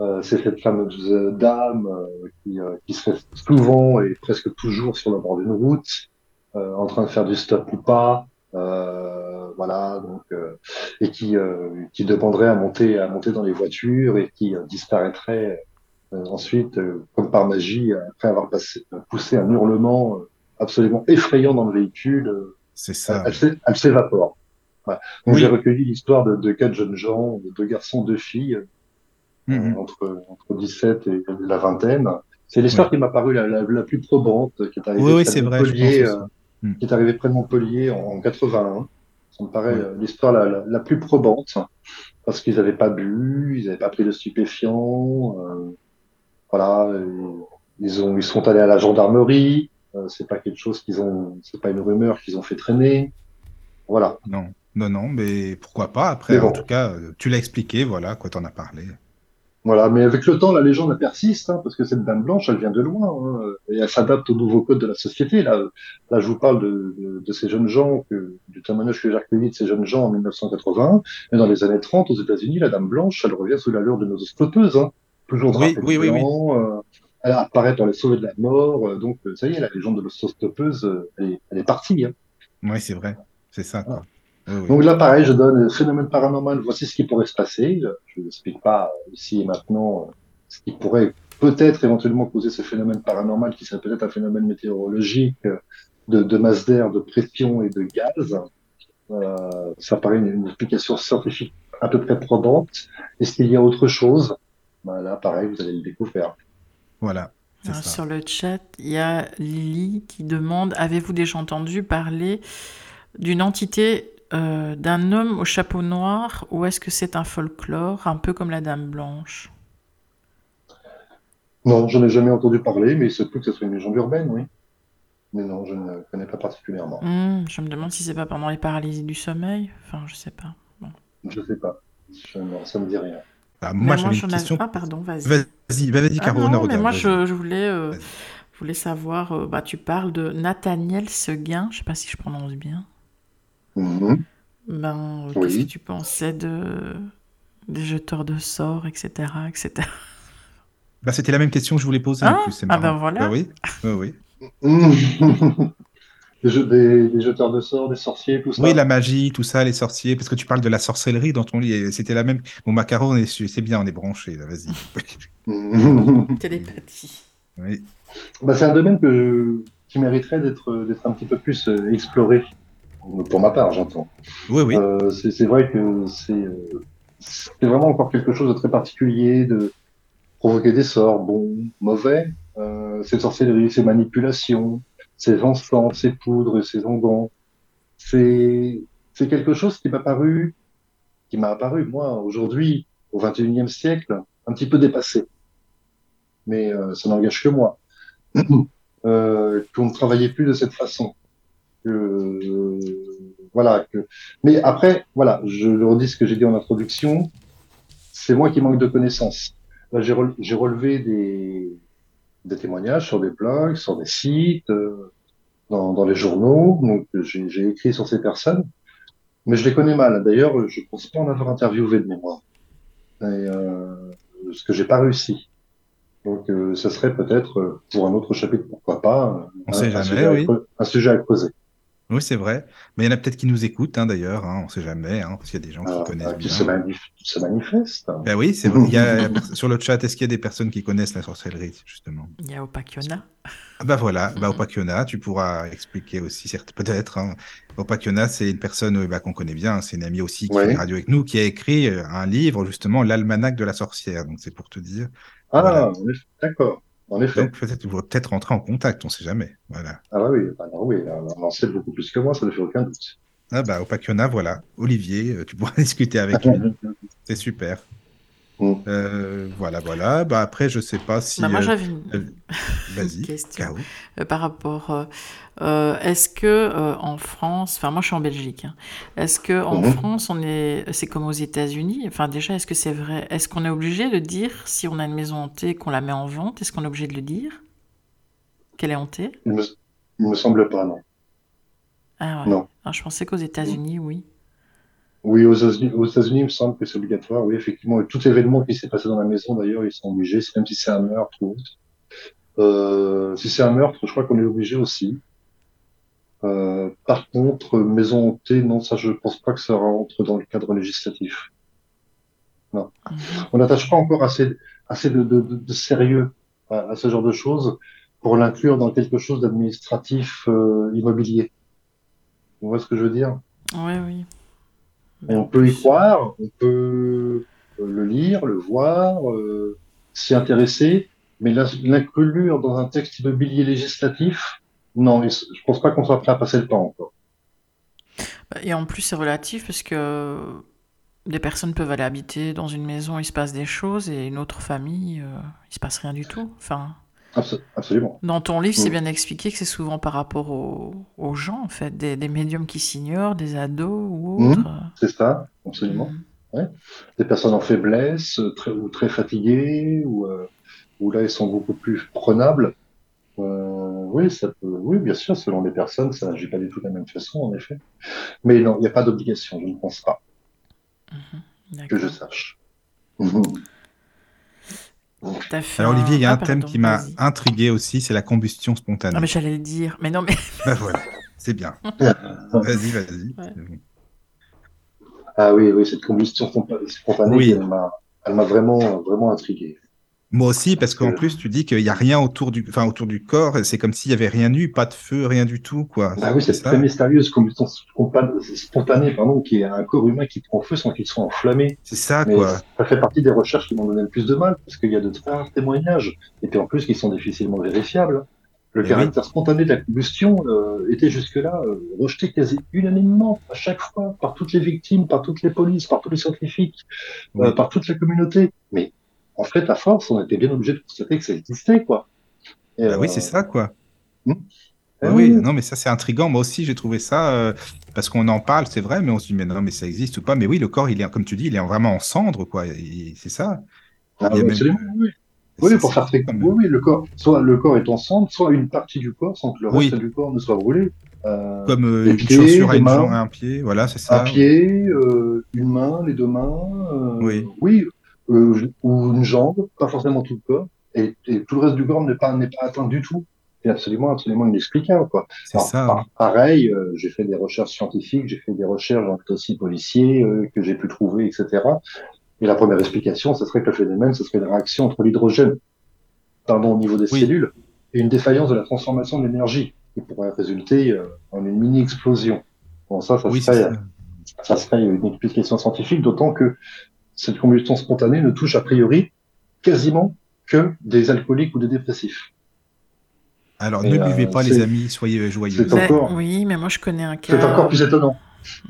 Euh, c'est cette fameuse euh, dame euh, qui, euh, qui se fait souvent et presque toujours sur le bord d'une route, euh, en train de faire du stop ou pas, euh, voilà, donc euh, et qui euh, qui demanderait à monter à monter dans les voitures et qui disparaîtrait ensuite euh, comme par magie après avoir passé, poussé un hurlement euh, absolument effrayant dans le véhicule. euh, C'est elle, ça. elle s'é- elle s'évapore. Voilà. Donc Oui. j'ai recueilli l'histoire de, de quatre jeunes gens, de deux garçons, deux filles, euh, Mhm. entre, entre 17 et la vingtaine. C'est l'histoire qui m'a paru la, la, la plus probante, qui est arrivée Oui, près de vrai, Montpellier, euh. Mm. qui est arrivée près de Montpellier en, en 81. Ça me paraît euh, l'histoire la, la, la plus probante, parce qu'ils n'avaient pas bu, ils n'avaient pas pris de stupéfiants, euh, voilà, et ils ont, ils sont allés à la gendarmerie. Euh, c'est pas quelque chose qu'ils ont, c'est pas une rumeur qu'ils ont fait traîner. Voilà. Non, non, non, mais pourquoi pas? Après, bon. en tout cas, euh, tu l'as expliqué, voilà, quoi, t'en as parlé. Voilà, mais avec le temps, la légende persiste, hein, parce que cette dame blanche, elle vient de loin, hein, et elle s'adapte aux nouveaux codes de la société. Là, là je vous parle de, de, de ces jeunes gens, que, du témoignage que j'ai recueilli de ces jeunes gens en 1980. Mais dans les années 30, aux États-Unis, la dame blanche, elle revient sous l'allure de nos stopeuses, hein, toujours Oui, oui, oui, euh, elle apparaît pour les sauver de la mort, euh, donc euh, ça y est, la légende de euh, elle, est, elle est partie. Hein. Oui, c'est vrai. C'est ça, quoi. Oui, oui. Donc là, pareil, je donne phénomène paranormal, voici ce qui pourrait se passer. Je ne vous explique pas ici et maintenant ce qui pourrait peut-être éventuellement causer ce phénomène paranormal, qui serait peut-être un phénomène météorologique de, de masse d'air, de pression et de gaz. Euh, ça paraît une, une explication scientifique à peu près probante. Est-ce qu'il y a autre chose? Ben Là, pareil, vous allez le découvrir. Voilà. Alors, sur le chat, il y a Lily qui demande Avez-vous déjà entendu parler d'une entité euh, d'un homme au chapeau noir ou est-ce que c'est un folklore, un peu comme la Dame Blanche? Non, je n'ai jamais entendu parler, mais il se peut que ce soit une légende urbaine, oui. Mais non, je ne connais pas particulièrement. Hmm, Je me demande si c'est pas pendant les paralysies du sommeil. Enfin, je sais pas. Bon. Je sais pas. Je, non, ça me dit rien. Ah, Mais moi, j'avais j'en une avais- question. Ah, pardon, vas-y. Vas-y, bah, vas-y, Ah Caro, non, on a mais regardé, moi vas-y. je, je voulais, euh, je voulais savoir, euh, bah, tu parles de Nathaniel Seguin, je sais pas si je prononce bien. Mhm. Ben, euh, Oui. qu'est-ce que tu pensais de des jeteurs de sorts, etc., etc. Bah, c'était la même question que je voulais poser, Ah, en plus, c'est ah ben voilà. Bah oui, oui, des, jeteurs de sorts, des sorciers, tout ça. Oui, la magie, tout ça, les sorciers, parce que tu parles de la sorcellerie dans ton lit. C'était la même. Bon, Macaron, c'est bien, on est branché, là, vas-y. Télépathie. Oui. Bah, c'est un domaine que, qui mériterait d'être d'être un petit peu plus euh, exploré, pour ma part, j'entends. Oui, oui. Euh, c'est vrai que c'est c'est vraiment encore quelque chose de très particulier, de provoquer des sorts, bons, mauvais, euh, ces sorcelleries, ces manipulations, ces encens, ces poudres, ces onguents. C'est quelque chose qui m'a paru, qui m'a apparu moi aujourd'hui au XXIe siècle, un petit peu dépassé. Mais euh, ça n'engage que moi. euh, qu'on ne travaillait plus de cette façon. Que, voilà. Que... Mais après, voilà, je redis ce que j'ai dit en introduction. C'est moi qui manque de connaissances. J'ai relevé des, des témoignages sur des blogs, sur des sites, euh, dans, dans, les journaux. Donc, j'ai écrit sur ces personnes, mais je les connais mal. D'ailleurs, je pense pas en avoir interviewé de mémoire. Et, euh, ce que j'ai pas réussi. Donc, euh, ce serait peut-être euh, pour un autre chapitre, pourquoi pas, On un, sait jamais, sujet oui. à, un sujet à creuser. Oui, c'est vrai. Mais il y en a peut-être qui nous écoutent, hein, d'ailleurs. Hein, on ne sait jamais, hein, parce qu'il y a des gens qui Ah, connaissent bah, bien. qui se, manif qui se manifestent. Ben oui, c'est vrai. Il y a, sur le chat, est-ce qu'il y a des personnes qui connaissent la sorcellerie, justement? Il y a Opakiona. ah bah voilà, bah Opakiona, tu pourras expliquer aussi, certes, peut-être. Hein. Opakiona, c'est une personne euh, bah, qu'on connaît bien, c'est une amie aussi qui Ouais. fait radio avec nous, qui a écrit euh, un livre, justement, l'almanach de la sorcière. Donc c'est pour te dire. Ah, Voilà. d'accord. En effet. Donc peut-être, peut-être rentrer en contact, on sait jamais. Voilà. Ah bah oui, bah non, oui, on en sait beaucoup plus que moi, ça ne fait aucun doute. Ah bah Opakiona, voilà. Olivier, euh, tu pourras discuter avec lui. C'est super. Mm. Euh, voilà, voilà. Bah après, je sais pas si. Bah, moi, euh, j'avais une, euh, Vas-y. une question. Euh, par rapport. Euh, Est-ce que euh, en France, enfin moi je suis en Belgique, hein. est-ce que en. France on est, c'est comme aux États-Unis, enfin déjà est-ce que c'est vrai, est-ce qu'on est obligé de dire si on a une maison hantée qu'on la met en vente, est-ce qu'on est obligé de le dire? Qu'elle est hantée? Il me, il me semble pas, non. Ah ouais. Non. Ah, je pensais qu'aux États-Unis, oui. Oui, aux États-Unis, aux États-Unis, il me semble que c'est obligatoire, oui, effectivement. Et tout événement qui s'est passé dans la maison, d'ailleurs, ils sont obligés, même si c'est un meurtre ou autre. Euh, si c'est un meurtre, je crois qu'on est obligé aussi. Euh, par contre, maison hantée, non, ça, je pense pas que ça rentre dans le cadre législatif. Mhm. On n'attache pas encore assez, assez de, de, de, de sérieux à, à ce genre de choses pour l'inclure dans quelque chose d'administratif euh, immobilier. Vous voyez ce que je veux dire? Oui, oui. Mais On peut y croire, on peut euh, le lire, le voir, euh, s'y intéresser, mais l'in- l'inclure dans un texte immobilier législatif, non, je pense pas qu'on soit prêt à passer le temps encore. Et en plus, c'est relatif parce que des personnes peuvent aller habiter dans une maison, il se passe des choses, et une autre famille, euh, il se passe rien du tout. Enfin, Abso- absolument. dans ton livre, c'est bien expliqué que c'est souvent par rapport aux, aux gens, en fait, des, des médiums qui s'ignorent, des ados ou Mm. autres. C'est ça, absolument. Mm. Des personnes en faiblesse, très, ou très fatiguées, ou euh, là, elles sont beaucoup plus prenables. Euh, oui, ça peut, oui, bien sûr, selon les personnes, ça n'agit pas du tout de la même façon, en effet. Mais non, il n'y a pas d'obligation, je ne pense pas, que je sache. Mhm. Alors Olivier, il y a Ah, un thème pardon, qui m'a intrigué aussi, c'est la combustion spontanée. Ah, mais j'allais le dire. Mais non, mais Bah voilà, c'est bien. Vas-y, vas-y. Ouais. Ah oui, oui, cette combustion sponta- spontanée, Oui. elle m'a, elle m'a vraiment, vraiment intrigué. Moi aussi, parce qu'en que- plus, tu dis qu'il n'y a rien autour du, enfin, autour du corps, c'est comme s'il y avait rien eu, pas de feu, rien du tout, quoi. Bah oui, C'est très mystérieuse combustion sponta- spontanée, pardon, qui est un corps humain qui prend feu sans qu'il soit enflammé. C'est ça, Mais quoi. ça fait partie des recherches qui m'ont donné le plus de mal, parce qu'il y a de très rares témoignages, et puis en plus qui sont difficilement vérifiables. Le Eh caractère spontané de la combustion euh, était jusque-là euh, rejeté quasi unanimement, à chaque fois, par toutes les victimes, par toutes les polices, par tous les scientifiques, euh, Oui. par toute la communauté. Mais en fait, à force, on était bien obligé de constater que ça existait, quoi. Et, Bah oui, euh, c'est ça, quoi. eh Ouais, oui, non, mais ça, c'est intriguant. Moi aussi, j'ai trouvé ça, euh, parce qu'on en parle, c'est vrai, mais on se dit, mais non, mais ça existe ou pas. Mais oui, le corps, il est, comme tu dis, il est vraiment en cendre, quoi. C'est ça. Ah, Il oui, même- absolument, oui. Pour faire très quand oui, oui, le corps, soit le corps est en cendre, soit une partie du corps sans que le reste du corps ne soit brûlé. Euh, Comme euh, une pieds, chaussure à une un pied, voilà, c'est ça. un pied, une main, les deux mains, Oui. oui, euh, ou une jambe, pas forcément tout le corps, et, et tout le reste du corps n'est pas n'est pas atteint du tout. c'est absolument, absolument inexplicable, quoi. C'est ça. par- pareil, euh, j'ai fait des recherches scientifiques, j'ai fait des recherches dans le dossier policier euh, que j'ai pu trouver, etc. Et la première explication, ce serait que le phénomène, ce serait une réaction entre l'hydrogène, pardon, au niveau des Oui. cellules, et une défaillance de la transformation de l'énergie, qui pourrait résulter euh, en une mini-explosion. Bon, ça, ça Oui, serait, ça serait une explication scientifique, d'autant que cette combustion spontanée ne touche a priori quasiment que des alcooliques ou des dépressifs. Alors, Et, ne euh, buvez pas, les amis, soyez joyeux. c'est Mais- encore- oui, mais moi je connais un cas. C'est encore plus étonnant.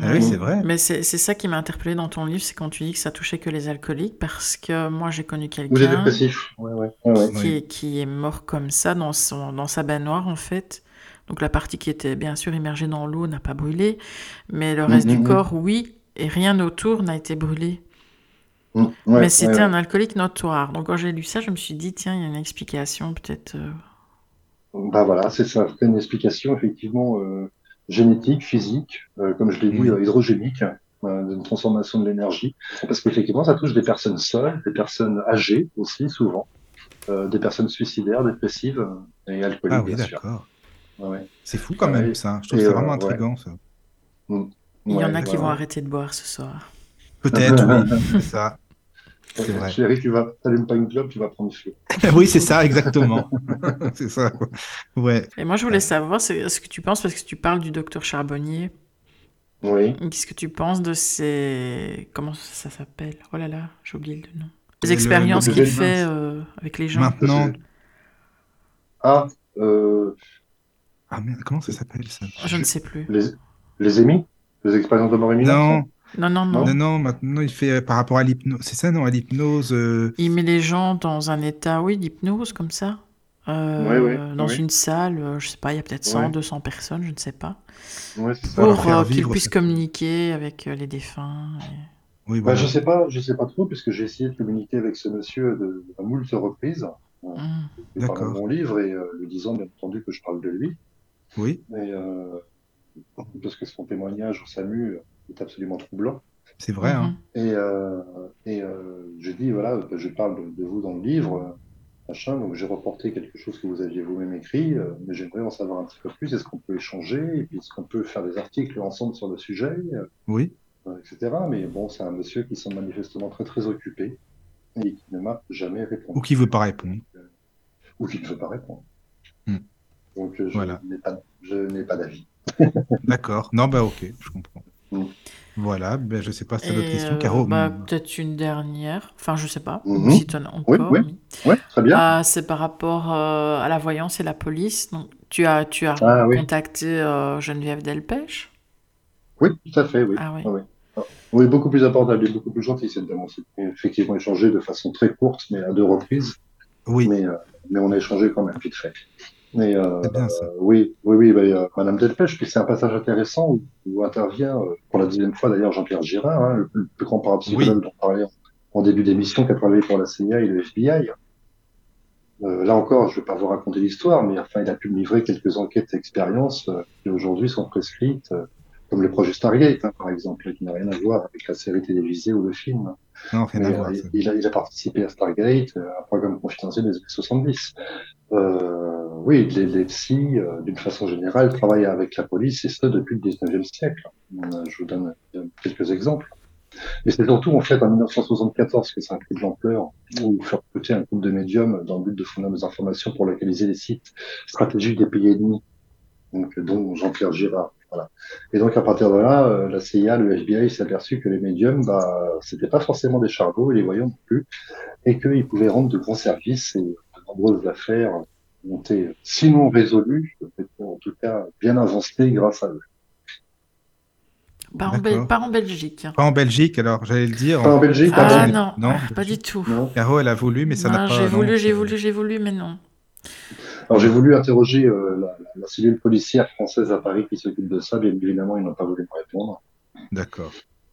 Ah oui, c'est vrai. Mais c'est ça qui m'a interpellé dans ton livre, c'est quand tu dis que ça touchait que les alcooliques, parce que moi j'ai connu Ou des quelqu'un dépressifs. Ouais, ouais, ouais, qui, Oui. est, qui est mort comme ça dans, son, dans sa baignoire en fait. Donc la partie qui était bien sûr immergée dans l'eau n'a pas brûlé, mais le reste Mhm, du mhm. corps, oui, et rien autour n'a été brûlé. Mm, ouais, mais c'était ouais, ouais. un alcoolique notoire. Donc quand j'ai lu ça, je me suis dit, tiens, il y a une explication peut-être. euh, Bah voilà, c'est ça, c'est une explication effectivement euh, génétique, physique, euh, comme je l'ai dit, Oui. euh, hydrogénique, euh, d'une transformation de l'énergie. Parce qu'effectivement, ça touche des personnes seules, des personnes âgées aussi, souvent, euh, des personnes suicidaires, dépressives et alcooliques, Ah oui, d'accord. C'est fou quand Ouais. même, ça. Je trouve Et, ça euh, vraiment ouais. intriguant, ça. Il y Ouais, en a qui ouais, vont arrêter de boire ce soir. Peut-être, oui, c'est ça. Vrai. Chérie, tu vas, t'allumes pas une clope, tu vas prendre feu. oui, c'est ça, exactement. c'est ça. quoi. Ouais. Et moi je voulais savoir ce que tu penses, parce que tu parles du docteur Charbonnier. Oui. Qu'est-ce que tu penses de ces... Comment ça s'appelle? Oh là là, j'ai oublié le nom. Les Le- expériences le- qu'il le- fait euh, avec les gens. Maintenant. Ah, euh, Ah merde, comment ça s'appelle ça? Je ne sais plus. les, les émis? Les expériences de mort imminente Non, Non, non, non. non, non, maintenant il fait euh, par rapport à l'hypnose. C'est ça, non, à l'hypnose. euh, Il met les gens dans un état, oui, d'hypnose, comme ça. Euh, Ouais, ouais, dans ouais. une salle, euh, je sais pas, il y a peut-être 100, Ouais. 200 personnes, je ne sais pas. Ouais, c'est ça. Pour leur Pour faire euh, qu'ils vivre puissent communiquer avec euh, les défunts. et- Oui, Bah, voilà. je sais pas, je sais pas trop, puisque j'ai essayé de communiquer avec ce monsieur de, à moult reprises. Hum. Il parle de D'accord. mon livre et euh, lui disant bien entendu que je parle de lui. Oui, Et, euh, parce que son témoignage au SAMU est absolument troublant. c'est vrai. hein. Mhm. Et, euh, et euh, je dis, voilà, bah, je parle de, de vous dans le livre, euh, machin, donc j'ai reporté quelque chose que vous aviez vous-même écrit, euh, mais j'aimerais en savoir un petit peu plus. Est-ce qu'on peut échanger? Et puis est-ce qu'on peut faire des articles ensemble sur le sujet? Oui, euh, etc. Mais bon, c'est un monsieur qui semble manifestement très très occupé et qui ne m'a jamais répondu. ou qui veut pas répondre. Ou qui ne veut pas répondre. Hmm. Donc je Voilà. n'ai pas, je n'ai pas d'avis. D'accord. Non, bah ok, je comprends. Mm. Voilà, ben, je sais pas si t'as d'autres questions. euh, Caro, bah, peut-être une dernière. Enfin, je sais pas. Mhm. Si t'en as encore. oui. mais- Ouais, très bien. Ah, c'est par rapport euh, à la voyance et la police. Donc, tu as, tu as Ah, oui. contacté euh, Geneviève Delpech? Oui, tout à fait, oui. Ah oui. Ah, oui. Ah. Oui, beaucoup plus abordable et beaucoup plus gentil cette dame. Effectivement échangé de façon très courte, mais à deux reprises. oui, Mais, euh, mais on a échangé quand même vite fait. Mais euh, c'est bien ça. euh, oui, oui, oui, bah, euh, Madame Delpech, puis c'est un passage intéressant où, où intervient, euh, pour la deuxième fois d'ailleurs, Jean-Pierre Girard, hein, le, plus grand parapsychologue dont on parlait en, en début d'émission, qui a travaillé pour la CIA et le FBI. Euh, là encore, je ne vais pas vous raconter l'histoire, mais enfin, il a pu me livrer quelques enquêtes et expériences euh, qui aujourd'hui sont prescrites, euh, comme le projet Stargate, hein, par exemple, qui n'a rien à voir avec la série télévisée ou le film. Non, rien Mais, à voir. ça. il, a, il a participé à Stargate, euh, un programme confidentiel des années 70. Euh, oui, les, les psy, euh, d'une façon générale, travaillent avec la police, et ce depuis le 19e siècle. Je vous donne euh, quelques exemples. Et c'est surtout, en fait, en 1974 que ça a pris de l'ampleur, où faire recruter un groupe de médiums dans le but de fournir des informations pour localiser les sites stratégiques des pays ennemis, donc, dont Jean-Pierre Girard. Voilà. Et donc, à partir de là, euh, la CIA, le FBI s'est aperçu que les médiums, bah, c'était pas forcément des charbons et les voyants non plus, et qu'ils pouvaient rendre de grands services et de nombreuses affaires ont été, sinon résolues, en tout cas bien avancées grâce à eux. Pas en, pas Belgique. Pas en Belgique, alors j'allais le dire. Pas en Belgique, Ah non, Non, pas du tout. Non. Caro, elle a voulu, mais ça n'a Non, pas. j'ai voulu, j'ai voulu, j'ai voulu, mais non. Alors j'ai voulu interroger euh, la, la cellule policière française à Paris qui s'occupe de ça. Bien évidemment, ils n'ont pas voulu me répondre. D'accord.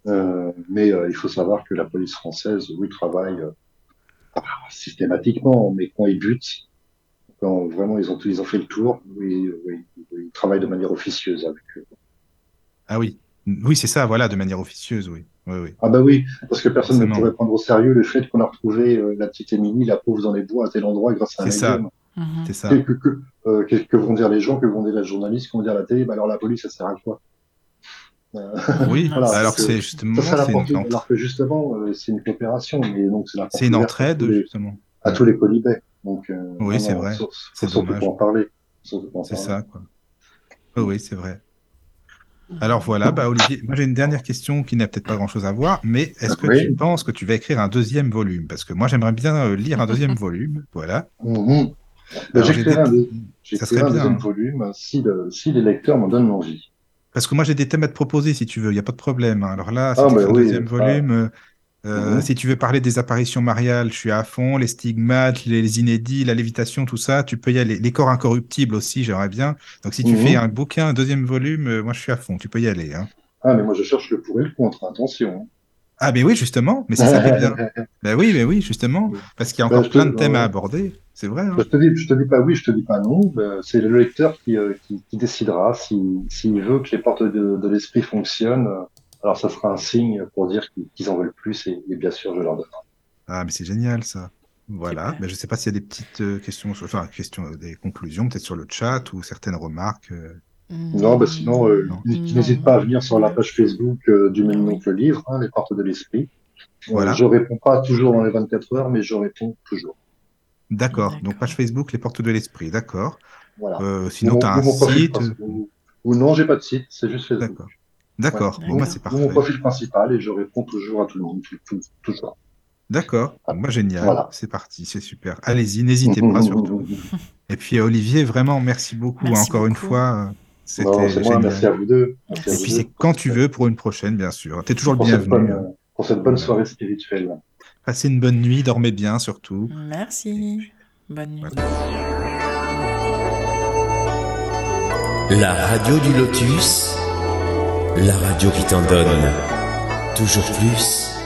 Euh, mais euh, il faut savoir que la police française, oui, travaille ah, systématiquement, mais quand ils butent, quand vraiment ils ont, ils ont fait le tour, oui, oui, ils travaillent de manière officieuse avec eux. Ah oui. Oui, c'est ça, voilà, de manière officieuse, oui. Oui, oui. Ah bah oui, parce que personne ne pourrait prendre au sérieux le fait qu'on a retrouvé euh, la petite Émilie, la pauvre dans les bois à tel endroit grâce à un C'est ça. Mhm. C'est ça. Que, que, que, euh, que- que vont dire les gens, que vont dire les journalistes, que vont dire la télé, bah alors la police, ça sert à quoi? Euh, Oui, Voilà, alors que c'est- justement, Ça la une, alors que justement, euh, c'est une coopération, mais donc c'est la porte c'est une à entraide, les- justement. à tous les colibets. Donc, euh, Oui, non, c'est non, vrai. C'est dommage. pas en parler. C'est ça, quoi. Oh, oui, c'est vrai. Alors voilà, bah Olivier, moi j'ai une dernière question qui n'a peut-être pas grand-chose à voir, mais est-ce que Oui. tu penses que tu vas écrire un deuxième volume? Parce que moi j'aimerais bien lire un deuxième volume, voilà. Mhm. Ben, J'écrirai un, des- deuxième hein. volume si, le- si les lecteurs m'en donnent l'envie. Parce que moi j'ai des thèmes à te proposer si tu veux, il n'y a pas de problème. hein. Alors là, si Ah, bah un oui, deuxième ah. volume, euh, euh, Mhm. si tu veux parler des apparitions mariales, je suis à fond, les stigmates, les, inédits, la lévitation, tout ça, tu peux y aller. Les corps incorruptibles aussi, j'aimerais bien. Donc si tu Mhm. fais un bouquin, un deuxième volume, euh, moi je suis à fond, tu peux y aller. Hein. Ah, mais moi je cherche le pour et le contre, attention. Ah, mais oui, justement, mais c'est ça qui est bien. Ben oui, mais oui, justement, parce qu'il y a Ben, encore plein de thèmes à aborder, c'est vrai. hein. Je te dis, je te dis pas oui, je te dis pas non. C'est le lecteur qui, euh, qui, qui décidera si- s'il veut que les portes de, de l'esprit fonctionnent. euh, Alors ça sera un signe pour dire qu'ils en veulent plus et, et bien sûr je leur donne. Ah, mais c'est génial ça. Voilà. Ben, je sais pas s'il y a des petites euh, questions, sur- enfin, questions, des conclusions, peut-être sur le chat ou certaines remarques. euh. Non, bah sinon, euh, n'hésite pas à venir sur la page Facebook euh, du même nom que le livre, hein, Les Portes de l'Esprit. Voilà. je réponds pas toujours dans les 24 heures, mais je réponds toujours. D'accord. Donc page Facebook, les portes de l'esprit. D'accord. Voilà. Euh, sinon, Ou tu as un site. principal. Ou, ou non, j'ai pas de site, c'est juste Facebook. D'accord. D'accord. Ouais. Bon, bah, D'accord. c'est parfait. mon profil principal et je réponds toujours à tout le monde, toujours. D'accord. Bon, bah, génial. Voilà. C'est parti. C'est super. Allez-y, n'hésitez pas surtout. Et puis, Olivier, vraiment, merci beaucoup. Merci hein, encore une fois. euh, C'était Non, c'est moi, génial. merci à vous deux. Merci Et vous puis, c'est quand tu veux pour une prochaine, bien sûr. Tu es toujours le bienvenu. bonne, euh, pour cette bonne soirée spirituelle. Passez une bonne nuit, dormez bien surtout. Merci. Bonne nuit. La radio du lotus, la radio qui t'en donne toujours plus.